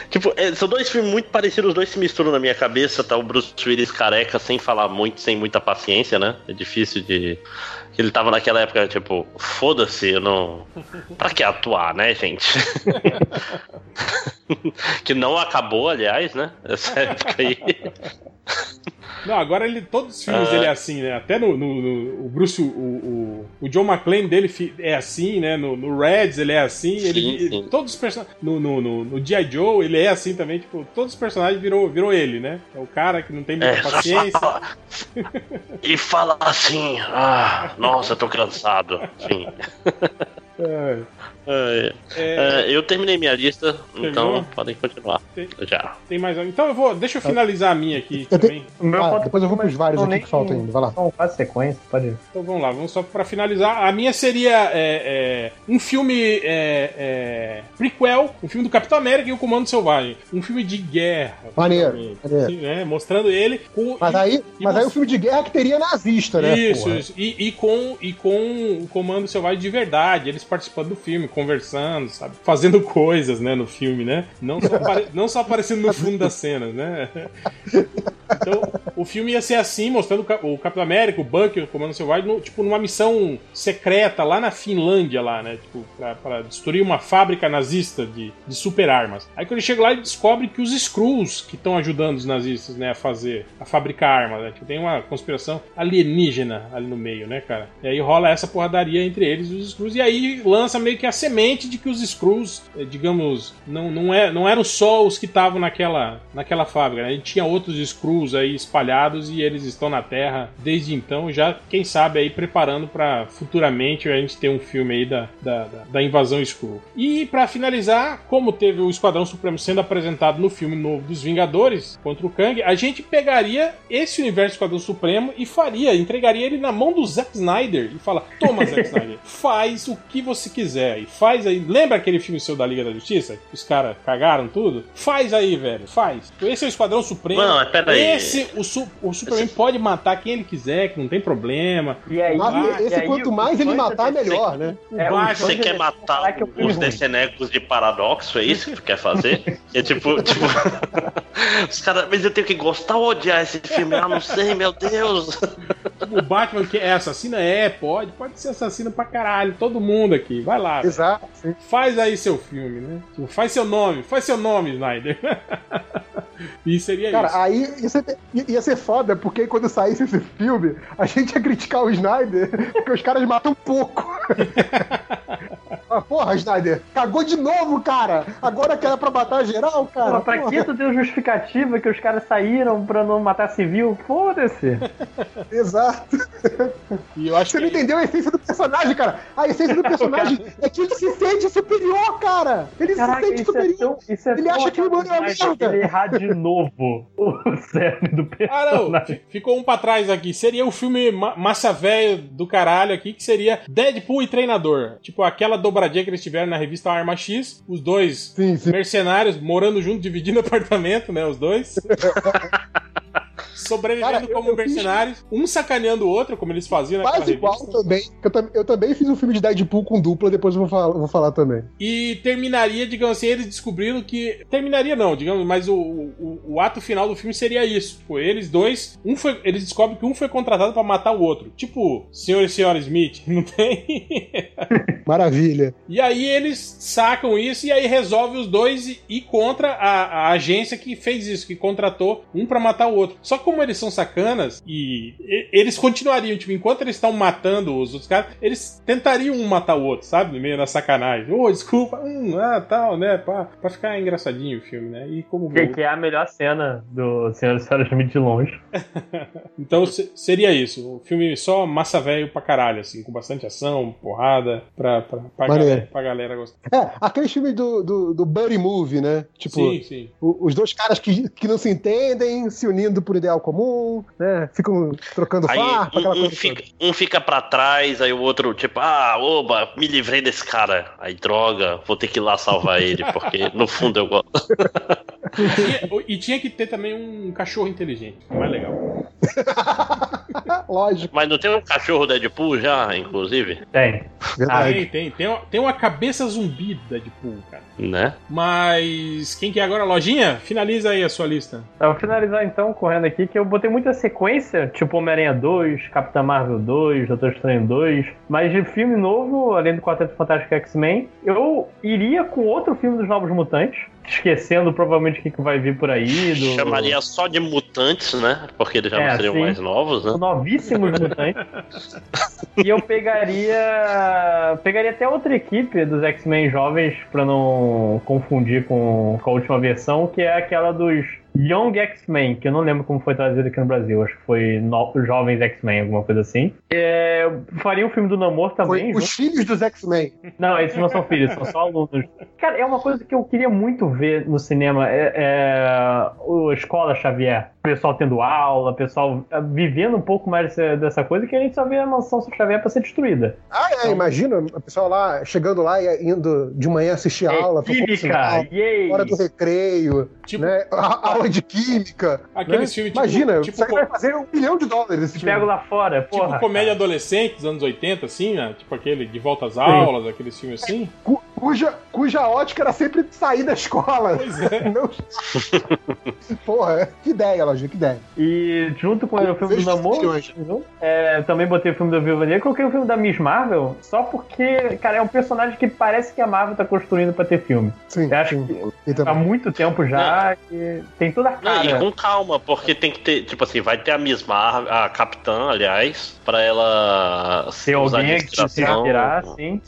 Tipo, é, são dois filmes muito parecidos, os dois se misturam na minha cabeça, tá o Bruce Willis careca, sem falar muito, sem muita paciência, né? É difícil de... Ele tava naquela época, tipo, foda-se, eu não... Pra que atuar, né, gente? que não acabou, aliás, né? Essa época aí. Não, agora ele, todos os filmes Ah. ele é assim, né? Até no, no- no- o Bruce, o, o, o John McClane dele é assim, né? No, no Reds ele é assim. Sim, ele, sim. Todos os personagens. No, no, no, no G.I. Joe ele é assim também. Tipo, todos os personagens virou, virou ele, né? É o cara que não tem muita É, paciência. fala- E fala assim, ah, nossa, tô cansado. Sim. É, É, é, é, eu terminei minha lista, Terminou? então podem continuar. Tem- Já. tem mais? Então eu vou. Deixa eu finalizar a minha aqui Eu também. O meu Ah, depois eu vou pros vários aqui que faltam ainda, vai lá. Não faz sequência, pode ir. Então vamos lá, vamos só pra finalizar. A minha seria é, é, um filme é, é, prequel, um filme do Capitão América e o Comando Selvagem. Um filme de guerra. Maneiro, maneiro. Sim, né? Mostrando ele com. Mas e- aí, e mas aí você- o filme de guerra que teria nazista, né? Isso, porra? isso. E, e com, e com o Comando Selvagem de verdade, eles participando do filme, conversando, sabe? Fazendo coisas, né, no filme, né? Não só, não só aparecendo no fundo das cenas, né? Então, o filme ia ser assim, mostrando o Cap- o Capitão América, o Bucky, o Comando Selvagem, no- tipo, numa missão secreta lá na Finlândia, lá, né? Tipo, pra, pra destruir uma fábrica nazista de, de super armas. Aí quando ele chega lá, ele descobre que os Skrulls que estão ajudando os nazistas, né, a fazer, a fabricar armas, né? Tipo, tem uma conspiração alienígena ali no meio, né, cara? E aí rola essa porradaria entre eles e os Skrulls, e aí lança meio que a semente de que os Skrulls, eh, digamos, não, não, é, não eram só os que estavam naquela, naquela fábrica, né? A gente tinha outros Skrulls aí espalhados e eles estão na Terra desde então, já, quem sabe, aí preparando para futuramente a gente ter um filme aí da, da, da, invasão Skrull. E para finalizar, como teve o Esquadrão Supremo sendo apresentado no filme novo dos Vingadores contra o Kang, a gente pegaria esse universo do Esquadrão Supremo e faria, entregaria ele na mão do Zack Snyder e fala: Toma, Zack Snyder, faz o que você quiser e faz aí. Lembra aquele filme seu da Liga da Justiça? Que os caras cagaram tudo? Faz aí, velho, faz. Esse é o Esquadrão Supremo. Não, mas pera aí. Esse, o, Su- o Superman pode matar quem ele quiser, que não tem problema. E aí, Mas e esse aí, quanto mais ele matar, melhor, né? É, o Batman- sonho Você quer matar que os decenecos de paradoxo? É isso que tu quer fazer? É tipo, tipo. Os caras, mas eu tenho que gostar ou odiar esse filme? Ah, não sei, meu Deus. O Batman que é assassino? É, pode. Pode ser assassino pra caralho. Todo mundo aqui. Vai lá. Exato. Sim. Faz aí seu filme, né? Faz seu nome. Faz seu nome, Snyder. e seria Cara, isso. aí ia ser, ia ser foda, porque quando saísse esse filme, a gente ia criticar o Snyder, porque os caras matam pouco. ah, porra, Snyder, cagou de novo, cara! Agora que era pra matar geral, cara. Pô, pra porra. que tu deu justificativa que os caras saíram pra não matar civil? Foda-se. Exato. E eu acho Você não que. entendeu a essência do personagem, cara. A essência do personagem é que ele se sente superior, cara. Ele Caraca, se sente isso é superior. tão. Isso é Ele acha que o humano é uma personagem, merda. Ele errar de novo o cerne do Ah, não. personagem. Fi- Ficou um pra trás aqui. Seria o filme ma- massa velho do caralho aqui, que seria Deadpool e Treinador. Tipo, aquela dobradinha que eles tiveram na revista Arma X. Os dois Sim, sim. mercenários morando junto, dividindo apartamento, né? Os dois. Sobrevivendo Cara, como eu fiz- mercenários, um sacaneando o outro, como eles faziam naquela Quase igual revista. também. Eu, eu também fiz um filme de Deadpool com dupla, depois eu vou falar, vou falar também. E terminaria, digamos assim, eles descobrindo que. Terminaria não, digamos, mas o, o, o ato final do filme seria isso. Tipo, eles dois. Um foi, eles descobrem que um foi contratado pra matar o outro. Tipo, senhor e senhora Smith, não tem? Maravilha. E aí eles sacam isso e aí resolve os dois ir- ir contra a, a agência que fez isso, que contratou um pra matar o outro. Só que como eles são sacanas e, eles continuariam, tipo, enquanto eles estão matando os outros caras, eles tentariam um matar o outro, sabe? No meio da sacanagem. Ô, desculpa, hum, ah, tal, né? Pra, pra ficar engraçadinho o filme, né? E como. Que, que é a melhor cena do Senhor e Senhora Smith de longe. Então se- seria isso. O filme só massa velho pra caralho, assim, com bastante ação, porrada, pra, pra, pra, galera, pra galera gostar. É, aquele filme do, do, do Buddy Movie, né? Tipo, sim, sim. o- os dois caras que, que não se entendem, se unindo por ideal comum, né? Ficam trocando Aí farpa, aquela um, um fica, toda. um fica pra trás, aí o outro, tipo, ah, oba, me livrei desse cara. Aí, droga, vou ter que ir lá salvar ele, porque no fundo eu gosto. E, e tinha que ter também um cachorro inteligente, mais legal. Lógico, Mas não tem um cachorro Deadpool já, inclusive? Tem. verdade. Tem, tem. Tem uma, tem uma cabeça zumbi Deadpool, cara. Né? Mas quem que é agora? Lojinha? Finaliza aí a sua lista. Eu vou finalizar então, correndo aqui, que eu botei muita sequência, tipo Homem-Aranha 2, Capitã Marvel 2, Doutor Estranho 2, mas de filme novo, além do Quarteto Fantástico X-Men, eu iria com outro filme dos Novos Mutantes, esquecendo provavelmente o que, que vai vir por aí. Do... Chamaria só de mutantes, né? Porque eles já É, não seriam sim. mais novos, né? Novíssimos Mutantes. e eu pegaria. Pegaria até outra equipe dos X-Men jovens, pra não confundir com, com a última versão, que é aquela dos Young X-Men, que eu não lembro como foi traduzido aqui no Brasil, acho que foi no... Jovens X-Men, alguma coisa assim. É, eu faria um filme do Namor Foi também. os junto- filhos dos X-Men. Não, esses não são filhos, são só alunos. Cara, é uma coisa que eu queria muito ver no cinema. É, é o Escola Xavier. O pessoal tendo aula, o pessoal vivendo um pouco mais dessa, dessa coisa que a gente só vê a mansão Xavier pra ser destruída. Ah, é, imagina a pessoa lá, chegando lá e indo de manhã assistir É aula, química, yay! hora do recreio, Tipo, né? A- aula de química. aqueles né? filmes tipo, Imagina, tipo, isso aí vai fazer um milhão de dólares esse Te pego lá fora, tipo porra. comédia cara. adolescente dos anos 80, assim, né? Tipo aquele de volta às aulas, aqueles filmes assim. Cu- cuja, cuja ótica era sempre sair da escola. Pois é. Não... Porra, que ideia, Lojinha, que ideia. E junto com o filme do Namor, é, também botei o filme da Viúva Negra, coloquei o filme da Miss Marvel, só porque, cara, é um personagem que parece que a Marvel tá construindo pra ter filme. Sim, Eu acho sim. que E há também. muito tempo já, e tem toda a Não, e cara. com calma, porque tem que ter, tipo assim, vai ter a Miss Marvel, a Capitã, aliás, pra ela usar alguém que se inspirar, sim.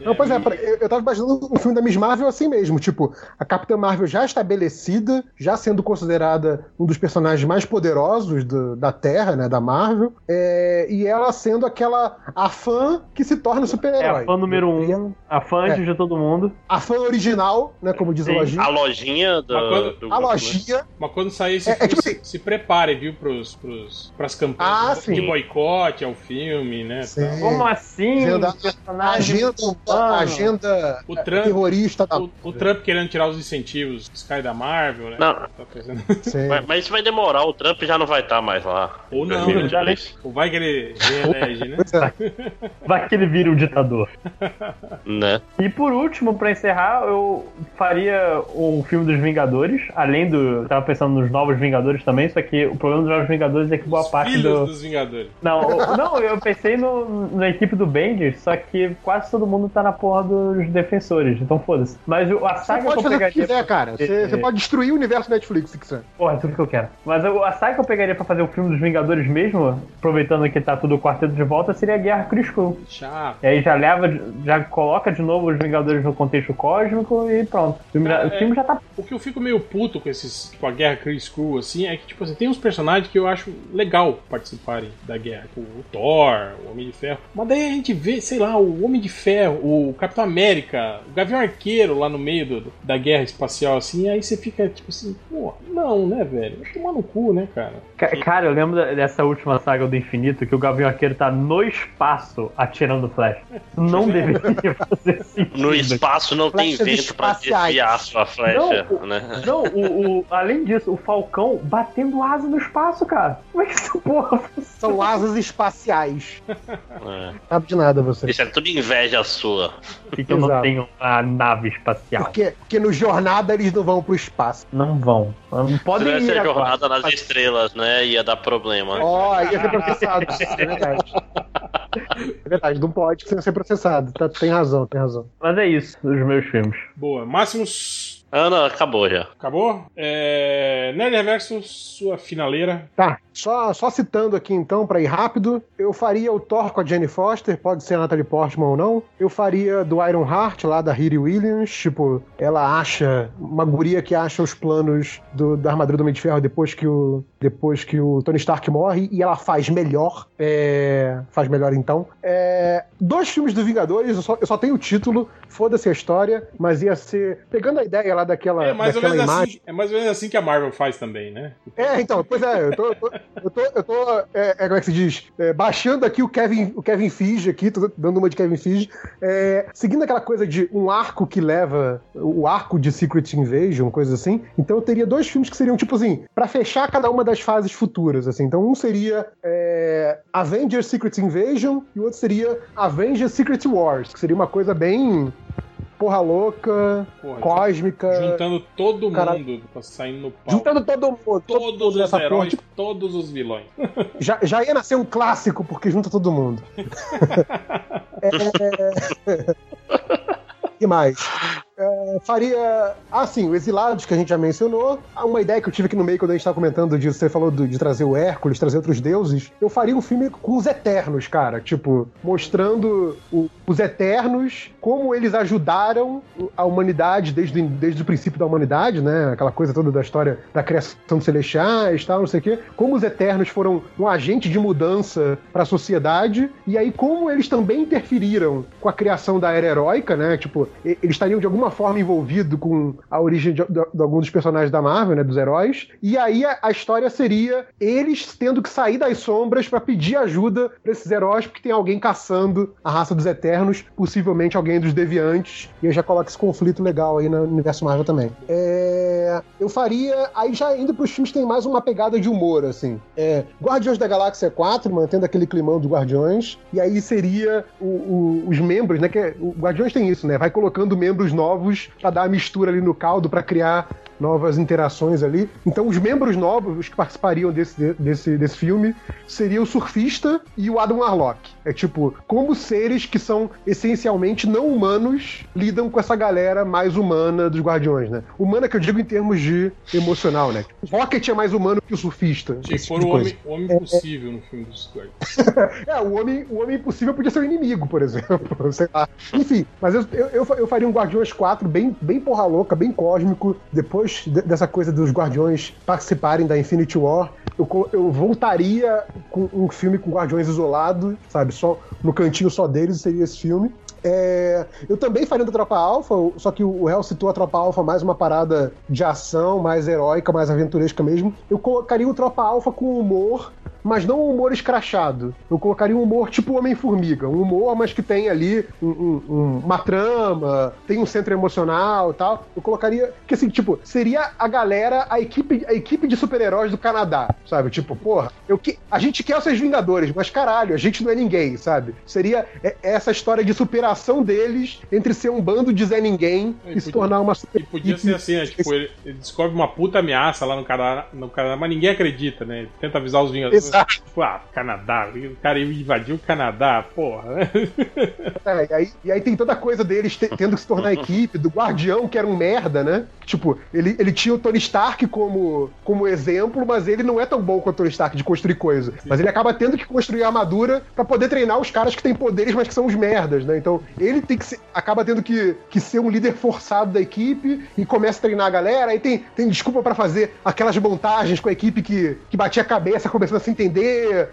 Não, pois é, eu, eu tava imaginando um filme da Miss Marvel assim mesmo, tipo, a Capitã Marvel já estabelecida, já sendo considerada um dos personagens mais poderosos do- da Terra, né, da Marvel, é, e ela sendo aquela, a fã que se torna É super-herói. a fã número um, a fã antes de todo mundo. A fã original, né, como diz Sim. a lojinha. A lojinha do, quando- do A lojinha, Mas quando sair esse É- é filme, tipo se, assim- se prepare, viu, pros, pros, pras campanhas Ah, de sim. boicote ao filme, né? Sim. Como assim? Agenda- a personagem agenda, humano? agenda O Trump, terrorista da o, o Trump querendo tirar os incentivos fiscais da Marvel, né? Não. Tá fazendo... Mas, mas isso vai demorar, o Trump já não vai estar mais lá. Ou não, 2022. Ou vai que ele reelege, né? É. Vai que ele vira um ditador. Né? E por último, pra encerrar, eu faria o filme dos Vingadores, além do. Eu tava pensando nos novos Vingadores também, só que o problema dos novos Vingadores é que boa Os parte do. dos Vingadores. Não, não, eu pensei no, na equipe do Bendis, só que quase todo mundo tá na porra dos defensores, então foda-se. Mas o- a Você saga que pode eu que pegaria. quiser, cara. Você, você pode destruir o universo Netflix. que você Porra, é tudo que eu quero. Mas a saga que eu pegaria pra fazer o filme dos Vingadores mesmo, aproveitando que tá tudo o quarteto de volta, seria a Guerra Chris Crew. Chato. E aí já leva, já coloca de novo os Vingadores no contexto cósmico e pronto. O filme, já, É, o filme já tá. O que eu fico meio puto com esses, tipo, a guerra Crew, assim, é que, tipo assim, tem uns personagens que eu acho legal participarem da guerra. Tipo, o Thor, o Homem de Ferro. Mas daí a gente vê, sei lá, o Homem de Ferro, o Capitão América, o Gavião Arqueiro lá no meio do- da guerra espacial, assim, aí você fica, tipo assim, pô, não, né, velho? Vai tomar no cu, né, cara? Ca- Cara, eu lembro dessa última saga do Infinito que o Gavião Arqueiro tá no espaço atirando flash. Não deveria fazer sentido. No espaço não tem Flechas vento pra espaciais. desviar sua flecha, Não, né? Não, o, o- além disso, o Falcão batendo asa no espaço, cara. Como é que essa porra? São asas espaciais. É. Não sabe de nada você. Isso é tudo inveja sua. Que, que eu não Exato. Tenho a nave espacial? Porque, porque no Jornada eles não vão pro espaço. Não vão. Não Se podem tivesse ir a agora. jornada nas estrelas, né? Ia dar problema. Ó, ia ser processado. É verdade. É verdade, não pode ser processado. Tá, tem razão, tem razão. Mas é isso, os meus filmes. Boa. Máximos. Ana, acabou já. Acabou? É. Nerd Reverso, sua finaleira. Tá, só, só citando aqui então, pra ir rápido, eu faria o Thor com a Jenny Foster, pode ser a Natalie Portman ou não. Eu faria do Iron Heart, lá da Riri Williams, tipo, ela acha, uma guria que acha os planos do- da armadura do Homem de Ferro depois que o, depois que o Tony Stark morre, e ela faz melhor, é, faz melhor então. É, dois filmes do Vingadores, eu só, eu só tenho o título, foda-se a história, mas ia ser, pegando a ideia lá daquela, É mais, ou daquela menos imagem... assim, é mais ou menos assim que a Marvel faz também, né? É, então, pois é, eu tô, eu tô, eu tô, eu tô, é, é, como é que se diz? É, baixando aqui o Kevin, o Kevin Feige aqui, tô dando uma de Kevin Feige, é, seguindo aquela coisa de um arco que leva, o arco de Secret Invasion, coisa assim, então eu teria dois filmes que seriam, tipo assim, pra fechar cada uma das fases futuras, assim, então um seria é, Avengers Secret Invasion e o outro seria Avengers Secret Wars, que seria uma coisa bem porra louca, Porra, cósmica, Juntando todo Cara- mundo tá saindo no palco. juntando todo mundo, todo todos mundo os nessa porra, heróis, tipo, todos os vilões. Já, já ia nascer um clássico, porque junta todo mundo. é... E mais? É, faria. Ah, sim, o Exilados, que a gente já mencionou. Uma ideia que eu tive aqui no meio quando a gente tava comentando disso, você falou de trazer o Hércules, trazer outros deuses. Eu faria um filme com os Eternos, cara. Tipo, mostrando o- os Eternos, como eles ajudaram a humanidade desde, o- desde o princípio da humanidade, né? Aquela coisa toda da história da criação dos celestiais tal, não sei o quê. Como os Eternos foram um agente de mudança para a sociedade. E aí, como eles também interferiram com a criação da era heróica, né? Tipo, eles estariam de alguma forma envolvidos com a origem de, de- de alguns dos personagens da Marvel, né? Dos heróis. E aí a, a história seria eles tendo que sair das sombras para pedir ajuda para esses heróis, porque tem alguém caçando a raça dos Eternos, possivelmente alguém dos Deviantes. E aí já coloca esse conflito legal aí no universo Marvel também. É, eu faria. Aí já indo pros filmes tem mais uma pegada de humor, assim. É, Guardiões da Galáxia 4, mantendo aquele climão dos Guardiões. E aí seria o- o- os membros, né? Que é- o Guardiões tem isso, né? Vai colocando membros novos pra dar a mistura ali no caldo, pra criar novas interações ali. Então, os membros novos que participariam desse, desse, desse filme seria o surfista e o Adam Warlock. É tipo, como seres que são essencialmente não humanos lidam com essa galera mais humana dos Guardiões, né? Humana que eu digo em termos de emocional, né? O Rocket é mais humano que o surfista. For tipo de o homem, o homem possível no filme dos Guardiões. É, o homem, o homem impossível podia ser o inimigo, por exemplo. Sei lá. Enfim, mas eu, eu, eu, eu faria um Guardiões 4 bem, bem porra louca, bem cósmico. Depois de- dessa coisa dos Guardiões participarem da Infinity War, eu, eu voltaria com um filme com Guardiões isolado, sabe? Só no cantinho só deles seria esse filme. É, eu também faria da Tropa Alpha, só que o Hell citou a Tropa Alpha mais uma parada de ação, mais heróica, mais aventuresca mesmo. Eu colocaria o Tropa Alpha com humor, mas não um humor escrachado. Eu colocaria um humor tipo Homem-Formiga. Um humor, mas que tem ali um- um- um- uma trama, tem um centro emocional e tal. Eu colocaria. Que assim, tipo, seria a galera, a equipe, a equipe de super-heróis do Canadá, sabe? Tipo, porra, eu que, a gente quer os seus Vingadores, mas caralho, a gente não é ninguém, sabe? Seria é- essa história de superação deles entre ser um bando de Zé Ninguém E e, se podia- tornar uma super E podia ser assim, né? Tipo, ele, ele descobre uma puta ameaça lá no Canadá, no Canadá, mas ninguém acredita, né? Ele tenta avisar os Vingadores. Tipo, ah, Canadá, o cara invadiu o Canadá, porra. É, e, aí, e aí tem toda a coisa deles te- tendo que se tornar equipe, do Guardião, que era um merda, né? Tipo, ele, ele tinha o Tony Stark como, como exemplo, mas ele não é tão bom quanto o Tony Stark de construir coisa. Mas ele acaba tendo que construir a armadura pra poder treinar os caras que têm poderes, mas que são os merdas, né? Então, ele tem que ser, acaba tendo que, que ser um líder forçado da equipe e começa a treinar a galera. Aí tem, tem desculpa pra fazer aquelas montagens com a equipe que, que batia a cabeça, começando a se entender,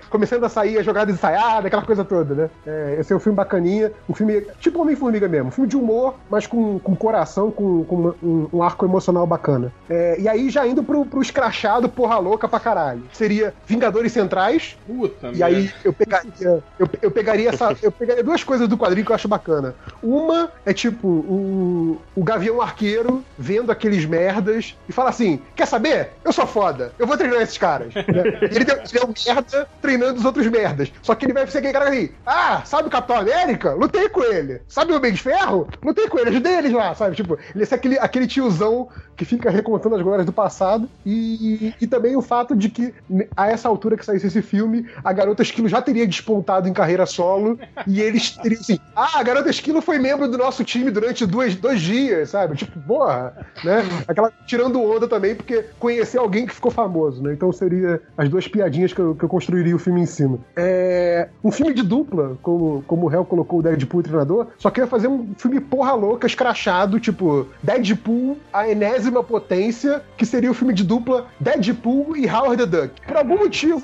começando a sair a jogada ensaiada, aquela coisa toda, né? É, esse é um filme bacaninha, um filme tipo Homem-Formiga mesmo, um filme de humor, mas com, com coração, com, com um, um arco emocional bacana. É, e aí já indo pro, pro escrachado, porra louca pra caralho. Seria Vingadores Centrais, Puta, e aí eu pegaria, eu, eu pegaria essa. Eu pegaria duas coisas do quadrinho que eu acho bacana. Uma é tipo o, o Gavião Arqueiro vendo aqueles merdas e fala assim: quer saber? Eu sou foda, eu vou treinar esses caras. né? Ele, ele é um merda treinando os outros merdas. Só que ele vai ser aquele cara assim: ah, sabe o Capitão América? Lutei com ele. Sabe o Homem de Ferro? Lutei com ele, ajudei eles lá, sabe? Tipo, ele é aquele, aquele tiozão que fica recontando as glórias do passado. E, e também o fato de que, a essa altura que saísse esse filme, a garota Esquilo já teria despontado em carreira solo. e eles teriam assim: ah, a garota Esquilo foi membro do nosso time durante dois, dois dias, sabe? Tipo, porra, né? Aquela tirando onda também, porque conhecer alguém que ficou famoso, né? Então seria as duas piadinhas que eu, que eu construiria o filme em cima. É. Um filme de dupla, como, como o Hell colocou o Deadpool treinador, só que eu ia fazer um filme porra louca, escrachado, tipo, Deadpool, a enésima potência, que seria o filme de dupla Deadpool e Howard the Duck. Por algum motivo,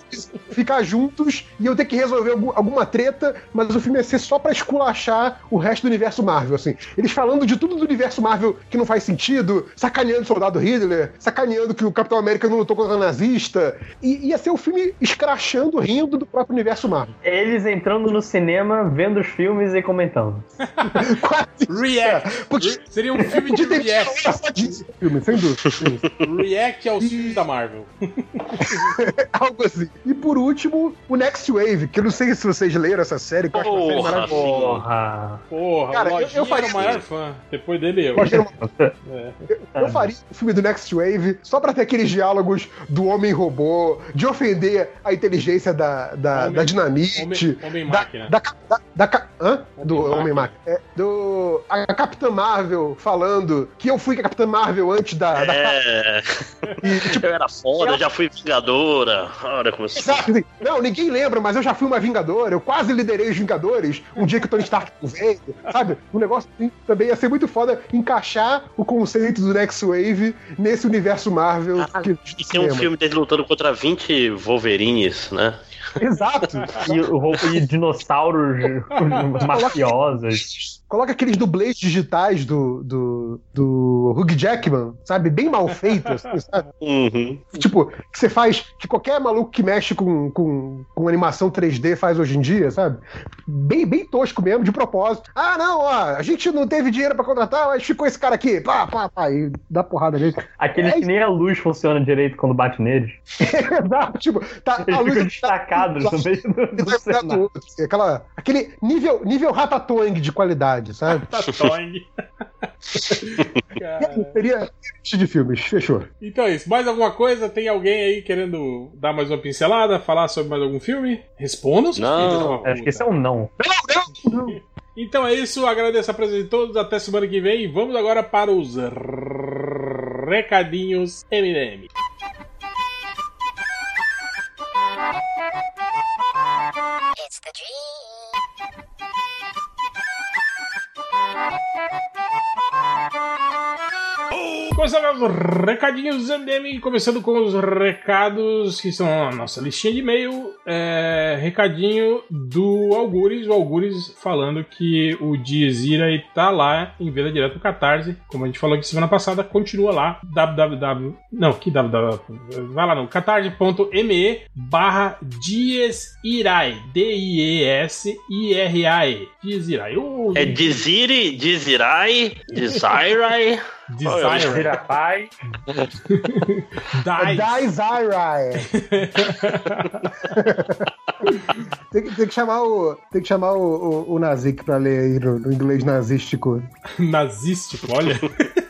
ficar juntos e eu ter que resolver algum- alguma treta, mas o filme ia ser só pra esculachar o resto do universo Marvel, assim. Eles falando de tudo do universo Marvel que não faz sentido, sacaneando o soldado Hitler, sacaneando que o Capitão América não lutou contra o nazista. E ia ser o filme escrachando, rindo do próprio universo Marvel. Eles entrando no cinema, vendo os filmes e comentando. Quase. React. Podia- Seria um filme de react. filme, sem dúvida. React aos filmes da Marvel. Algo assim. E por último, o Next Wave, que eu não sei se vocês leram essa série, que eu acho uma série Porra, maravilhosa. Porra. Porra, Cara, o eu- eu faria era o maior fã. Depois dele eu. Eu É. Eu faria o filme do Next Wave só pra ter aqueles diálogos do homem-robô, de ofender a inteligência da, da, Homem- da dinamite. Homem- Homem-máquina. Da, da, da, da hã? Do Homem-máquina. É, do. A Capitã Marvel falando que eu fui a Capitã Marvel antes da. da É, e, tipo, eu era foda, eu já fui vingadora. Olha como sou. Exato, não, ninguém lembra, mas eu já fui uma Vingadora, eu quase liderei os Vingadores um dia que o Tony Stark veio, sabe? Um negócio assim, também ia ser muito foda encaixar o conceito do Next Wave nesse universo Marvel. Ah, que, E tem um filme deles lutando contra 20 Wolverines, né? Exato. E, o roubo- e dinossauros mafiosos. Coloca aqueles dublês digitais do, do, do Hugh Jackman, sabe? Bem mal feitos, assim, sabe? Uhum. Tipo, que você faz, que qualquer maluco que mexe com, com, com animação 3D faz hoje em dia, sabe? Bem, bem tosco mesmo, de propósito. Ah, não, ó, a gente não teve dinheiro pra contratar, mas ficou esse cara aqui, pá, pá, pá, e dá porrada nele. Aqueles que nem a luz funciona direito quando bate neles. Exato, tipo, tá, Eles a luz ficam destacados no meio do, tá do do aquela, aquele nível, nível ratatouille de qualidade, sabe? Tá. Seria de filmes, fechou. Então é isso. Mais alguma coisa? Tem alguém aí querendo dar mais uma pincelada? Falar sobre mais algum filme? Respondam, Não. Acho que esse é um não. Então é isso. Agradeço a presença de todos. Até semana que vem. Vamos agora para os recadinhos MDM. It's the dream. Thank you. Começando os recadinhos MDM, começando com os recados que são a nossa listinha de e-mail. É, recadinho do Algures, o Algures falando que o Dizira tá lá em venda direto no Catarse. Como a gente falou aqui semana passada, continua lá. www. Não, que www. Vai lá no catarse.me barra Diesirai. D-I-E-S-I-R-A-E. Diesirai. O- É Diziri, Dizirai, Desirai. Desire. Vira pai. Dice. Dies Irai. tem, que, tem que chamar o. Tem que chamar o, o, o Nazik pra ler aí no, no inglês nazístico. Nazístico, olha.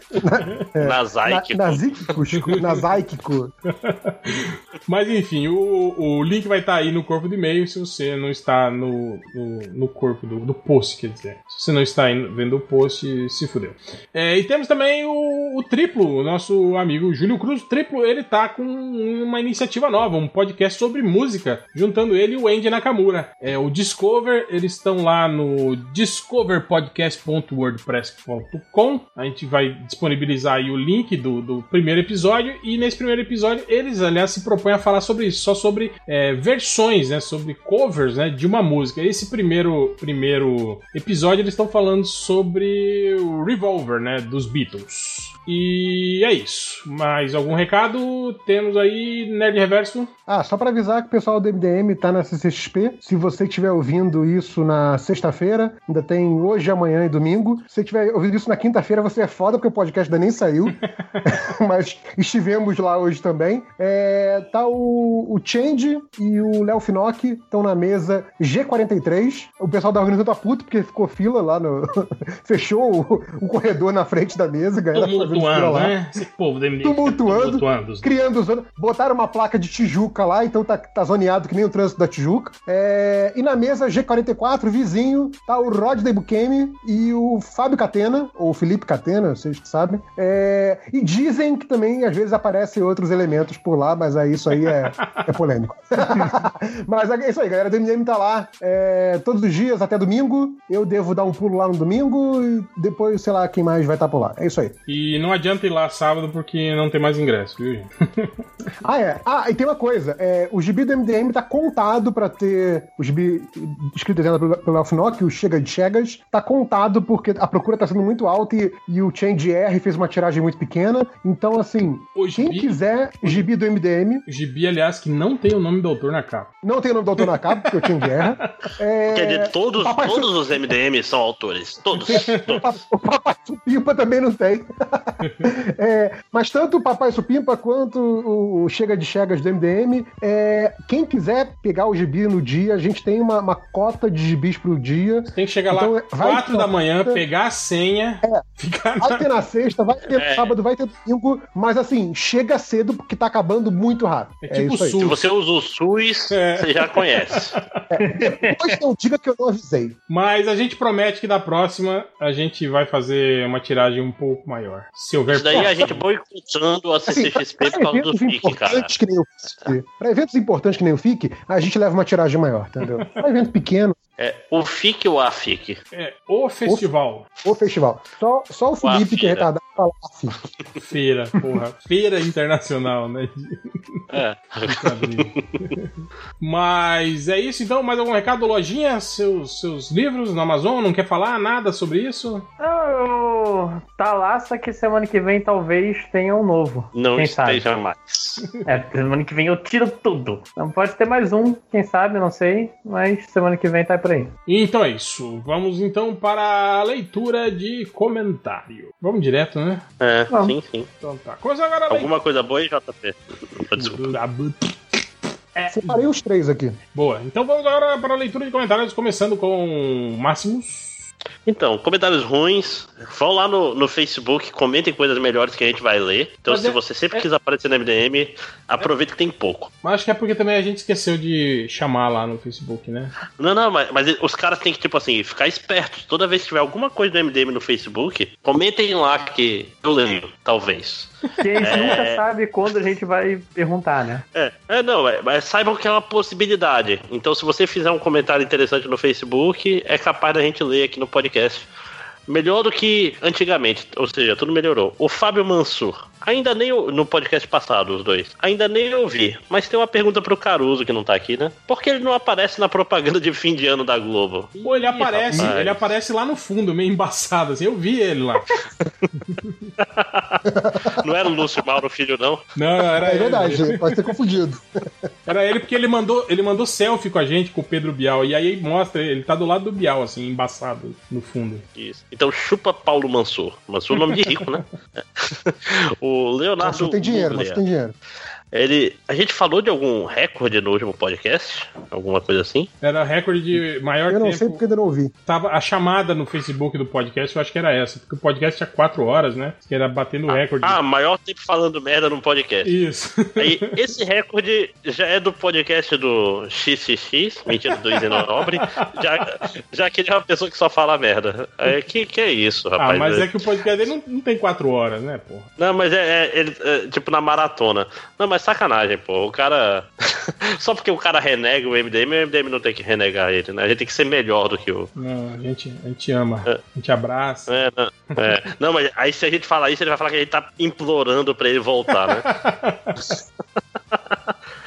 Nasaico. Nazíquico. Nazaiquico. Mas enfim, o, o link vai estar aí no corpo do e-mail se você não está no, no, no corpo do, do post, quer dizer. Se você não está aí vendo o post, se fudeu. É, e temos também o, o Triplo, o nosso amigo Júlio Cruz. O Triplo, ele tá com uma iniciativa nova, um podcast sobre música, juntando ele e o Andy Nakamura. É, o Discover, eles estão lá no discoverpodcast.wordpress.com. A gente vai disponibilizar aí o link do, do primeiro episódio. E nesse primeiro episódio, eles, aliás, se propõem a falar sobre isso, só sobre é, versões, né? Sobre covers né, de uma música. Esse primeiro, primeiro episódio, eles estão falando sobre o Revolver, né? Dos Beatles. E é isso. Mais algum recado? Temos aí Nerd Reverso. Ah, só pra avisar que o pessoal do MDM tá na CCXP. Se você estiver ouvindo isso na sexta-feira, ainda tem hoje, amanhã e domingo. Se você estiver ouvindo isso na quinta-feira, você é foda, porque o podcast ainda nem saiu. Mas estivemos lá hoje também. É, tá o, o Change e o Léo Finock estão na mesa G43. O pessoal da organização tá puto, porque ficou fila lá no. Fechou o, o corredor na frente da mesa, galera fazendo Tumultuando, né? Esse povo da MD. Tumultuando, Tumultuando. criando zona. Botaram uma placa de Tijuca lá, então tá, tá zoneado que nem o trânsito da Tijuca. É, e na mesa G44, vizinho, tá o Rod Debukemi e o Fábio Catena, ou Felipe Catena, vocês que sabem. É, e dizem que também às vezes aparecem outros elementos por lá, mas aí isso aí é, é polêmico. mas é isso aí, galera. Do MDM tá lá é, todos os dias até domingo. Eu devo dar um pulo lá no domingo e depois, sei lá, quem mais vai estar por lá. É isso aí. E não adianta ir lá sábado porque não tem mais ingresso, viu, gente? Ah, é. Ah, e tem uma coisa. É, o gibi do MDM tá contado pra ter. O gibi escrito e pelo, pelo Elfinock, o Chega de Chegas, tá contado porque a procura tá sendo muito alta e, e o Change R fez uma tiragem muito pequena. Então, assim, O quem gibi, quiser gibi do MDM, o gibi, aliás, que não tem o nome do autor na capa. não tem o nome do autor na capa, porque o Change R. É, Quer dizer, todos, Papai todos os MDM são autores. Todos. todos. O Papai Supimpa também não tem. É, mas tanto o Papai Supimpa quanto o Chega de Chegas do MDM, é, quem quiser pegar o gibi no dia, a gente tem uma, uma cota de gibis pro dia. Tem que chegar Então, lá vai 4 ter da manhã, fita- pegar a senha, ficar Vai na... ter na sexta, vai ter É. sábado, vai ter domingo, mas assim, chega cedo porque tá acabando muito rápido. É É, tipo isso aí. SUS. Se você usa o SUS, É. você já conhece. Depois não diga que eu não avisei. Mas a gente promete que da próxima a gente vai fazer uma tiragem um pouco maior. Se houver Isso daí a gente boicotando a Assim, CCXP por pra causa do eventos FIC, cara. importantes que nem o FIC, pra eventos importantes que nem o FIC, a gente leva uma tiragem maior, entendeu? Pra evento pequeno, É, o FIC ou a FIC? É, o festival. ou festival. Só, só o a Felipe, que é retardado, fala FIC. Feira, porra. Feira internacional, né? É. Mas é isso então. Mais algum recado, lojinha? Seus, seus livros no Amazon? Não quer falar nada sobre isso? Eu... Tá lá, só que semana que vem talvez tenha um novo. Não quem sabe? esteja mais. É, semana que vem eu tiro tudo. Não pode ter mais um, quem sabe, não sei. Mas semana que vem tá por aí. Então é isso. Vamos então para a leitura de comentário. Vamos direto, né? É, Vamos. sim, sim. Então tá. Coisa agora Alguma coisa boa aí, JP? Desculpa. leitura. Separei os três aqui. Boa. Então vamos agora para a leitura de comentários, começando com Máximos. Então, comentários ruins, vão lá no, no Facebook, comentem coisas melhores que a gente vai ler. Então, Mas se é- você sempre é- quis aparecer no MDM, aproveita que tem pouco. Mas acho que é porque também a gente esqueceu de chamar lá no Facebook, né? Não, não, mas, mas os caras têm que, tipo assim, ficar espertos. Toda vez que tiver alguma coisa do MDM no Facebook, comentem lá que eu leio, talvez. Porque a gente É. nunca sabe quando a gente vai perguntar, né? É, é não, é, mas saibam que é uma possibilidade. Então, se você fizer um comentário interessante no Facebook, é capaz da gente ler aqui no podcast. Melhor do que antigamente, ou seja, tudo melhorou. O Fábio Mansur, ainda nem o- no podcast passado, os dois, ainda nem ouvi, mas tem uma pergunta pro Caruso que não tá aqui, né? Por que ele não aparece na propaganda de fim de ano da Globo? Pô, ele aparece, rapaz. ele aparece lá no fundo, meio embaçado, assim. Eu vi ele lá. Não era o Lúcio Mauro Filho, não? Não, era É ele. verdade, pode ter confundido. Era ele porque ele mandou, ele mandou selfie com a gente, com o Pedro Bial. E aí mostra, ele tá do lado do Bial, assim, embaçado no fundo. Isso. Então chupa Paulo Mansur. Mansur é nome de rico, né? o Leonardo. Mas não tem dinheiro, mas tem dinheiro. Ele. A gente falou de algum recorde no último podcast? Alguma coisa assim? Era recorde de maior Eu não tempo. sei porque ainda não ouvi. Tava a chamada no Facebook do podcast, eu acho que era essa, porque o podcast tinha 4 horas, né? Que era batendo o recorde. Ah, maior tempo falando merda num podcast. Isso. Aí, esse recorde já é do podcast do XXX, mentira, do Isenobre, já, já que ele é uma pessoa que só fala merda. Aí, que, que é isso, ah, rapaz? mas é que o podcast dele não, não tem 4 horas, né, porra? Não, mas é, é- ele, é, tipo na maratona. Não, mas sacanagem, pô. O cara. Só porque o cara renega o MDM, o MDM não tem que renegar ele, né? A gente tem que ser melhor do que o. Não, a gente, a gente ama, É. a gente abraça. É, não, é. Não, mas aí se a gente falar isso, ele vai falar que a gente tá implorando pra ele voltar, né?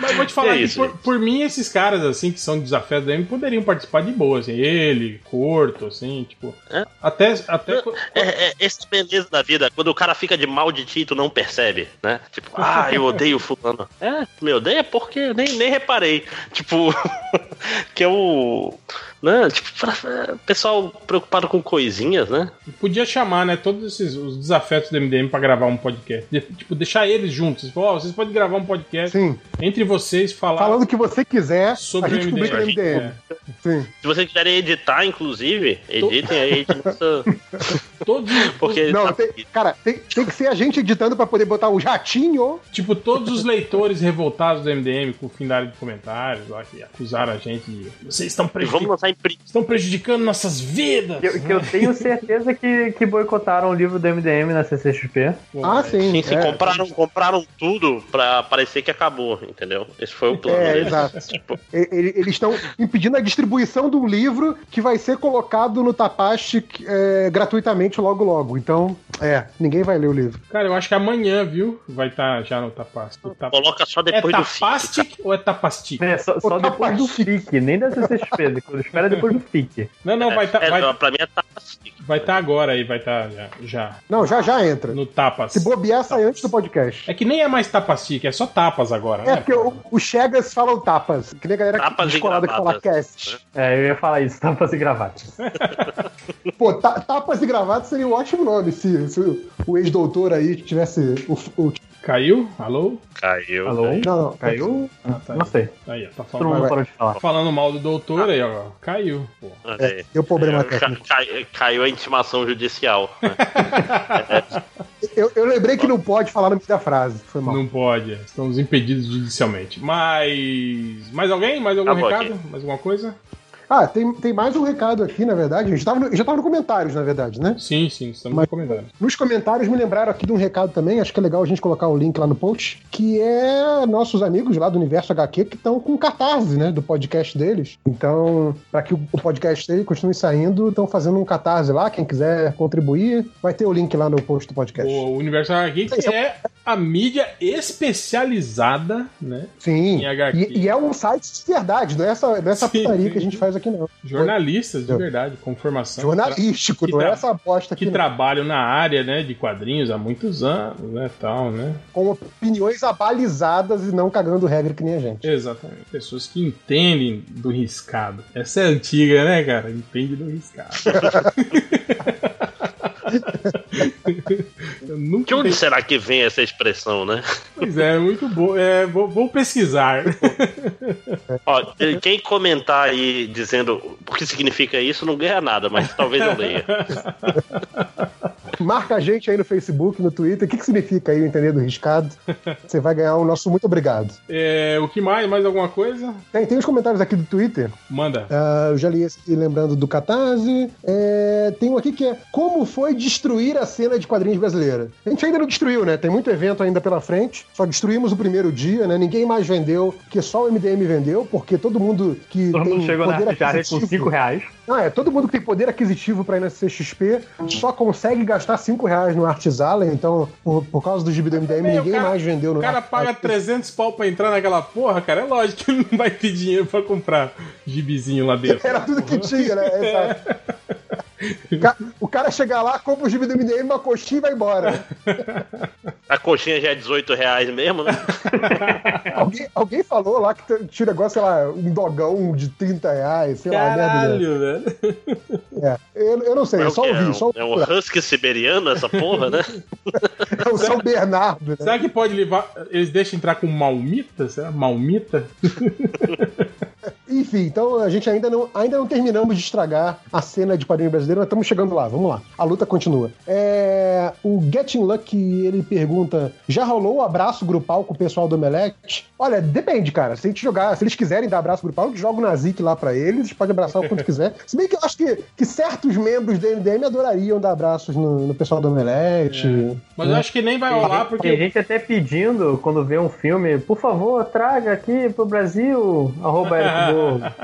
Mas vou te falar É que isso, por, por mim, esses caras, assim, que são desafios da M, poderiam participar de boa, assim. Ele, Corto, assim, tipo. É. Até. até É, é essa beleza da vida, quando o cara fica de mal de ti, tu não percebe, né? Tipo, ah, eu odeio fulano. É, me odeia porque eu nem, nem reparei. Tipo, que é o. Né? Tipo, pra- pessoal preocupado com coisinhas, né? Podia chamar, né, todos esses os desafetos do MDM pra gravar um podcast. De- tipo, deixar eles juntos. Tipo, ó, vocês podem gravar um podcast Sim. entre vocês falar Falando o que você quiser, sobre a o gente MDM. publica no MDM. É. Sim. Se vocês quiserem editar, inclusive, editem aí, a gente não precisa- Todos, Porque. Não, tem, cara, tem, tem que ser a gente editando pra poder botar o jatinho. tipo, todos os leitores revoltados do MDM com o fim da área de comentários lá que acusaram a gente de vocês estão, Vamos prejudic... lançar em print. estão prejudicando nossas vidas. Que, eu- que eu tenho certeza que, que boicotaram o livro do MDM na CCXP. Ah, sim. Sim, sim, é. compraram, compraram tudo pra parecer que acabou, entendeu? Esse foi o plano É, deles. exato. Tipo, ele- Eles estão impedindo a distribuição de um livro que vai ser colocado no Tapaste é, gratuitamente logo logo. Então, é, ninguém vai ler o livro. Cara, eu acho que amanhã, viu? Vai estar já no Tapastic. Tap- coloca só É depois do fim. Tapastic ou é Tapastic? É, só, só depois do. FIC, nem da CCXP. Espera depois do FIC. Não, não, vai estar É, vai, Pra mim é Tapastic. vai tá agora aí, vai estar já, já. Não, já já entra. No Tapas. Se bobear, sai antes do podcast. É que nem é mais Tapastic, é só Tapas agora, É, né? porque o, o Chegas fala o tapas. Que nem a galera Tapas e descolada que fala gravatas. cast. É, eu ia falar isso, tá pra se gravar. Pô, ta- tapas e gravatas seria um ótimo nome se, se o- o ex-doutor aí tivesse o, o- Caiu? Alô? Caiu. Alô? né? Não, não. Caiu? Ah, tá aí. Não sei. Aí, ó, tá Todo mundo falando, parou de falar. falando mal do doutor aí, ó. Caiu. Aí. Deu problema É, ca- técnico. cai- caiu a intimação judicial. né? Eu, eu lembrei que não pode falar no meio da frase. Foi mal. Não pode, é. estamos impedidos judicialmente. Mas. Mais alguém? Mais algum Acabou recado? aqui. Mais alguma coisa? Ah, tem, tem mais um recado aqui, na verdade. A gente tava no, já tava no comentários, na verdade, né? Sim, sim, estamos Mas- no comentário. Nos comentários me lembraram aqui de um recado também, acho que é legal a gente colocar o link lá no post, que é nossos amigos lá do Universo HQ que estão com catarse, né, do podcast deles. Então, para que o podcast dele continue saindo, estão fazendo um catarse lá, quem quiser contribuir, vai ter o link lá no post do podcast. O Universo HQ, que é a mídia especializada, né? Sim, Em HQ. e, e é um site de verdade, não é essa, não é essa putaria que a gente faz aqui não. Jornalistas de verdade, com formação. Jornalístico, que não é essa bosta que aqui não. trabalham na área, né, de quadrinhos há muitos anos, né, tal, né? com opiniões abalizadas e não cagando regra que nem a gente. Exatamente. Pessoas que entendem do riscado. Essa é antiga, né, cara? Entende do riscado. De onde pensei- será que vem essa expressão, né? Pois é, muito bom. É, vou, vou pesquisar. Ó, quem comentar aí dizendo o que significa isso não ganha nada, mas talvez eu leia. Marca a gente aí no Facebook, no Twitter. O que, que significa aí o entender do riscado? Você vai ganhar o nosso muito obrigado. É, o que mais? Mais alguma coisa? Tem, tem os comentários aqui do Twitter. Manda. Ah, eu já li esse aqui lembrando do Catarse. É, tem um aqui que é Como foi destruir a cena de quadrinhos brasileira? A gente ainda não destruiu, né? Tem muito evento ainda pela frente. Só destruímos o primeiro dia, né? Ninguém mais vendeu, porque só o MDM vendeu, porque todo mundo que Todo tem mundo chegou na poder com aquisitivo... 5 reais. Não, é, todo mundo que tem poder aquisitivo pra ir na CXP só consegue gastar 5 reais no Artisala, então, por, por causa do gibi do MDM, Meu, ninguém cara- mais vendeu no O cara paga 300 pau pra entrar naquela porra, cara. É lógico que ele não vai ter dinheiro pra comprar gibizinho lá dentro. Era tudo que tinha, né? Exato. O ca- O cara chega lá, compra o gibi do MDM, uma coxinha e vai embora. A coxinha já é 18 reais mesmo, né? Alguém, alguém falou lá que t- tinha um negócio, sei lá, um dogão de 30 reais, sei lá, merda. Caralho, velho. É. Eu, eu não sei, É eu só quê? É ouvi, um- só É um husky siberiano essa porra, né? É o São Bernardo, né? Será que pode levar. Eles deixam entrar com malmita? Será? Malmita? Enfim, então a gente ainda não, ainda não terminamos de estragar a cena de quadrinho brasileiro, mas estamos chegando lá, vamos lá. A luta continua. É, o Getting Lucky, ele pergunta: já rolou o abraço grupal com o pessoal do Omelete? Olha, depende, cara. Se a gente jogar, se eles quiserem dar abraço grupal, eu jogo na Zik lá pra eles, eles podem abraçar o quanto quiser. Se bem que eu acho que, que certos membros do MDM adorariam dar abraços no, no pessoal do Omelete. Mas eu acho que nem vai rolar Tem porque. gente até pedindo, quando vê um filme, por favor, traga aqui pro Brasil, arroba Borgo.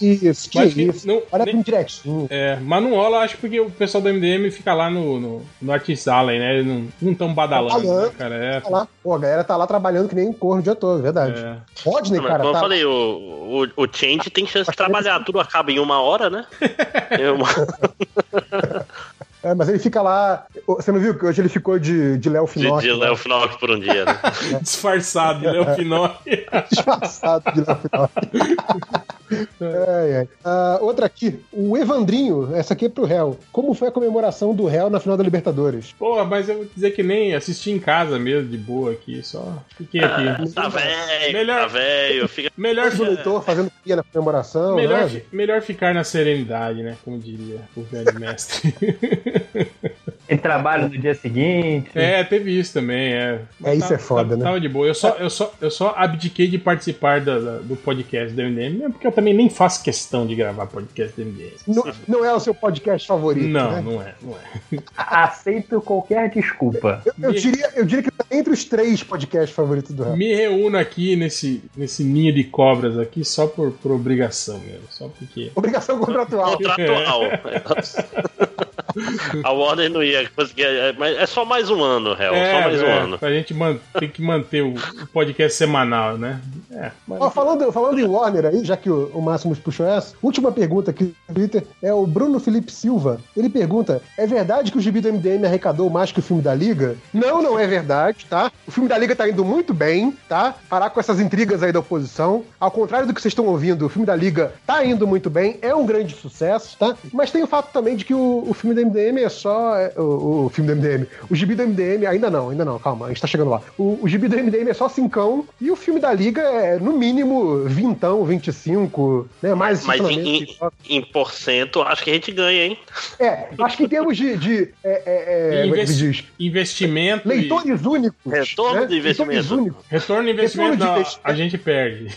Isso, que Mas isso. não- Olha nem- bem direitinho. É, mas não rola, acho porque o pessoal do MDM fica lá no, no, no Artist Alley, né? Eles não estão badalando, Badalando. né, cara. É, Tá lá. Pô, a galera tá lá trabalhando que nem corno o dia todo, verdade. é. Rodney, Não, cara, como tá, eu falei, o, o, o Change tem chance de trabalhar, tudo acaba em uma hora, né? É uma- É, mas ele fica lá. Você não viu que hoje ele ficou de, de Léo de, Finocchi? de né? Léo Finock por um dia, né? Disfarçado, né? O Pinóquio. Disfarçado de Léo Finocchi. Ai, ai. Ah, outra aqui, o Evandrinho, essa aqui é pro réu. Como foi a comemoração do réu na final da Libertadores? Pô, mas eu vou dizer que nem assisti em casa mesmo, de boa aqui. Só fiquei aqui. Tá velho, Melhor- tá velho, fica. Melhor, O leitor fazendo pia na comemoração, melhor, né? fi- melhor ficar na serenidade, né? Como diria o velho mestre. Ele trabalha no dia seguinte. É, teve isso também, é. É, isso é foda, tava, né? Tava de boa. Eu só, eu só, eu só abdiquei de participar da- da- do podcast do MDM, mesmo porque eu também nem faço questão de gravar podcast do MDM. Não, não é o seu podcast favorito, Não, né? não é, não é. Aceito qualquer desculpa. Eu, eu diria, eu diria que tá entre os três podcasts favoritos do réu. Me reúno aqui nesse, nesse ninho de cobras aqui só por, por obrigação mesmo. Só porque. Obrigação contratual. Contratual. A Warner não ia conseguir. é, Mas é só mais um ano, réu. só mais um é, ano. Pra gente man, tem que manter o, o podcast semanal, né? É, mas- Ó, falando, falando em Warner aí, já que o, o Máximos puxou essa, última pergunta aqui no Twitter é o Bruno Felipe Silva. Ele pergunta: é verdade que o gibi do MDM arrecadou mais que o filme da Liga? Não, não é verdade, tá? O filme da Liga tá indo muito bem, tá? Parar com essas intrigas aí da oposição. Ao contrário do que vocês estão ouvindo, o filme da Liga tá indo muito bem, é um grande sucesso, tá? Mas tem o fato também de que o, o filme do MDM é só. é, o, o filme do MDM. O gibi do MDM, ainda não, ainda não, calma, a gente tá chegando lá. O, o gibi do MDM é só cincão e o filme da Liga é, no mínimo, vintão, 25, né? Mais Mas em, em, em porcento, acho que a gente ganha, hein? É, acho que em termos de. de é, é, é, como é Investi- investimento. e- Leitores únicos. Retorno né? do investimento. Leitores únicos. Retorno de investimento, Retorno de não, investimento. a gente perde.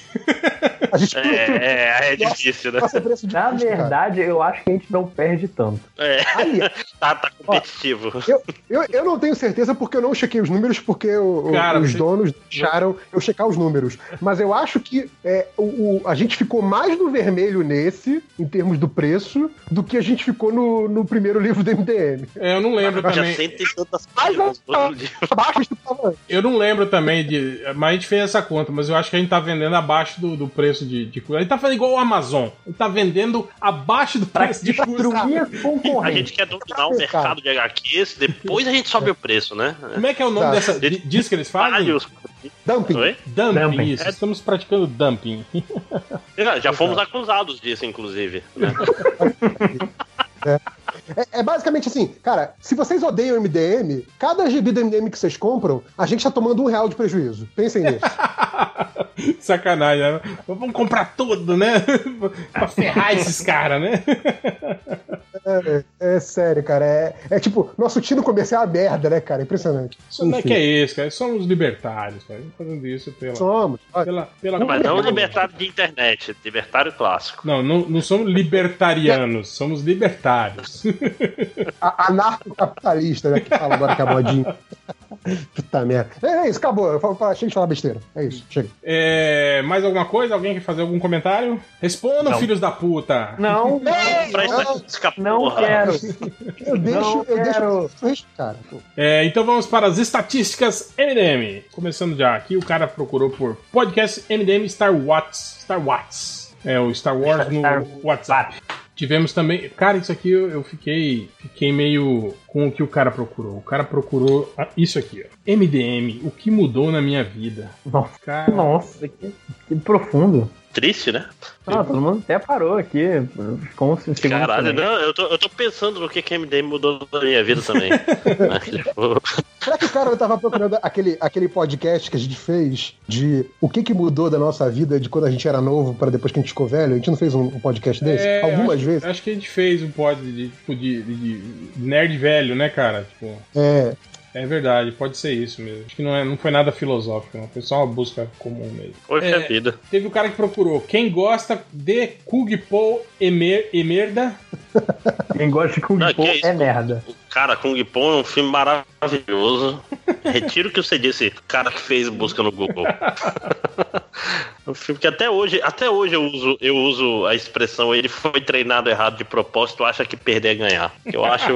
A gente. É, é, é difícil, né? Nossa, de Na verdade, eu acho que a gente não perde tanto. É, Aí, tá, tá competitivo. eu, eu, eu não tenho certeza porque eu não chequei os números, porque Cara, os você- donos deixaram eu checar os números. Mas eu acho que é, o, o- a gente ficou mais no vermelho nesse, em termos do preço, do que a gente ficou no, no primeiro livro do MDM. É, eu não lembro Tinha também. Eu não lembro também de. Mas a gente fez essa conta, mas eu acho que a gente tá vendendo abaixo do, do preço de, de. A gente tá fazendo igual o Amazon. A gente tá vendendo abaixo do Pra preço de custo. a concorrência. Gente quer dominar o mercado de HQs, depois a gente sobe o preço, né? Como é que é o nome Tá. dessa. di- Diz que eles fazem? Vários. Dumping. Oi? Dumping, Dumping. isso. Estamos praticando dumping. Já, já fomos acusados disso, inclusive. né? É, é basicamente assim, cara, se vocês odeiam o MDM, cada GB do MDM que vocês compram, a gente tá tomando um real de prejuízo. Pensem nisso. Sacanagem, né? Vamos comprar tudo, né? pra ferrar esses caras, né? É, é sério, cara. É, é tipo, nosso tino comercial é uma merda, né, cara? Impressionante. Isso não é que é isso, cara. Somos libertários, cara. Estamos fazendo isso pela. Somos. Pela, pela Mas não libertário de internet, libertário clássico. Não, não, não somos libertarianos, somos libertários. Anarcocapitalista, né? Que fala agora que é modinha. Puta merda. É, é isso, acabou. Eu falo- Chega de falar besteira. É isso, chega. É, mais alguma coisa? Alguém quer fazer algum comentário? Respondam, Não. filhos da puta! Não, não, não porra. quero. Eu deixo, Não eu quero. deixo. Cara, É, então vamos para as estatísticas MDM. Começando já aqui, o cara procurou por podcast MDM Star Wars. Star Wars. É o Star Wars no Star WhatsApp. Tivemos também. Cara, isso aqui eu, eu fiquei, fiquei meio com o que o cara procurou. O cara procurou isso aqui, ó. MDM, o que mudou na minha vida. Nossa, Cara, nossa que, que profundo. Triste, né? Ah, todo mundo até parou aqui. Uns segundos Caralho, não, eu tô, eu tô pensando no que que a MDM mudou na minha vida também. Né? Tipo, Será que o cara tava procurando aquele, aquele podcast que a gente fez de o que que mudou da nossa vida de quando a gente era novo para depois que a gente ficou velho? A gente não fez um, um podcast desse? É, Algumas acho, vezes? Acho que a gente fez um pod de, tipo, de, de- de nerd velho, né, cara? Tipo, É. é verdade, pode ser isso mesmo. Acho que não, é, não foi nada filosófico, não. Foi só uma busca comum mesmo. Poxa É. vida. Teve o cara que procurou. Quem gosta de Kugpo Emer, Emerda? Quem gosta de Kung Não, Po que isso? é merda. Cara, Kung Po é um filme maravilhoso. Retiro o que você disse, cara que fez busca no Google. É um filme que até hoje, até hoje eu uso, eu uso a expressão ele foi treinado errado de propósito, acha que perder é ganhar. Eu acho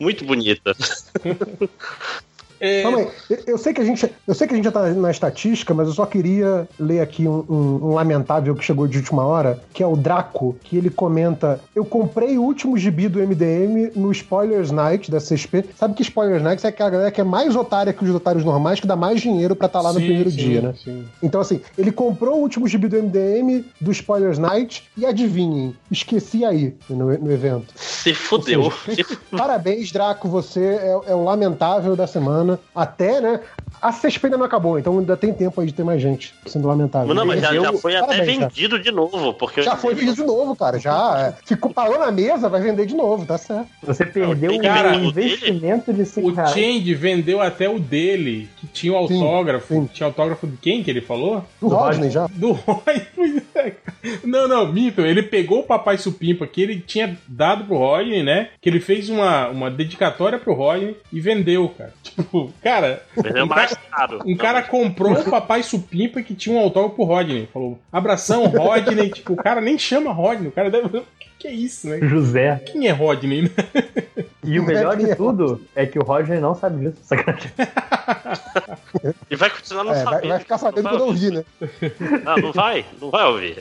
muito bonita. É, Calma aí, eu- sei, que a gente, eu sei que a gente já tá na estatística, mas eu só queria ler aqui um, um- um lamentável que chegou de última hora, que é o Draco, que ele comenta: Eu comprei o último gibi do MDM no Spoilers Night da CSP. Sabe que Spoilers Night é aquela galera que é mais otária que os otários normais, que dá mais dinheiro pra estar lá no sim, primeiro sim, dia, né? sim. Então, assim, ele comprou o último gibi do MDM do Spoilers Night e adivinhem, esqueci aí no, no evento. Se fudeu. Parabéns, Draco, você é, é o lamentável da semana. Até, né? A CSP ainda não acabou, então ainda tem tempo aí de ter mais gente sendo lamentável. Não, mas já, já foi até parabéns, cara. vendido de novo, porque Já foi vendido de novo, cara. Já é. ficou parou na mesa, vai vender de novo, tá certo. Você perdeu Cara, um o dele- investimento de 5 O. Change vendeu até o dele, que tinha o autógrafo. sim. Tinha autógrafo de quem que ele falou? Do Rodney já. Do Roy. Não, não, mito. Ele pegou o Papai Supimpa que ele tinha dado pro Rodney, né? Que ele fez uma, uma dedicatória pro Rodney e vendeu, cara. Tipo, cara. vendeu um mais Um cara comprou o Papai Supimpa que tinha um autógrafo pro Rodney. Falou, abração, Rodney. tipo, o cara nem chama Rodney. O cara deve. Que, é isso, né? José. Quem é Rodney, né? E o melhor de tudo é que o Roger não sabe disso. Sacanagem. E vai continuar não É, vai, sabendo. vai ficar sabendo quando ouvir, né? Não, não vai, não vai ouvir.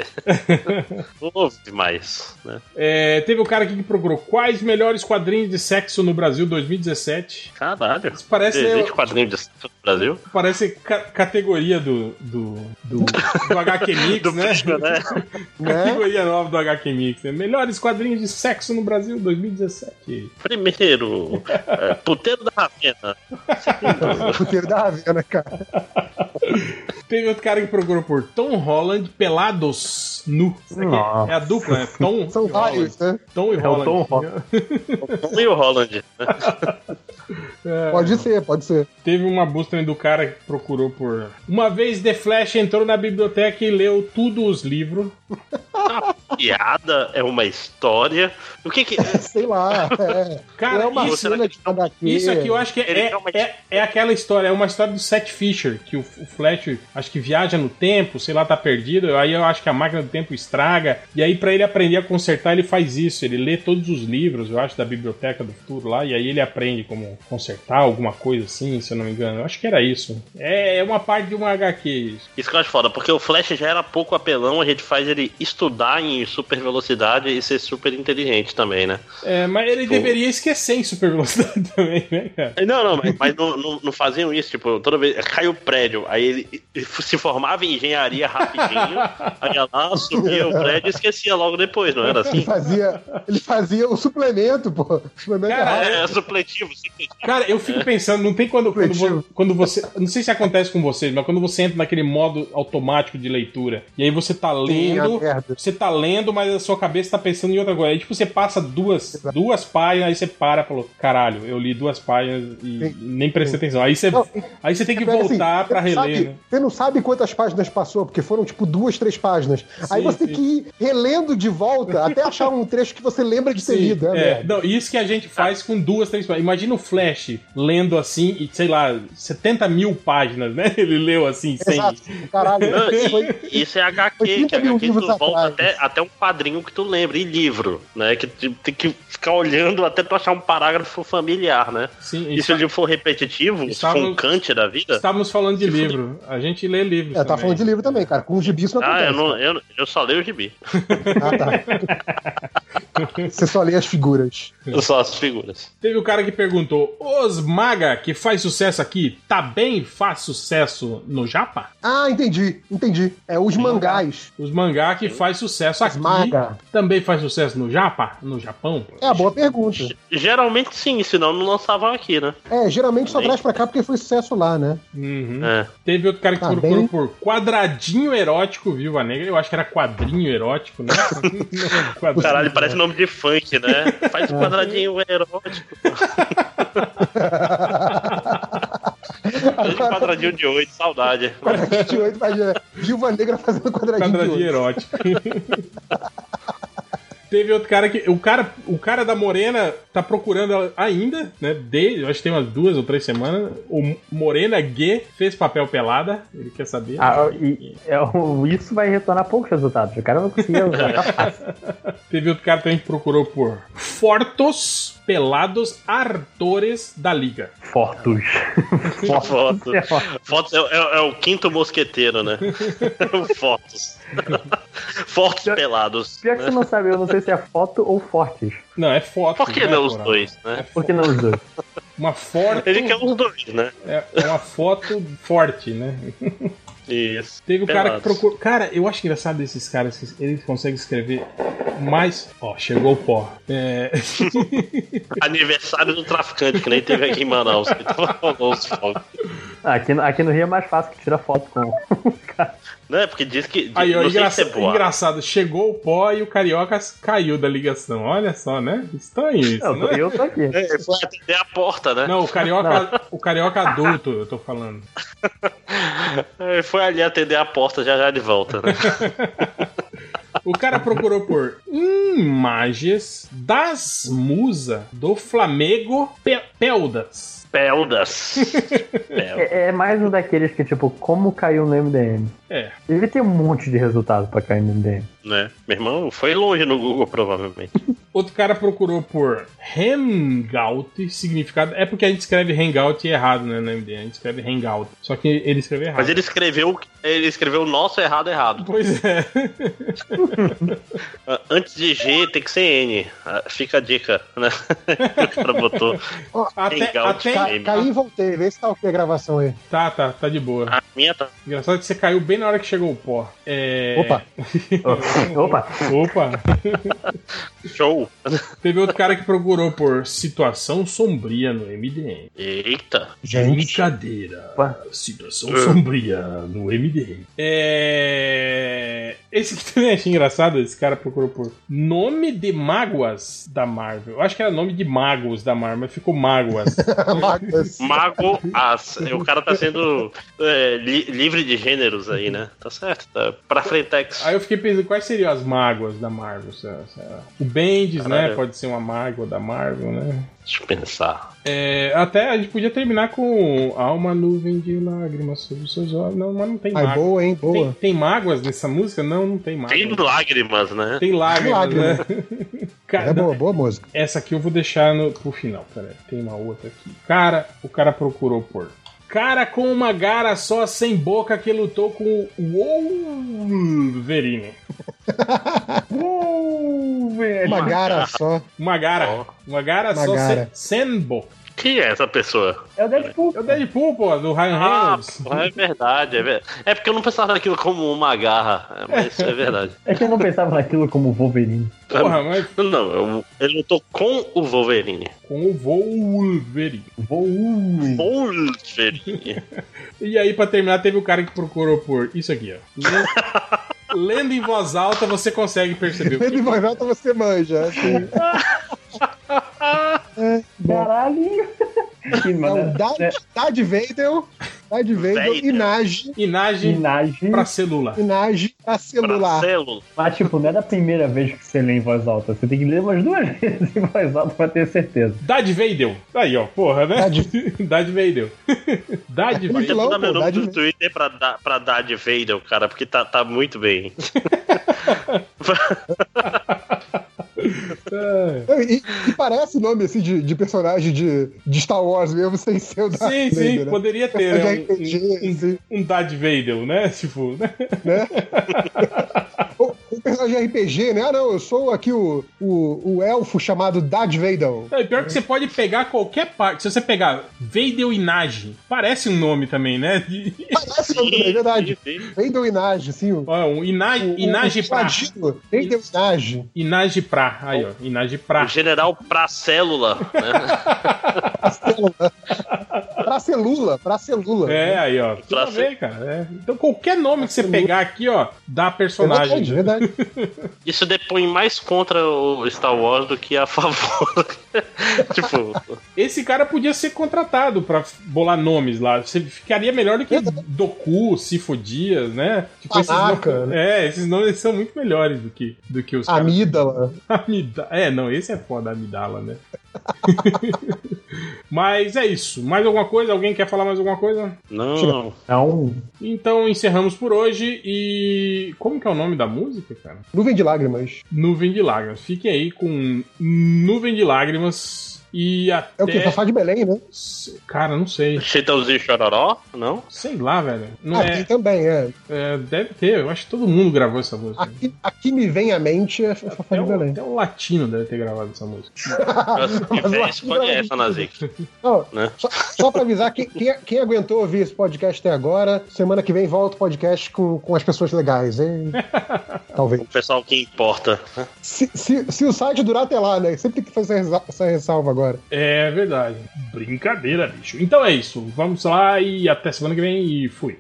Não ouve mais, né? É, teve o cara aqui que procurou quais melhores quadrinhos de sexo no Brasil 2017. Caralho. Isso parece, Existe quadrinho de sexo no Brasil? parece ca- categoria do, do, do, do HQ Mix, Do né? Né? né? Categoria nova do HQ Mix. Né? Melhores quadrinhos de sexo no Brasil 2017. Primeiro, é, puteiro da Ravena. Puteiro da Ravena, cara. Teve outro cara que procurou por Tom Holland pelados nu. É a dupla, né? Tom São e vários, Holland. né? Tom e É o Holland. Tom Holland. Tom e o Holland. É. Pode ser, pode ser. Teve uma busca também do cara que procurou por. Uma vez The Flash entrou na biblioteca e leu tudo os livros. Piada é uma história. O que que. Sei lá. É, Cara, é uma isso- cena de HQ. Isso aqui eu acho que é, é, é aquela história, é uma história do Seth Fisher, que o, o Flash acho que viaja no tempo, sei lá, tá perdido, aí eu acho que a máquina do tempo estraga, e aí pra ele aprender a consertar ele faz isso, ele lê todos os livros, eu acho, da Biblioteca do Futuro lá, e aí ele aprende como consertar alguma coisa assim, se eu não me engano. Eu acho que era isso. É, é uma parte de uma HQ isso. Isso que eu acho foda, porque o Flash já era pouco apelão, a gente faz ele estudar em super velocidade e ser super inteligente também, né? É, mas ele Pô. deveria esquecer em super velocidade também, né, cara? Não, não, mas, mas não, não, não faziam isso, tipo, toda vez caiu o prédio, aí ele se formava em engenharia rapidinho, aí lá, subia o prédio e esquecia logo depois, não era Ele assim? fazia, ele fazia o suplemento, pô. O suplemento Cara, é. É, supletivo, sim. Cara, eu fico pensando, não tem quando, quando, quando você. Não sei se acontece com vocês, mas quando você entra naquele modo automático de leitura, e aí você tá Sim, a lendo. merda. Você tá lendo, mas a sua cabeça tá pensando em outra coisa. Aí, tipo, você passa duas, duas páginas, aí você para e falou: caralho, eu li duas páginas e Sim. nem prestei atenção. Aí você, Não, aí você tem que Pega assim, voltar pra você não reler, sabe- né? Você não sabe quantas páginas passou, porque foram tipo duas, três páginas. Aí Sim, você tem sim. que ir relendo de volta até achar um trecho que você lembra de ter Sim, lido. É, é, não, isso que a gente faz com duas, três páginas. Imagina o Flash lendo assim, e sei lá, 70 mil páginas, né? Ele leu assim, sem. Exato. Caralho. Não, e- Foi- Isso é HQ, 80 que mil HQ tu volta atrás. até, até um quadrinho que tu lembra, e livro, né? Que tu tem que ficar olhando até tu achar um parágrafo familiar, né? Sim, E se o livro for repetitivo, se for Estávamos- um Kant da vida. Estávamos falando de livro. A gente lê livros. É, tá falando de livro também, cara. Com os gibis isso não Ah, eu, não, eu, eu só leio o gibi. Ah, tá. Você só lê as figuras. Eu só as figuras. Teve o cara que perguntou: Os Maga, que faz sucesso aqui, tá bem faz sucesso no Japa? Ah, entendi, entendi. É os mangás. Os mangá que faz sucesso aqui Maga. também faz sucesso no Japa? No Japão? É a boa pergunta. Geralmente sim, senão não lançavam aqui, né? É, geralmente só traz pra cá porque foi sucesso lá, né? Uhum. É. Teve outro cara que Tá procurou bem. por quadradinho erótico, Viúva Negra. Eu acho que era quadrinho erótico, né? Não, quadrinho Caralho, parece nome de funk, né? Faz um quadradinho erótico. Quadradinho de oito, saudade. Quadradinho de oito, imagina. Viúva Negra fazendo quadradinho, Quadradinho de oito. erótico. Teve outro cara que. O cara, o cara da Morena tá procurando ela ainda, né? Desde, acho que tem umas duas ou três semanas. O Morena G fez papel pelada. Ele quer saber. Ah, e, é, isso vai retornar poucos resultados. O cara vai conseguir usar. tá. Teve outro cara também que procurou por Fortos Pelados Artores da Liga. Fortus. Foto. É. Fotos é, é- é o quinto mosqueteiro, né? Fotos. Fotos pelados. Pior que né? você não sabe, eu não sei se é foto ou fortes. Não, é foto. Por que é não os dois, né? Por que não os dois? Uma foto. Ele quer os dois, né? É, é uma foto forte, né? Isso. Teve o cara que procurou. Cara, eu acho engraçado desses caras que eles conseguem escrever mais. Ó, chegou o pó. É... Aniversário do traficante, que nem teve aqui em Manaus. Ah, Aqui, no- aqui no Rio é mais fácil que tira foto com. Né? Porque diz que. Aí, ó, não sei se é engraçado, boa. engraçado, chegou o pó e o Carioca caiu da ligação. Olha só, né? Estranho isso, Não, né? eu tô aqui. É, ele foi atender a porta, né? Não, o Carioca, o Carioca adulto, eu tô falando. Ele foi ali atender a porta, já já de volta, né? O cara procurou por imagens das musas do Flamengo Pe Peldas. Peldas. Pel- É, é mais um daqueles que, tipo, como caiu no MDM. É. Ele tem um monte de resultado pra cair no MDM. Né? Meu irmão foi longe no Google, provavelmente. Outro cara procurou por Hangout, significado. É porque a gente escreve Hangout errado, né? Na MD. A gente escreve Hangout. Só que ele escreveu errado. Mas ele escreveu, ele escreveu o nosso errado errado. Pois é. Ah, Antes de G tem que ser N. Ah, Fica a dica, né? o cara botou. Até, Hangout. até- Ca- Ca caí e voltei, vê se tá ok a gravação aí. Tá, tá, tá de boa. A minha tá. Engraçado que você caiu bem na hora que chegou o pó. É... Opa. Opa! Opa! Show. Teve outro cara que procurou por situação sombria no MDM. Eita. Gente, Brincadeira. Opa. Situação sombria no MDM. É... Esse aqui também achei engraçado. Esse cara procurou por nome de mágoas da Marvel. Eu acho que era nome de magos da Marvel, mas ficou mágoas. Magas. Mago As. O cara tá sendo é, li- livre de gêneros aí, né? Tá certo. Tá pra Frentex. Aí eu fiquei pensando, quais seriam as mágoas da Marvel? O Bendis, né? Pode ser uma mágoa da Marvel, né? Deixa eu pensar. É, até a gente podia terminar com Há uma nuvem de lágrimas sobre os seus olhos. Não, mas não tem Ai, mágoas. boa, hein? Tem, Boa. tem mágoas nessa música? Não, não tem mágoas. Tem lágrimas, né? Tem lágrimas, Lágrima. né? Cara, É boa, boa música. Essa aqui eu vou deixar no, pro final, peraí. Tem uma outra aqui. Cara, o cara procurou por. Cara com uma gara só sem boca que lutou com o Wolverine. Uma gara só. Uma gara. Uma gara Uma só gara. sem, sem boca. Quem é essa pessoa? É o Deadpool. É o Deadpool, pô, do Ryan Ah, Reynolds. é verdade, é verdade. É porque eu não pensava naquilo como uma garra, é, mas é verdade. É que eu não pensava naquilo como Wolverine. Porra, mas Não, eu- ele lutou com o Wolverine. com o Wolverine. Wolverine. Wolverine. E aí, pra terminar, teve o cara que procurou por isso aqui, ó. Lendo, em voz alta, você consegue perceber. Lendo em voz alta você manja. Assim. É. Caralho! Que o mano, Darth, é, Darth Vader Darth Vader, Vader. Inage, Inage Inage. pra celular. Inage pra Pra celular. célula. Mas, tipo, não é da primeira vez que você lê em voz alta. Você tem que ler umas duas vezes em voz alta pra ter certeza. Darth Vader. Aí, ó, porra, né? Darth- Darth Vader. Darth Vader. Eu vou vilão, dar meu nome no. Twitter pra, dar, pra dar de Vader, cara, porque tá, tá muito bem. É. E, e parece nome assim de, de personagem de, de Star Wars mesmo, sem ser o Darth Sim, Vader, sim, né? poderia ter, né? Personagem RPG, Um, um, assim, um Darth Vader, né? Tipo, né? né? Um personagem de RPG, né? Ah, não, eu sou aqui o, o, o elfo chamado Darth Vader. É, pior que você pode pegar qualquer parte. Se você pegar Vader Inage, parece um nome também, né? De- Parece o nome também, é verdade. Sim, sim. Vader Inage, assim. Ó, um Inage, o, Inage o Pra. Inage. Inage Pra. Aí, ó. Inage Pra. O general pra célula, né? Pra célula. pra celula, pra celula. É, aí, ó. Tudo Pra ver, cara. é. Então qualquer nome que você pegar aqui, ó, dá É personagem. verdade, é verdade. Isso depõe mais contra o Star Wars do que a favor. tipo, Esse cara podia ser contratado pra bolar nomes lá. Você ficaria melhor do que Doku, Sifo Dias, né? Tipo, esses nomes, é, esses nomes são muito melhores do que, do que os caras. Amígdala. Amida- É, não, esse é foda, Amidala, né? Mas é isso. Mais alguma coisa? Alguém quer falar mais alguma coisa? não. Então, Então encerramos por hoje e. Como que é o nome da música, cara? Nuvem de lágrimas. Nuvem de Lágrimas. Fiquem aí com Nuvem de Lágrimas e até. É o quê? Fafá de Belém, né? Cara, não sei. Chitãozinho Chororó? Não? Sei lá, velho. Não Ah, é, tem também, é. é, Deve ter. Eu acho que todo mundo gravou essa música. Aqui, aqui me vem à mente é Fafá de o, Belém. até o latino deve ter gravado essa música. Mas eu fez acho que não é conhece a Nazik. Não, Né? só, só pra avisar, quem, quem, quem aguentou ouvir esse podcast até agora, semana que vem volta o podcast com, com as pessoas legais, hein? Talvez. O pessoal que importa. Se, se, se o site durar até lá, né? Sempre tem que fazer essa ressalva agora. É verdade. Brincadeira, bicho. Então é isso. Vamos lá e até semana que vem e fui.